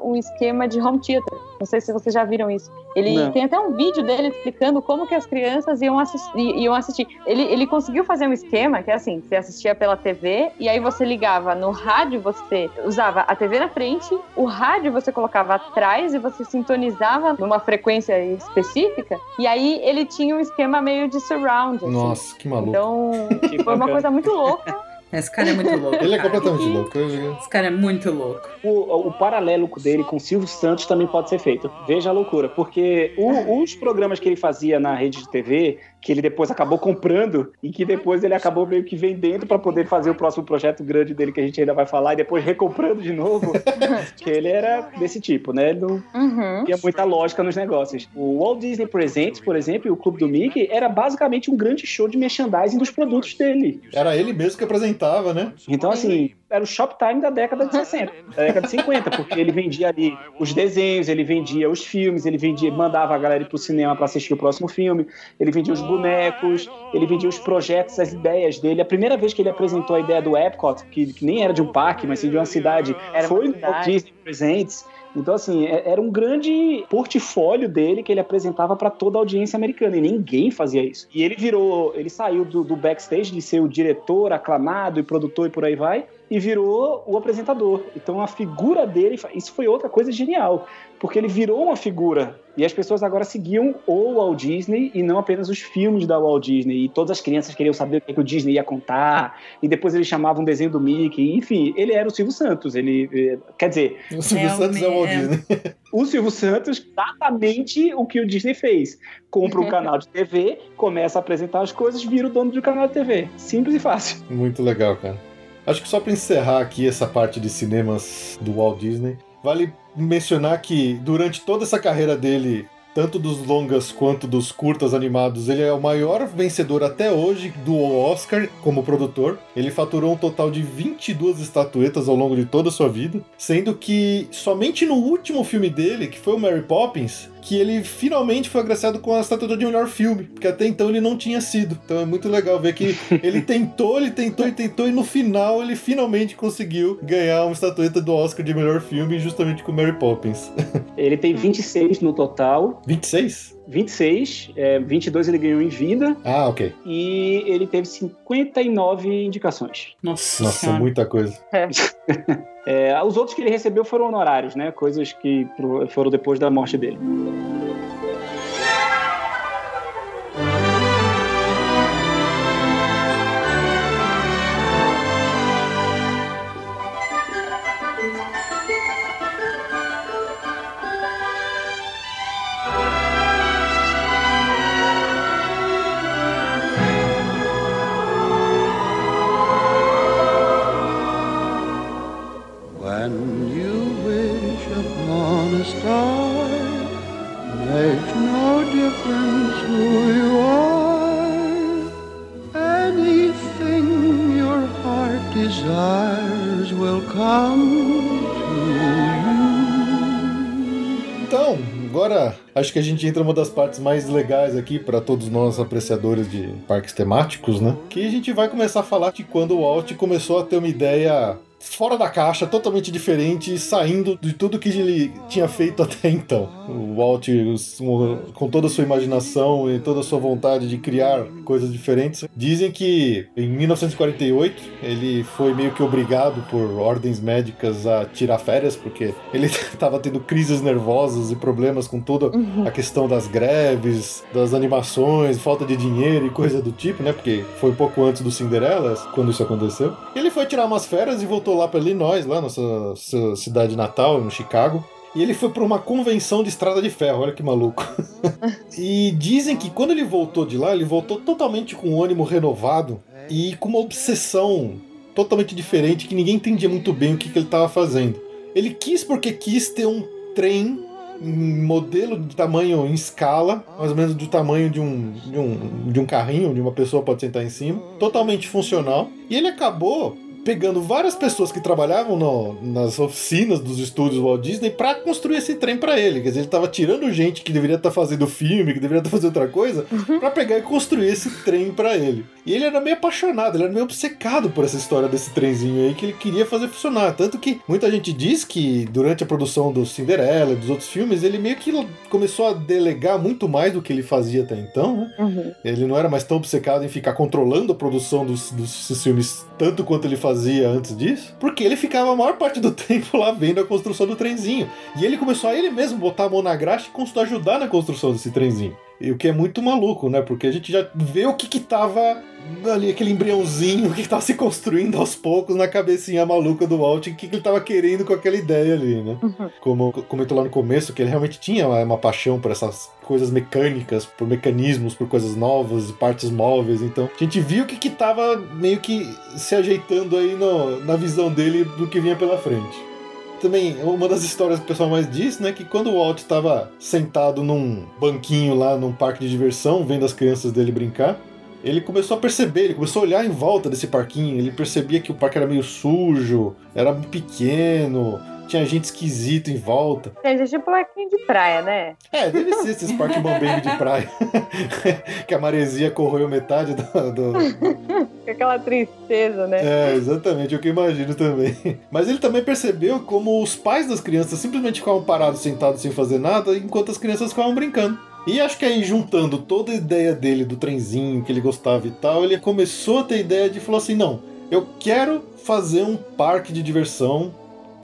um esquema de home theater. Não sei se vocês já viram isso. Ele não. tem até um vídeo dele explicando como que as crianças iam assistir. Iam assistir. Ele, ele conseguiu fazer um esquema que é assim: você assistia pela TV e aí você ligava no rádio, você usava a TV na frente, o rádio você colocava atrás e você sintonizava numa frequência específica. E aí ele tinha um esquema meio de surround. Assim. Nossa, que maluco. Então foi uma coisa muito louca. Esse cara é muito louco. Ele é completamente louco. Esse cara é muito louco. O, o paralelo dele com Silvio Santos também pode ser feito. Veja a loucura. Porque o, os programas que ele fazia na rede de TV que ele depois acabou comprando e que depois ele acabou meio que vendendo para poder fazer o próximo projeto grande dele que a gente ainda vai falar e depois recomprando de novo. que ele era desse tipo, né? Ele não Uhum. tinha muita lógica nos negócios. O Walt Disney Presents, por exemplo, e o Clube do Mickey era basicamente um grande show de merchandising dos produtos dele. Era ele mesmo que apresentava, né? Então, assim, era o Shoptime da década de 60, da década de 50, porque ele vendia ali os desenhos, ele vendia os filmes, ele vendia, mandava a galera ir pro cinema para assistir o próximo filme, ele vendia os bonecos, ele vendia os projetos, as ideias dele. A primeira vez que ele apresentou a ideia do Epcot, que, que nem era de um parque, mas sim de uma cidade, Era foi no. Disney Presents. Então, assim, é- era um grande portfólio dele que ele apresentava para toda a audiência americana, e ninguém fazia isso. E ele virou, ele saiu do, do backstage de ser o diretor aclamado e produtor e por aí vai, e virou o apresentador. Então, a figura dele, isso foi outra coisa genial, porque ele virou uma figura. E as pessoas agora seguiam o Walt Disney e não apenas os filmes da Walt Disney. E todas as crianças queriam saber o que, que o Disney ia contar. E depois ele chamava um desenho do Mickey. Enfim, ele era o Silvio Santos. Ele, eh, quer dizer, O Silvio É, Santos é o Walt é. Disney. o Silvio Santos exatamente o que o Disney fez. Compra um canal de TV, começa a apresentar as coisas, vira o dono do canal de TV. Simples e fácil. Muito legal, cara. Acho que só pra encerrar aqui essa parte de cinemas do Walt Disney, vale mencionar que durante toda essa carreira dele, tanto dos longas quanto dos curtas animados, ele é o maior vencedor até hoje do Oscar como produtor. Ele faturou um total de 22 estatuetas ao longo de toda a sua vida, sendo que somente no último filme dele, que foi o Mary Poppins, que ele finalmente foi agraciado com a estatueta de melhor filme, porque até então ele não tinha sido. Então é muito legal ver que ele tentou, ele tentou e tentou, e no final ele finalmente conseguiu ganhar uma estatueta do Oscar de melhor filme, justamente com Mary Poppins. Ele tem 26 no total. 26? 26, é, 22 ele ganhou em vida Ah, ok. e ele teve 59 indicações. Nossa, Nossa, senhora. muita coisa. É, os outros que ele recebeu foram honorários, né? Coisas que foram depois da morte dele. Desires will come. Então, agora acho que a gente entra numa das partes mais legais aqui para todos nós apreciadores de parques temáticos, né? Que a gente vai começar a falar de quando o Walt começou a ter uma ideia fora da caixa, totalmente diferente, saindo de tudo que ele tinha feito até então. O Walt, com toda a sua imaginação e toda a sua vontade de criar coisas diferentes, dizem que em 1948 ele foi meio que obrigado por ordens médicas a tirar férias, porque ele estava tendo crises nervosas e problemas com toda a questão das greves, das animações, falta de dinheiro e coisa do tipo, né? Porque foi um pouco antes do Cinderela quando isso aconteceu. Ele foi tirar umas férias e voltou lá para Illinois, lá na sua cidade natal, no Chicago. E ele foi para uma convenção de estrada de ferro, olha que maluco. e dizem que quando ele voltou de lá, ele voltou totalmente com o ânimo renovado e com uma obsessão totalmente diferente que ninguém entendia muito bem o que, que ele estava fazendo. Ele quis porque quis ter um trem em modelo de tamanho em escala, mais ou menos do tamanho de um, de um, de um carrinho, onde uma pessoa pode sentar em cima, totalmente funcional. E ele acabou pegando várias pessoas que trabalhavam no- nas oficinas dos estúdios Walt Disney para construir esse trem para ele. Quer dizer, ele tava tirando gente que deveria estar fazendo filme, que deveria estar fazendo outra coisa, para pegar e construir esse trem para ele. E ele era meio apaixonado, ele era meio obcecado por essa história desse trenzinho aí que ele queria fazer funcionar. Tanto que muita gente diz que durante a produção do Cinderela e dos outros filmes, ele meio que começou a delegar muito mais do que ele fazia até então, né? Uhum. Ele não era mais tão obcecado em ficar controlando a produção dos, dos filmes tanto quanto ele fazia antes disso, porque ele ficava a maior parte do tempo lá vendo a construção do trenzinho. E ele começou a ele mesmo botar a mão na graxa e ajudar na construção desse trenzinho. E o que é muito maluco, né? Porque a gente já vê o que que tava ali, aquele embriãozinho, o que tava se construindo aos poucos na cabecinha maluca do Walt, e o que que ele tava querendo com aquela ideia ali, né? Como comentou lá no começo, que ele realmente tinha uma, uma paixão por essas coisas mecânicas, por mecanismos, por coisas novas, partes móveis. Então, a gente viu o que que tava meio que se ajeitando aí no, na visão dele do que vinha pela frente também, uma das histórias que o pessoal mais diz, né, que quando o Walt estava sentado num banquinho lá num parque de diversão, vendo as crianças dele brincar, ele começou a perceber, ele começou a olhar em volta desse parquinho, ele percebia que o parque era meio sujo, era pequeno, tinha gente esquisito em volta. Gente, é tipo parquinho de praia, né? É, deve ser esses parques bambengue de praia. que a maresia corroeu metade do, do, aquela tristeza, né? É, exatamente, é o que eu imagino também. Mas ele também percebeu como os pais das crianças simplesmente ficavam parados, sentados sem fazer nada, enquanto as crianças ficavam brincando. E acho que aí, juntando toda a ideia dele do trenzinho que ele gostava e tal, ele começou a ter ideia de falar assim: não, eu quero fazer um parque de diversão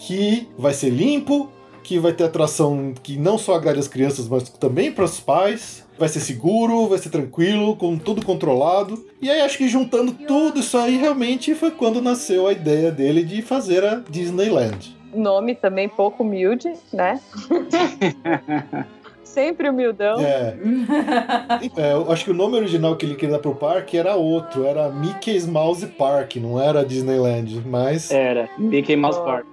que vai ser limpo, que vai ter atração que não só agrade as crianças, mas também para os pais. Vai ser seguro, vai ser tranquilo, com tudo controlado. E aí acho que juntando tudo isso aí realmente foi quando nasceu a ideia dele de fazer a Disneyland. Nome também pouco humilde, né? Sempre humildão. É. É, eu acho que o nome original que ele queria dar pro parque era outro, era Mickey's Mouse Park, não era Disneyland, mas Era, Mickey Mouse Park.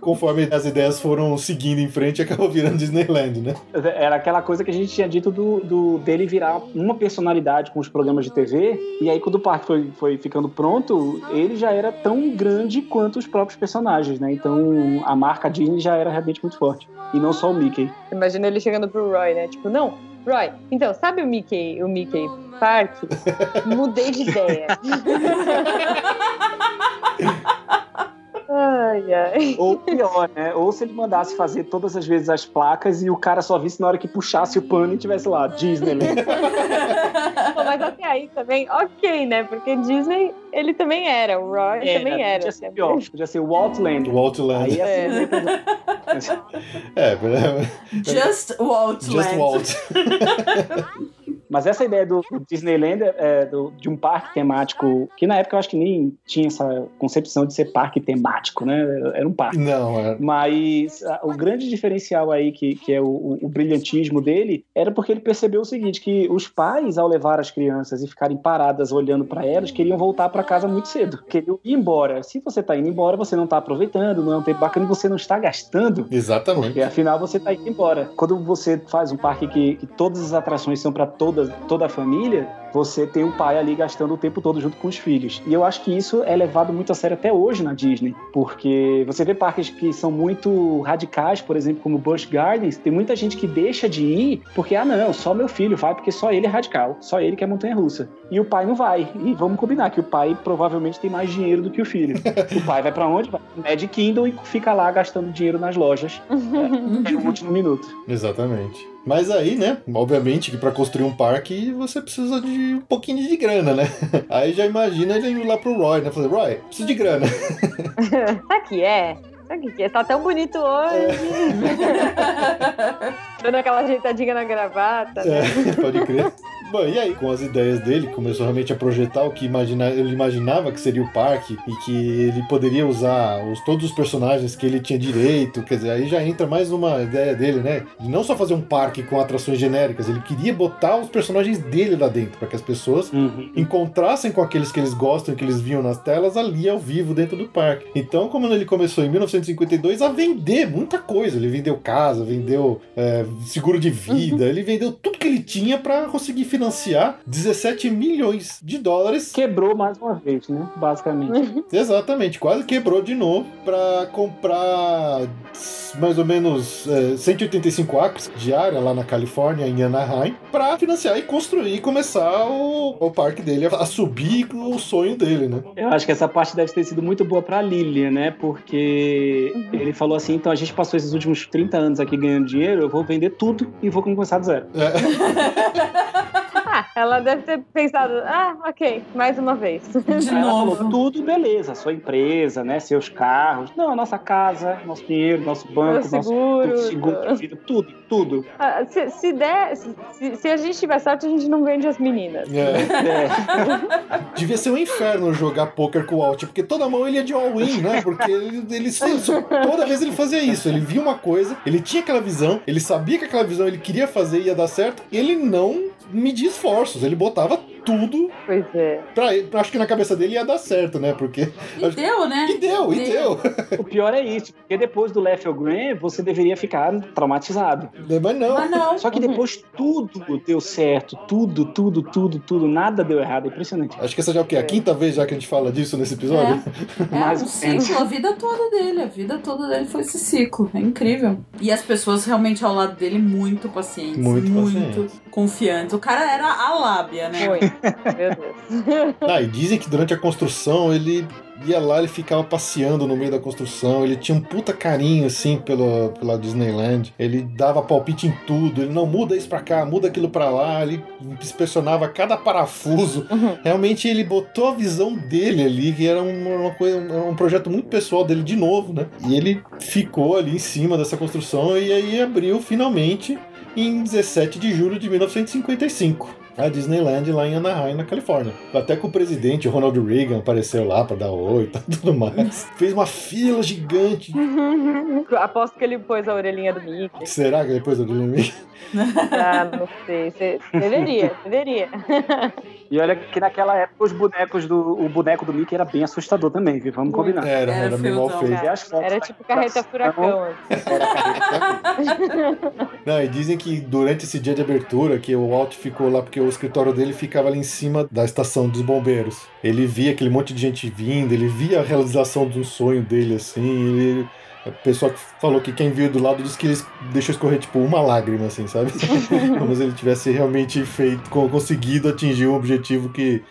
Conforme as ideias foram seguindo em frente, acabou virando Disneyland, né? Era aquela coisa que a gente tinha dito do, do- dele virar uma personalidade com os programas de TV. E aí, quando o parque foi, foi ficando pronto, ele já era tão grande quanto os próprios personagens, né? Então a marca Disney já era realmente muito forte. E não só o Mickey. Imagina ele chegando pro Roy, né? Tipo, não, Roy, então, sabe o Mickey, o Mickey Park? Mudei de ideia. ai, ai. Ou pior, né? Ou se ele mandasse fazer todas as vezes as placas e o cara só visse na hora que puxasse o pano e tivesse lá, Disneyland. Pô, mas até aí também, ok, né? Porque Disney, ele também era, o Roy também era. Podia ser pior, podia ser Waltland. Waltland. Aí É. assim, É, é, Just Walt Just. Walt. Mas essa ideia do Disneyland, é, do- de um parque temático, que na época eu acho que nem tinha essa concepção de ser parque temático, né? Era um parque. Não, é. Mas ah, o grande diferencial aí, que, que é o, o- brilhantismo dele, era porque ele percebeu o seguinte: que os pais, ao levar as crianças e ficarem paradas olhando para elas, queriam voltar para casa muito cedo. Queriam ir embora. Se você tá indo embora, você não tá aproveitando, não é um tempo bacana e você não está gastando. Exatamente. Porque afinal você tá indo embora. Quando você faz um parque que, que todas as atrações são para toda, toda a família, você tem o pai ali gastando o tempo todo junto com os filhos. E eu acho que isso é levado muito a sério até hoje na Disney. Porque você vê parques que são muito radicais, por exemplo, como Busch Gardens, tem muita gente que deixa de ir porque, ah, não, só meu filho vai porque só ele é radical, só ele que é montanha russa. E o pai não vai. E vamos combinar que o pai provavelmente tem mais dinheiro do que o filho. o pai vai para onde? Vai pro Magic Kingdom e fica lá gastando dinheiro nas lojas no último minuto. Exatamente. Mas aí, né, obviamente que para construir um parque você precisa de um pouquinho de grana, né? Aí já imagina ele indo lá pro Roy, né? Fazer, Roy, preciso de grana. Sabe que é? Sabe que é? Tá tão bonito hoje. Dando aquela ajeitadinha na gravata. né? É, pode crer. Bom, e aí, com as ideias dele, começou realmente a projetar o que imagina, ele imaginava que seria o parque e que ele poderia usar os, todos os personagens que ele tinha direito. Quer dizer, aí já entra mais uma ideia dele, né? De não só fazer um parque com atrações genéricas, ele queria botar os personagens dele lá dentro, para que as pessoas encontrassem com aqueles que eles gostam, que eles viam nas telas ali ao vivo dentro do parque. Então, como ele começou em 1952 a vender muita coisa, ele vendeu casa, vendeu é, seguro de vida, ele vendeu tudo que ele tinha para conseguir financiar 17 milhões de dólares. Quebrou mais uma vez, né? Basicamente. Exatamente, quase quebrou de novo para comprar mais ou menos é, 185 acres de área lá na Califórnia, em Anaheim, para financiar e construir e começar o, o parque dele a subir o sonho dele, né? Eu acho que essa parte deve ter sido muito boa pra Lilian, né? Porque ele falou assim: então a gente passou esses últimos 30 anos aqui ganhando dinheiro, eu vou vender tudo e vou começar do zero. Ah, ela deve ter pensado, ah, ok, mais uma vez. De ela novo. falou, tudo beleza, sua empresa, né? Seus carros. Não, nossa casa, nosso dinheiro, nosso banco, Meu nosso seguro. seguro de vida, tudo, tudo. Ah, se, se der, se, se a gente tiver sorte, a gente não vende as meninas. É. É. Devia ser um inferno jogar poker com o Alt, porque toda mão ele ia de all-in, né? Porque ele, ele toda vez ele fazia isso. Ele via uma coisa, ele tinha aquela visão, ele sabia que aquela visão ele queria fazer e ia dar certo, ele não media esforços, ele botava tudo Pois é. pra ele. Acho que na cabeça dele ia dar certo, né? Porque. E deu, né? E deu, e deu. O pior é isso, porque depois do Lethal Green, você deveria ficar traumatizado. Mas não. Mas não. Só que depois tudo deu certo, tudo, tudo, tudo, tudo, nada deu errado, é impressionante. Acho que essa já é o quê? A quinta vez já que a gente fala disso nesse episódio? É, Mais um ou menos. ciclo, a vida toda dele, a vida toda dele foi esse ciclo, é incrível. E as pessoas realmente ao lado dele muito pacientes, Muito muito, pacientes. confiantes. O cara era a lábia, né? Foi. Meu Deus. Ah, e dizem que durante a construção ele ia lá, ele ficava passeando no meio da construção, ele tinha um puta carinho, assim, pela, pela Disneyland. Ele dava palpite em tudo, ele não muda isso pra cá, muda aquilo pra lá, ele inspecionava cada parafuso. Realmente ele botou a visão dele ali, que era uma, uma coisa, um projeto muito pessoal dele de novo, né? E ele ficou ali em cima dessa construção e aí abriu finalmente em 17 de julho de 1955. A Disneyland lá em Anaheim, na Califórnia. Até que o presidente, o Ronald Reagan, apareceu lá pra dar oi e tudo mais. Fez uma fila gigante. Aposto que ele pôs a orelhinha do Mickey. Será que depois eu dormi? Ah, não sei. Deveria, deveria. E olha que naquela época os bonecos do. O boneco do Mickey era bem assustador também, viu? Vamos combinar. Era, Era era meio mal feito. Era da tipo carreta inauguração, furacão. assim. Era carreta furacão. Não, e dizem que durante esse dia de abertura, que o Walt ficou lá porque o escritório dele ficava ali em cima da estação dos bombeiros. Ele via aquele monte de gente vindo, ele via a realização de um sonho dele, assim. Ele, a pessoa que falou que quem viu do lado disse que ele deixou escorrer, tipo, uma lágrima, assim, sabe? Como se ele tivesse realmente feito, co- conseguido atingir um objetivo que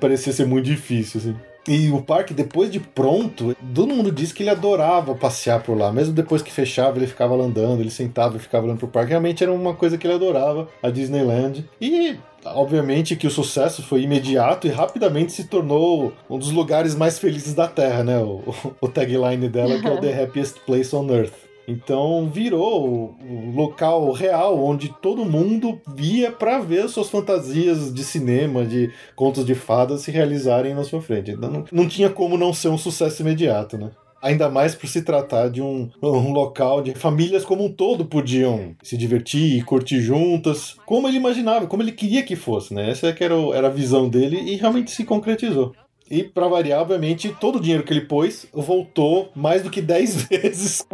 parecia ser muito difícil, assim. E o parque, depois de pronto, todo mundo disse que ele adorava passear por lá. Mesmo depois que fechava, ele ficava lá andando, ele sentava e ficava olhando pro parque. Realmente era uma coisa que ele adorava, a Disneyland. E, obviamente, que o sucesso foi imediato e rapidamente se tornou um dos lugares mais felizes da Terra, né? O, o tagline dela, que é o The Happiest Place on Earth. Então virou o local real onde todo mundo via para ver suas fantasias de cinema, de contos de fadas se realizarem na sua frente. Então não, não tinha como não ser um sucesso imediato, né? Ainda mais por se tratar de um, um local de famílias como um todo podiam se divertir e curtir juntas, como ele imaginava, como ele queria que fosse, né? Essa é era, o- era a visão dele e realmente se concretizou. E, pra variar, obviamente, todo o dinheiro que ele pôs voltou mais do que 10 vezes.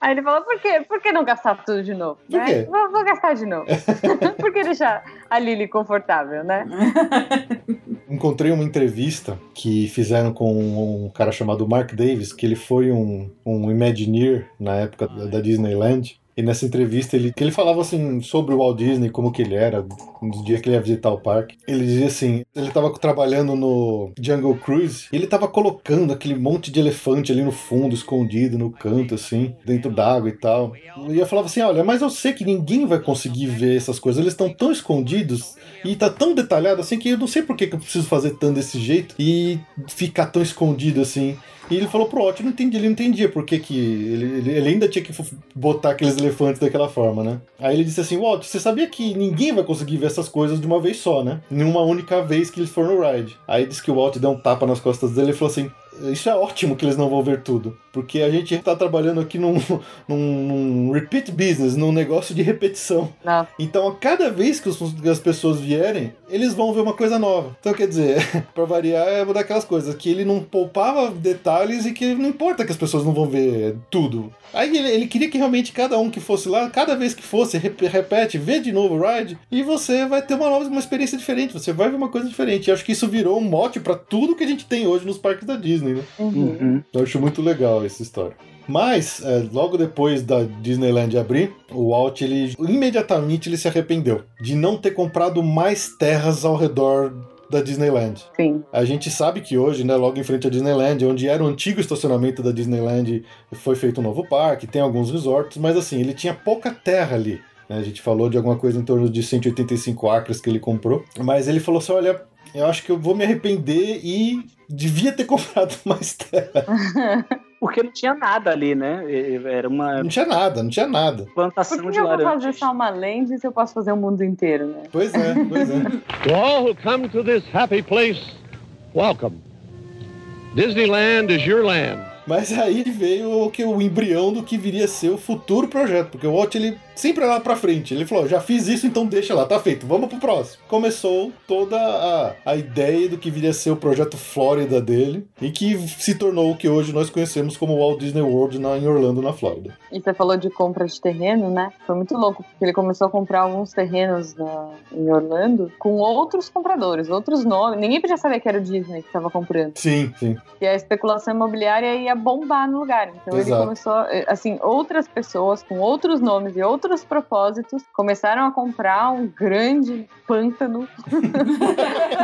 Aí ele falou, por quê? Por que não gastar tudo de novo? Por né? quê? Vou, vou gastar de novo. por que deixar a Lily confortável, né? Encontrei uma entrevista que fizeram com um cara chamado Mark Davis, que ele foi um, um Imagineer na época da Disneyland. E nessa entrevista ele, ele falava assim sobre o Walt Disney, como que ele era, nos dias que ele ia visitar o parque. Ele dizia assim, ele estava trabalhando no Jungle Cruise, e ele estava colocando aquele monte de elefante ali no fundo, escondido no canto assim, dentro d'água e tal. E eu falava assim, olha, mas eu sei que ninguém vai conseguir ver essas coisas, eles estão tão escondidos e tá tão detalhado assim que eu não sei por que, que eu preciso fazer tanto desse jeito e ficar tão escondido assim. E ele falou pro eu não entendi, ele não entendia por que, que ele, ele- ainda tinha que botar aqueles elefantes daquela forma, né? Aí ele disse assim, Walt, você sabia que ninguém vai conseguir ver essas coisas de uma vez só, né? Em uma única vez que eles foram no ride. Aí disse que o Walt deu um tapa nas costas dele e falou assim, isso é ótimo que eles não vão ver tudo. Porque a gente tá trabalhando aqui num, num, num repeat business, num negócio de repetição. Não. Então, a cada vez que, os- que as pessoas vierem, eles vão ver uma coisa nova. Então, quer dizer, pra variar, é uma daquelas coisas que ele não poupava detalhes e que não importa que as pessoas não vão ver tudo. Aí ele, ele queria que realmente cada um que fosse lá, cada vez que fosse, rep- repete, vê de novo o ride, e você vai ter uma nova uma experiência diferente, você vai ver uma coisa diferente. E acho que isso virou um mote pra tudo que a gente tem hoje nos parques da Disney, né? Uhum. Eu acho muito legal essa história. Mas, é, logo depois da Disneyland abrir, o Walt, ele imediatamente ele se arrependeu de não ter comprado mais terras ao redor da Disneyland. Sim. A gente sabe que hoje, né, logo em frente à Disneyland, onde era o antigo estacionamento da Disneyland, foi feito um novo parque, tem alguns resorts, mas assim, ele tinha pouca terra ali. né? A gente falou de alguma coisa em torno de 185 acres que ele comprou. Mas ele falou assim: olha, eu acho que eu vou me arrepender e devia ter comprado mais terra. Porque não tinha nada ali, né? Era uma Não tinha nada, não tinha nada. Por plantação que de eu vou fazer laranjas. só uma land se eu posso fazer o mundo inteiro, né? Pois é, pois é. To all who come to this happy place, welcome. Disneyland is your land. Mas aí veio o, que, o embrião do que viria a ser o futuro projeto, porque o Walt ele sempre lá pra frente. Ele falou: já fiz isso, então deixa lá, tá feito, vamos pro próximo. Começou toda a, a ideia do que viria a ser o projeto Flórida dele e que se tornou o que hoje nós conhecemos como Walt Disney World na, em Orlando, na Flórida. E você falou de compra de terreno, né? Foi muito louco, porque ele começou a comprar alguns terrenos na- em Orlando com outros compradores, outros nomes. Ninguém podia saber que era o Disney que estava comprando. Sim, sim. E a especulação imobiliária ia bombar no lugar. Então ele Exato. começou, eh, assim, outras pessoas com outros nomes e outros propósitos começaram a comprar um grande pântano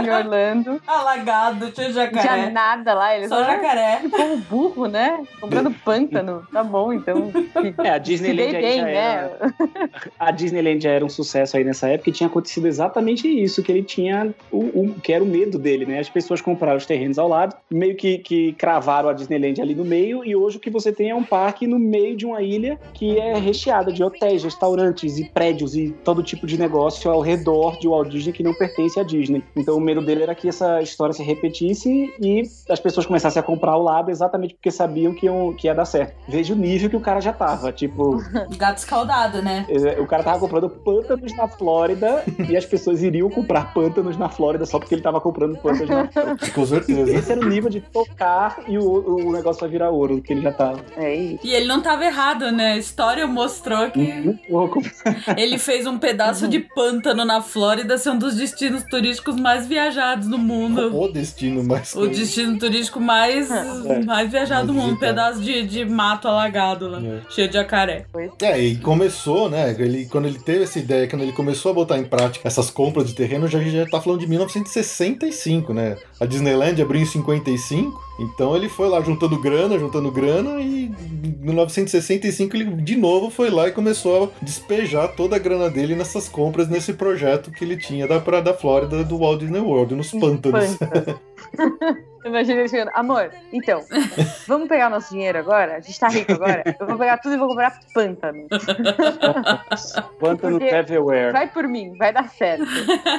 em Orlando. Alagado, tinha Não tinha jacaré. nada lá. Eles Só jacaré. como burro, né? Comprando pântano. Tá bom, então. É, a Disneyland bem, já né? era, a Disneyland já era um sucesso aí nessa época e tinha acontecido exatamente isso, que ele tinha o, o- que era o medo dele, né? As pessoas compraram os terrenos ao lado, meio que, que cravaram a Disneyland ali no meio, e hoje o que você tem é um parque no meio de uma ilha que é recheada de hotéis, restaurantes e prédios e todo tipo de negócio ao redor de Walt Disney que não pertence à Disney. Então o medo dele era que essa história se repetisse e as pessoas começassem a comprar ao lado exatamente porque sabiam que, iam, que ia dar certo. Veja o nível que o cara já tava, tipo... Gato escaldado, né? É, O cara tava comprando pântanos na Flórida e as pessoas iriam comprar pântanos na Flórida só porque ele tava comprando pântanos na Flórida. Com certeza. Esse era o nível de tocar e o, o negócio vai virar ouro que ele já tava. É isso. E ele não tava errado, né? A história mostrou que Muito louco. ele fez um pedaço de pântano na Flórida ser um dos destinos turísticos mais viajados do mundo. O destino mais. O destino turístico mais, mais viajado do mundo. Um pedaço de, de mato alagado lá, É. cheio de jacaré. É, e começou, né? Ele, quando ele teve essa ideia, quando ele começou a botar em prática essas compras de terreno, já, já tá falando de 1965, né? A Disneyland abriu em 55, então ele foi lá juntando grana, juntando grana, e em 1965 ele de novo foi lá e começou a despejar toda a grana dele nessas compras, nesse projeto que ele tinha da, pra, da Flórida do Walt Disney World, nos pântanos. Pântano. Imagina ele chegando, amor, então, vamos pegar nosso dinheiro agora? A gente tá rico agora? Eu vou pegar tudo e vou comprar pântano. Pântano everywhere. Vai por mim, vai dar certo.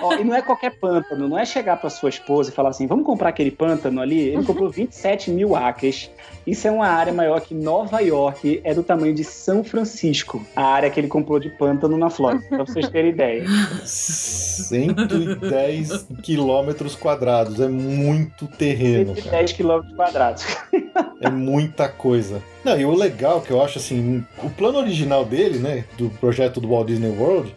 Ó, e não é qualquer pântano, não é chegar pra sua esposa e falar assim, vamos comprar aquele pântano ali? Ele comprou 27 mil acres. Isso é uma área maior que Nova York, é do tamanho de São Francisco. A área que ele comprou de pântano na Flórida, pra vocês terem ideia. 110 quilômetros quadrados, é muito terreno, cara. 110 quilômetros quadrados. É muita coisa. Não, e o legal que eu acho assim, o plano original dele, né, do projeto do Walt Disney World,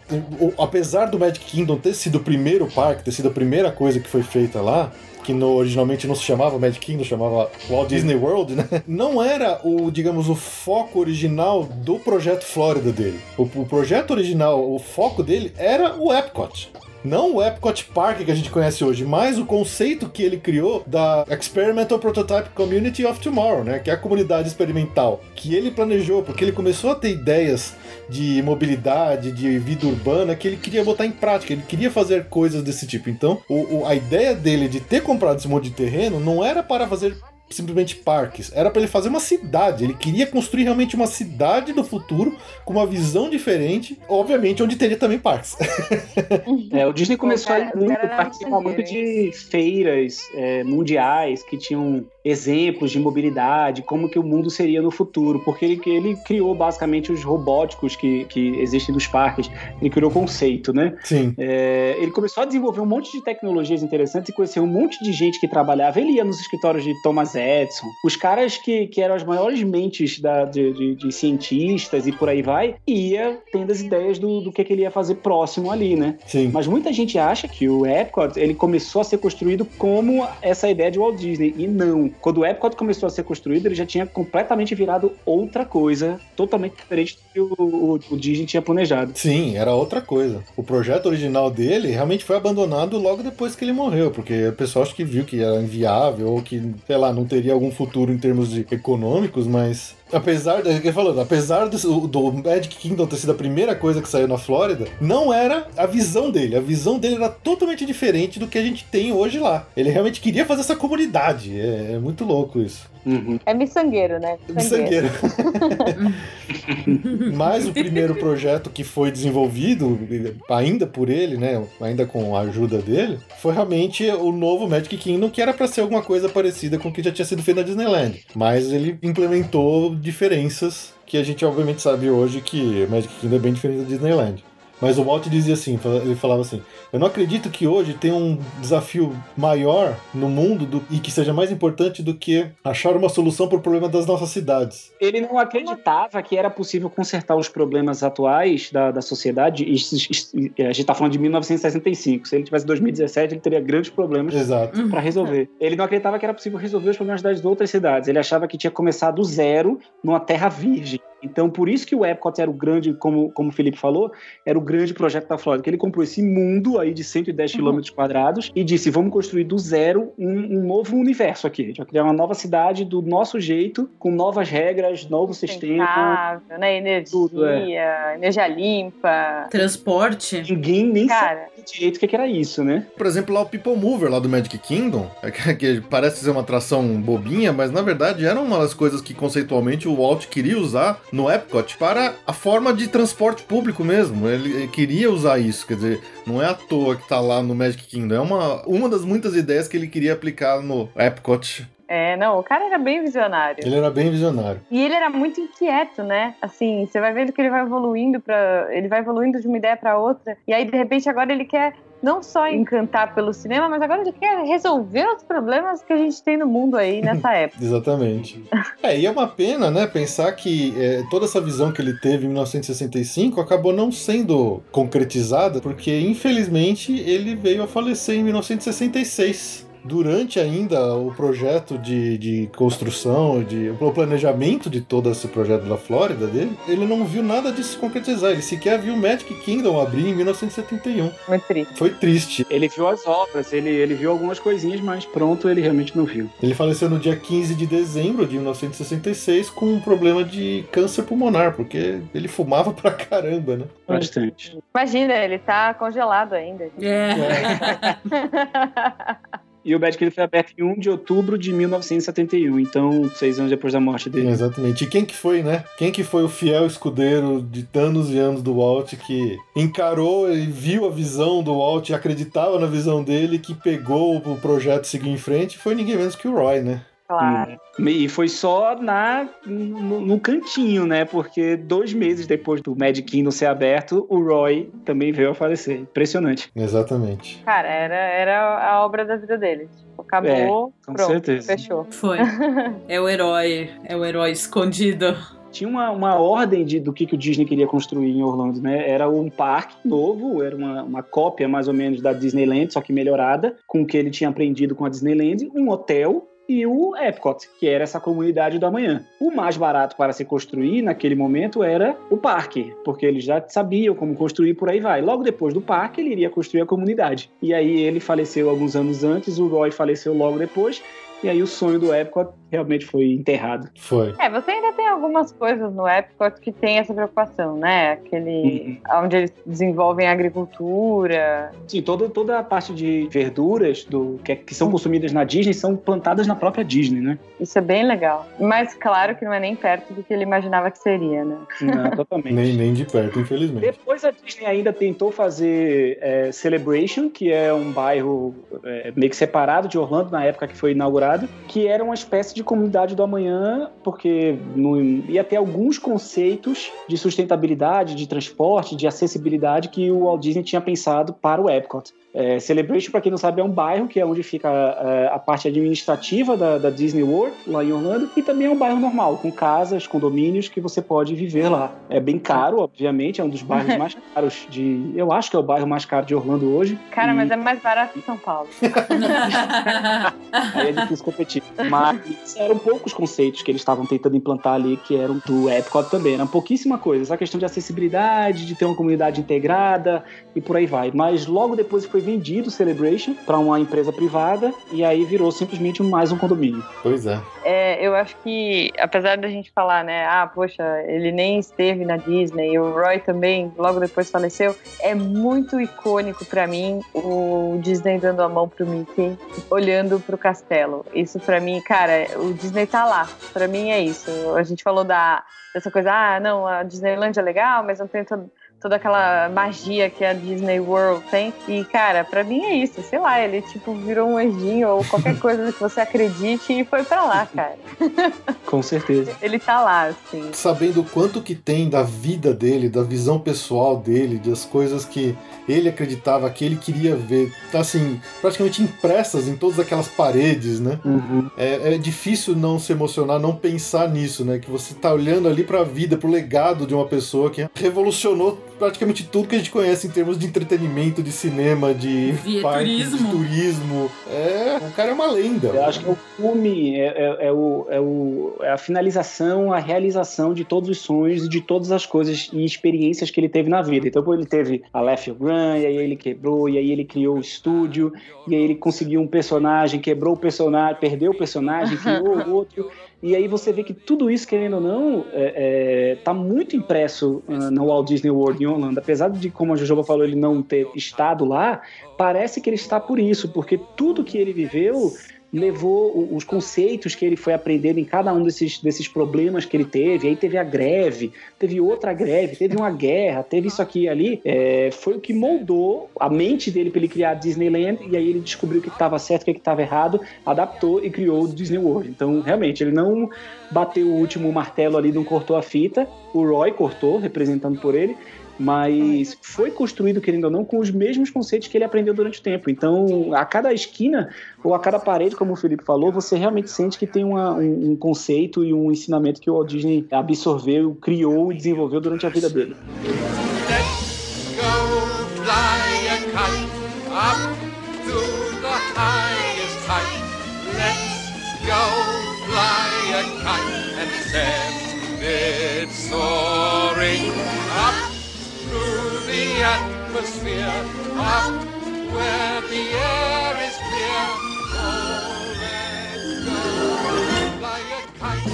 apesar do Magic Kingdom ter sido o primeiro parque, ter sido a primeira coisa que foi feita lá, que no- originalmente não se chamava Magic Kingdom, chamava Walt Disney World, né? Não era o, digamos, o foco original do projeto Flórida dele. O, o projeto original, o foco dele era o Epcot. Não o Epcot Park que a gente conhece hoje, mas o conceito que ele criou da Experimental Prototype Community of Tomorrow, né? Que é a comunidade experimental. Que ele planejou, porque ele começou a ter ideias de mobilidade, de vida urbana, que ele queria botar em prática, ele queria fazer coisas desse tipo. Então, o- o- a ideia dele de ter comprado esse monte de terreno não era para fazer simplesmente parques, era para ele fazer uma cidade. Ele queria construir realmente uma cidade do futuro com uma visão diferente, obviamente onde teria também parques. É, o Disney começou cara, a ir o muito, participar muito de feiras é, mundiais que tinham exemplos de mobilidade, como que o mundo seria no futuro, porque ele, ele criou basicamente os robóticos que, que existem nos parques, ele criou o conceito, né? Sim. É, ele começou a desenvolver um monte de tecnologias interessantes e conheceu um monte de gente que trabalhava. Ele ia nos escritórios de Thomas Edison, os caras que, que eram as maiores mentes da- de, de- de cientistas e por aí vai, ia tendo as ideias do, do que, que ele ia fazer próximo ali, né? Sim. Mas muita gente acha que o Epcot ele começou a ser construído como essa ideia de Walt Disney. E não. Quando o Epcot começou a ser construído, ele já tinha completamente virado outra coisa, totalmente diferente do que o, o- o Disney tinha planejado. Sim, era outra coisa. O projeto original dele realmente foi abandonado logo depois que ele morreu, porque o pessoal acho que viu que era inviável ou que, sei lá, não teria algum futuro em termos de econômicos, mas apesar, é que falando, apesar do, do Magic Kingdom ter sido a primeira coisa que saiu na Flórida, não era a visão dele. A visão dele era totalmente diferente do que a gente tem hoje lá. Ele realmente queria fazer essa comunidade. É, é muito louco isso. Uhum. É miçangueiro, né? Miçangueiro. Mas o primeiro projeto que foi desenvolvido, ainda por ele, né? Ainda com a ajuda dele, foi realmente o novo Magic Kingdom, que era para ser alguma coisa parecida com o que já tinha sido feito na Disneyland. Mas ele implementou diferenças que a gente obviamente sabe hoje que Magic Kingdom é bem diferente da Disneyland. Mas o Walt dizia assim, ele falava assim: Eu não acredito que hoje tem um desafio maior no mundo do, e que seja mais importante do que achar uma solução para o problema das nossas cidades. Ele não acreditava que era possível consertar os problemas atuais da, da sociedade. Isso, a gente está falando de 1965. Se ele tivesse 2017, ele teria grandes problemas Exato. para resolver. Ele não acreditava que era possível resolver os problemas das outras cidades. Ele achava que tinha que começar do zero numa terra virgem. Então, por isso que o Epcot era o grande, como, como o Felipe falou, era o grande projeto da Flórida, que ele comprou esse mundo aí de 110 km quadrados e disse, vamos construir do zero um, um novo universo aqui. A gente vai criar uma nova cidade do nosso jeito, com novas regras, novo sistema. Né? Energia, Tudo, é. energia limpa. Transporte. Ninguém nem Cara. sabia direito o que que era isso, né? Por exemplo, lá o People Mover, lá do Magic Kingdom, é que que parece ser uma atração bobinha, mas na verdade era uma das coisas que conceitualmente o Walt queria usar no Epcot para a forma de transporte público mesmo. Ele, ele queria usar isso, quer dizer, não é à toa que tá lá no Magic Kingdom, é uma, uma das muitas ideias que ele queria aplicar no Epcot. É, não, o cara era bem visionário. Ele era bem visionário. E ele era muito inquieto, né? Assim, você vai vendo que ele vai evoluindo para, ele vai evoluindo de uma ideia para outra. E aí de repente agora ele quer não só encantar pelo cinema, mas agora ele quer resolver os problemas que a gente tem no mundo aí nessa época. Exatamente. É, e é uma pena, né, pensar que é, toda essa visão que ele teve em 1965 acabou não sendo concretizada, porque infelizmente ele veio a falecer em 1966. Durante ainda o projeto de, de construção, de, o planejamento de todo esse projeto da Flórida dele, ele não viu nada disso se concretizar. Ele sequer viu Magic Kingdom abrir em 1971. Muito triste. Foi triste. Ele viu as obras, ele, ele viu algumas coisinhas, mas pronto, ele realmente não viu. Ele faleceu no dia 15 de dezembro de 1966 com um problema de câncer pulmonar, porque ele fumava pra caramba, né? Bastante. Imagina, ele tá congelado ainda. É. E o ele foi aberto em 1 de outubro de 1971, então seis anos depois da morte dele. Exatamente. E quem que foi, né? Quem que foi o fiel escudeiro de anos e anos do Walt que encarou e viu a visão do Walt acreditava na visão dele, que pegou o projeto seguiu em frente? Foi ninguém menos que o Roy, né? Claro. E foi só na, no, no cantinho, né? Porque dois meses depois do Magic Kingdom ser aberto, o Roy também veio a falecer. Impressionante. Exatamente. Cara, era, era a obra da vida dele. Tipo, acabou, É, com pronto, certeza. fechou. Foi. É o herói. É o herói escondido. Tinha uma, uma ordem de, do que, que o Disney queria construir em Orlando, né? Era um parque novo, era uma, uma cópia mais ou menos da Disneyland, só que melhorada, com o que ele tinha aprendido com a Disneyland, um hotel e o Epcot, que era essa comunidade do amanhã. O mais barato para se construir naquele momento era o parque, porque eles já sabiam como construir por aí vai. Logo depois do parque, ele iria construir a comunidade. E aí ele faleceu alguns anos antes, o Roy faleceu logo depois, e aí o sonho do Epcot realmente foi enterrado. Foi. É, você ainda tem algumas coisas no Epcot que tem essa preocupação, né? Aquele. onde eles desenvolvem agricultura. Sim, toda, toda a parte de verduras do que, que são consumidas na Disney são plantadas na própria Disney, né? Isso é bem legal. Mas claro que não é nem perto do que ele imaginava que seria, né? Não, totalmente. Nem, nem de perto, infelizmente. Depois a Disney ainda tentou fazer é, Celebration, que é um bairro é, meio que separado de Orlando na época que foi inaugurado, que era uma espécie de comunidade do amanhã, porque no, ia ter alguns conceitos de sustentabilidade, de transporte, de acessibilidade que o Walt Disney tinha pensado para o Epcot. É, Celebration, para quem não sabe, é um bairro que é onde fica é, a parte administrativa da, da Disney World, lá em Orlando, e também é um bairro normal, com casas, condomínios que você pode viver lá. É bem caro, obviamente, é um dos bairros mais caros de. Eu acho que é o bairro mais caro de Orlando hoje. Cara, E- mas é mais barato que São Paulo. Aí é difícil competir. Mas eram poucos conceitos que eles estavam tentando implantar ali, que eram do Epcot também. Era pouquíssima coisa. Essa questão de acessibilidade, de ter uma comunidade integrada e por aí vai. Mas logo depois foi vendido Celebration para uma empresa privada e aí virou simplesmente mais um condomínio. Pois é. É, eu acho que, apesar da gente falar, né, ah, poxa, ele nem esteve na Disney, e o Roy também, logo depois faleceu, é muito icônico pra mim o Disney dando a mão pro Mickey, olhando pro castelo. Isso pra mim, cara, o Disney tá lá. Pra mim é isso. A gente falou da, dessa coisa, ah, não, a Disneyland é legal, mas não tem todo toda aquela magia que a Disney World tem. E, cara, pra mim é isso. Sei lá, ele tipo virou um anjinho ou qualquer coisa que você acredite e foi pra lá, cara. Com certeza. Ele tá lá, assim. Sabendo o quanto que tem da vida dele, da visão pessoal dele, das coisas que ele acreditava que ele queria ver, tá assim, praticamente impressas em todas aquelas paredes, né? Uhum. É, é difícil não se emocionar, não pensar nisso, né? Que você tá olhando ali pra vida, pro legado de uma pessoa que revolucionou praticamente tudo que a gente conhece em termos de entretenimento, de cinema, de parques, turismo. de turismo. É, o cara é uma lenda. Eu acho que o filme é, é- é o, é, o- é a finalização, a realização de todos os sonhos e de todas as coisas e experiências que ele teve na vida. Então, ele teve a Left Run, e aí ele quebrou, e aí ele criou o estúdio, e aí ele conseguiu um personagem, quebrou o personagem, perdeu o personagem, criou outro. E aí você vê que tudo isso, querendo ou não, é, é, tá muito impresso ah, no Walt Disney World em Orlando. Apesar de, como a Jojoba falou, ele não ter estado lá, parece que ele está por isso, porque tudo que ele viveu levou os conceitos que ele foi aprendendo em cada um desses, desses problemas que ele teve. Aí teve a greve, teve outra greve, teve uma guerra, teve isso aqui e ali. É, foi o que moldou a mente dele para ele criar a Disneyland. E aí ele descobriu o que estava certo, o que estava errado, adaptou e criou o Disney World. Então, realmente, ele não bateu o último martelo ali, não cortou a fita. O Roy cortou, representando por ele. Mas foi construído, querendo ou não, com os mesmos conceitos que ele aprendeu durante o tempo. Então, a cada esquina ou a cada parede, como o Felipe falou, você realmente sente que tem uma- um, um conceito e um ensinamento que o Walt Disney absorveu, criou e desenvolveu durante a vida dele. Go fly a kite up to the highest height. Let's go fly a kite and send it soaring the atmosphere, up where the air is clear. Oh, let's go fly a kite.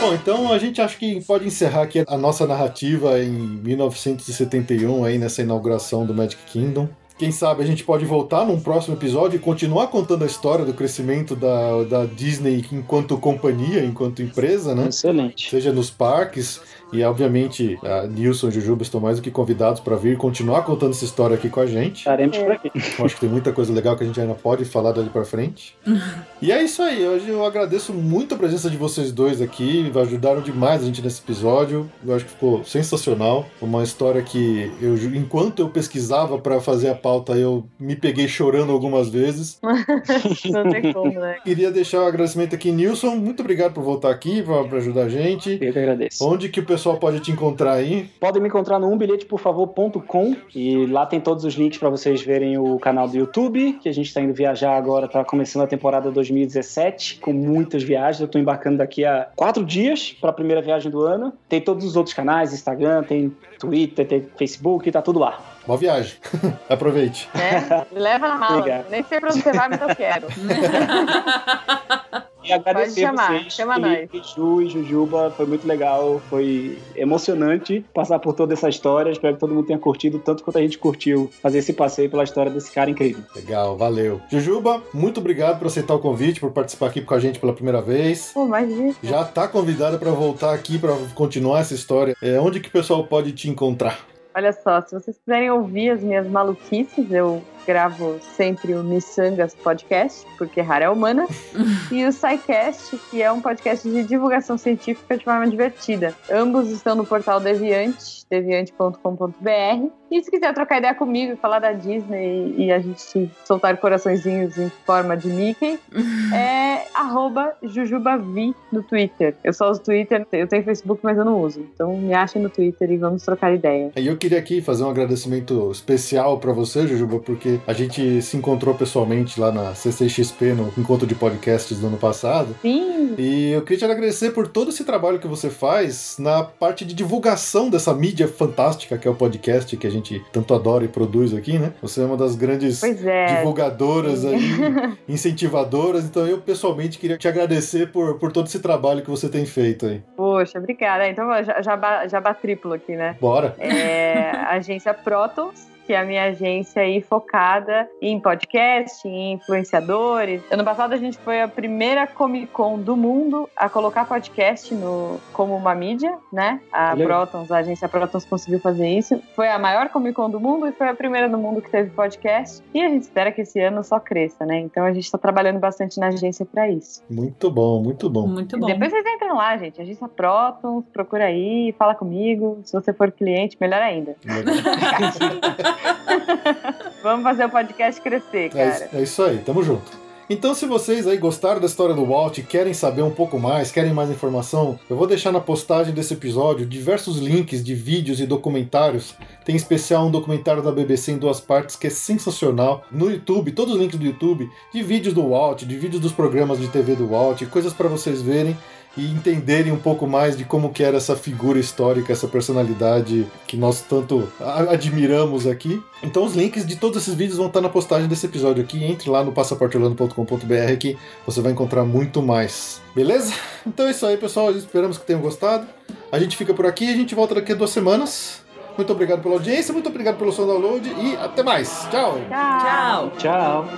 Bom, então a gente acha que pode encerrar aqui a nossa narrativa em 1971, aí nessa inauguração do Magic Kingdom. Quem sabe a gente pode voltar num próximo episódio e continuar contando a história do crescimento da, da Disney enquanto companhia, enquanto empresa, né? Excelente. Seja nos parques e, obviamente, a Nilson e Jujuba estão mais do que convidados para vir continuar contando essa história aqui com a gente. Estaremos por aqui. Eu acho que tem muita coisa legal que a gente ainda pode falar dali pra frente. e é isso aí. Hoje eu agradeço muito a presença de vocês dois aqui. Ajudaram demais a gente nesse episódio. Eu acho que ficou sensacional. Uma história que, eu, enquanto eu pesquisava pra fazer a pauta, eu me peguei chorando algumas vezes. Não tem como, né? Queria deixar o agradecimento aqui, Nilson. Muito obrigado por voltar aqui, pra pra ajudar a gente. Eu que agradeço. Onde que o pessoal pode te encontrar aí? Podem me encontrar no umbilheteporfavor.com e lá tem todos os links para vocês verem o canal do YouTube, que a gente está indo viajar agora, tá começando a temporada 2017, com muitas viagens. Eu tô embarcando daqui a quatro dias para a primeira viagem do ano. Tem todos os outros canais, Instagram, tem Twitter, tem Facebook, tá tudo lá. Boa viagem. Aproveite. né? Leva na mala. Obrigado. Nem sei pra onde você vai, mas eu quero. E agradecer chamar, vocês, chama Felipe, Ju e Jujuba, foi muito legal, foi emocionante passar por toda essa história. Espero que todo mundo tenha curtido tanto quanto a gente curtiu fazer esse passeio pela história desse cara incrível. Legal, valeu. Jujuba, muito obrigado por aceitar o convite, por participar aqui com a gente pela primeira vez. Pô, mais disso. Já tá convidada para voltar aqui para continuar essa história. É, onde que o pessoal pode te encontrar? Olha só, se vocês quiserem ouvir as minhas maluquices, eu gravo sempre o Missangas Podcast, porque rara é humana, e o SciCast, que é um podcast de divulgação científica de forma divertida. Ambos estão no portal Deviante, deviante.com.br. E se quiser trocar ideia comigo e falar da Disney e a gente soltar coraçõezinhos em forma de Mickey, é arroba jujubavi no Twitter. Eu só uso Twitter, eu tenho Facebook, mas eu não uso. Então me achem no Twitter e vamos trocar ideia. E eu queria aqui fazer um agradecimento especial para você, Jujuba, porque a gente se encontrou pessoalmente lá na CCXP, no encontro de podcasts do ano passado. Sim. E eu queria te agradecer por todo esse trabalho que você faz na parte de divulgação dessa mídia fantástica que é o podcast, que a gente tanto adora e produz aqui, né? Você é uma das grandes é. divulgadoras aí, incentivadoras. Então eu pessoalmente queria te agradecer por, por todo esse trabalho que você tem feito aí. Poxa, obrigada. Então já, já, já triplo aqui, né? Bora! É, agência Protons, que é a minha agência aí focada em podcast, em influenciadores. Ano passado a gente foi a primeira Comic Con do mundo a colocar podcast no, como uma mídia, né? A Legal. Protons, a agência Protons conseguiu fazer isso. Foi a maior Comic Con do mundo e foi a primeira do mundo que teve podcast. E a gente espera que esse ano só cresça, né? Então a gente está trabalhando bastante na agência para isso. Muito bom, muito bom. Muito E bom. Depois vocês entram lá, gente. Agência Protons, procura aí, fala comigo. Se você for cliente, melhor ainda. Vamos fazer o podcast crescer, É, cara. isso- é isso aí, tamo junto. Então, se vocês aí gostaram da história do Walt e querem saber um pouco mais, querem mais informação, eu vou deixar na postagem desse episódio diversos links de vídeos e documentários. Tem em especial um documentário da BBC em duas partes que é sensacional. No YouTube, todos os links do YouTube, de vídeos do Walt, de vídeos dos programas de TV do Walt, coisas para vocês verem e entenderem um pouco mais de como que era essa figura histórica, essa personalidade que nós tanto admiramos aqui. Então os links de todos esses vídeos vão estar na postagem desse episódio aqui. Entre lá no passaporteorlando.com.br que você vai encontrar muito mais. Beleza? Então é isso aí, pessoal. Esperamos que tenham gostado. A gente fica por aqui e a gente volta daqui a duas semanas. Muito obrigado pela audiência, muito obrigado pelo seu download e até mais. Tchau! Tchau. Tchau.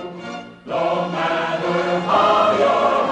I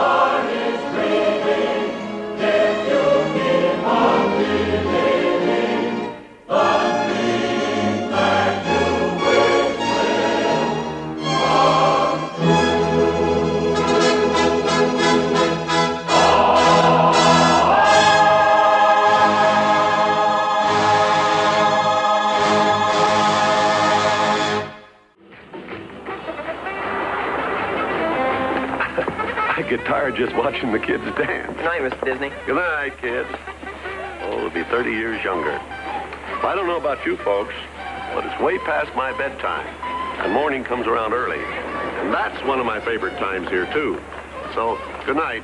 tired just watching the kids dance. Good night, Mr. Disney. Good night, kids. Oh, they'll be 30 years younger. I don't know about you folks, but it's way past my bedtime. And morning comes around early. And that's one of my favorite times here, too. So, good night.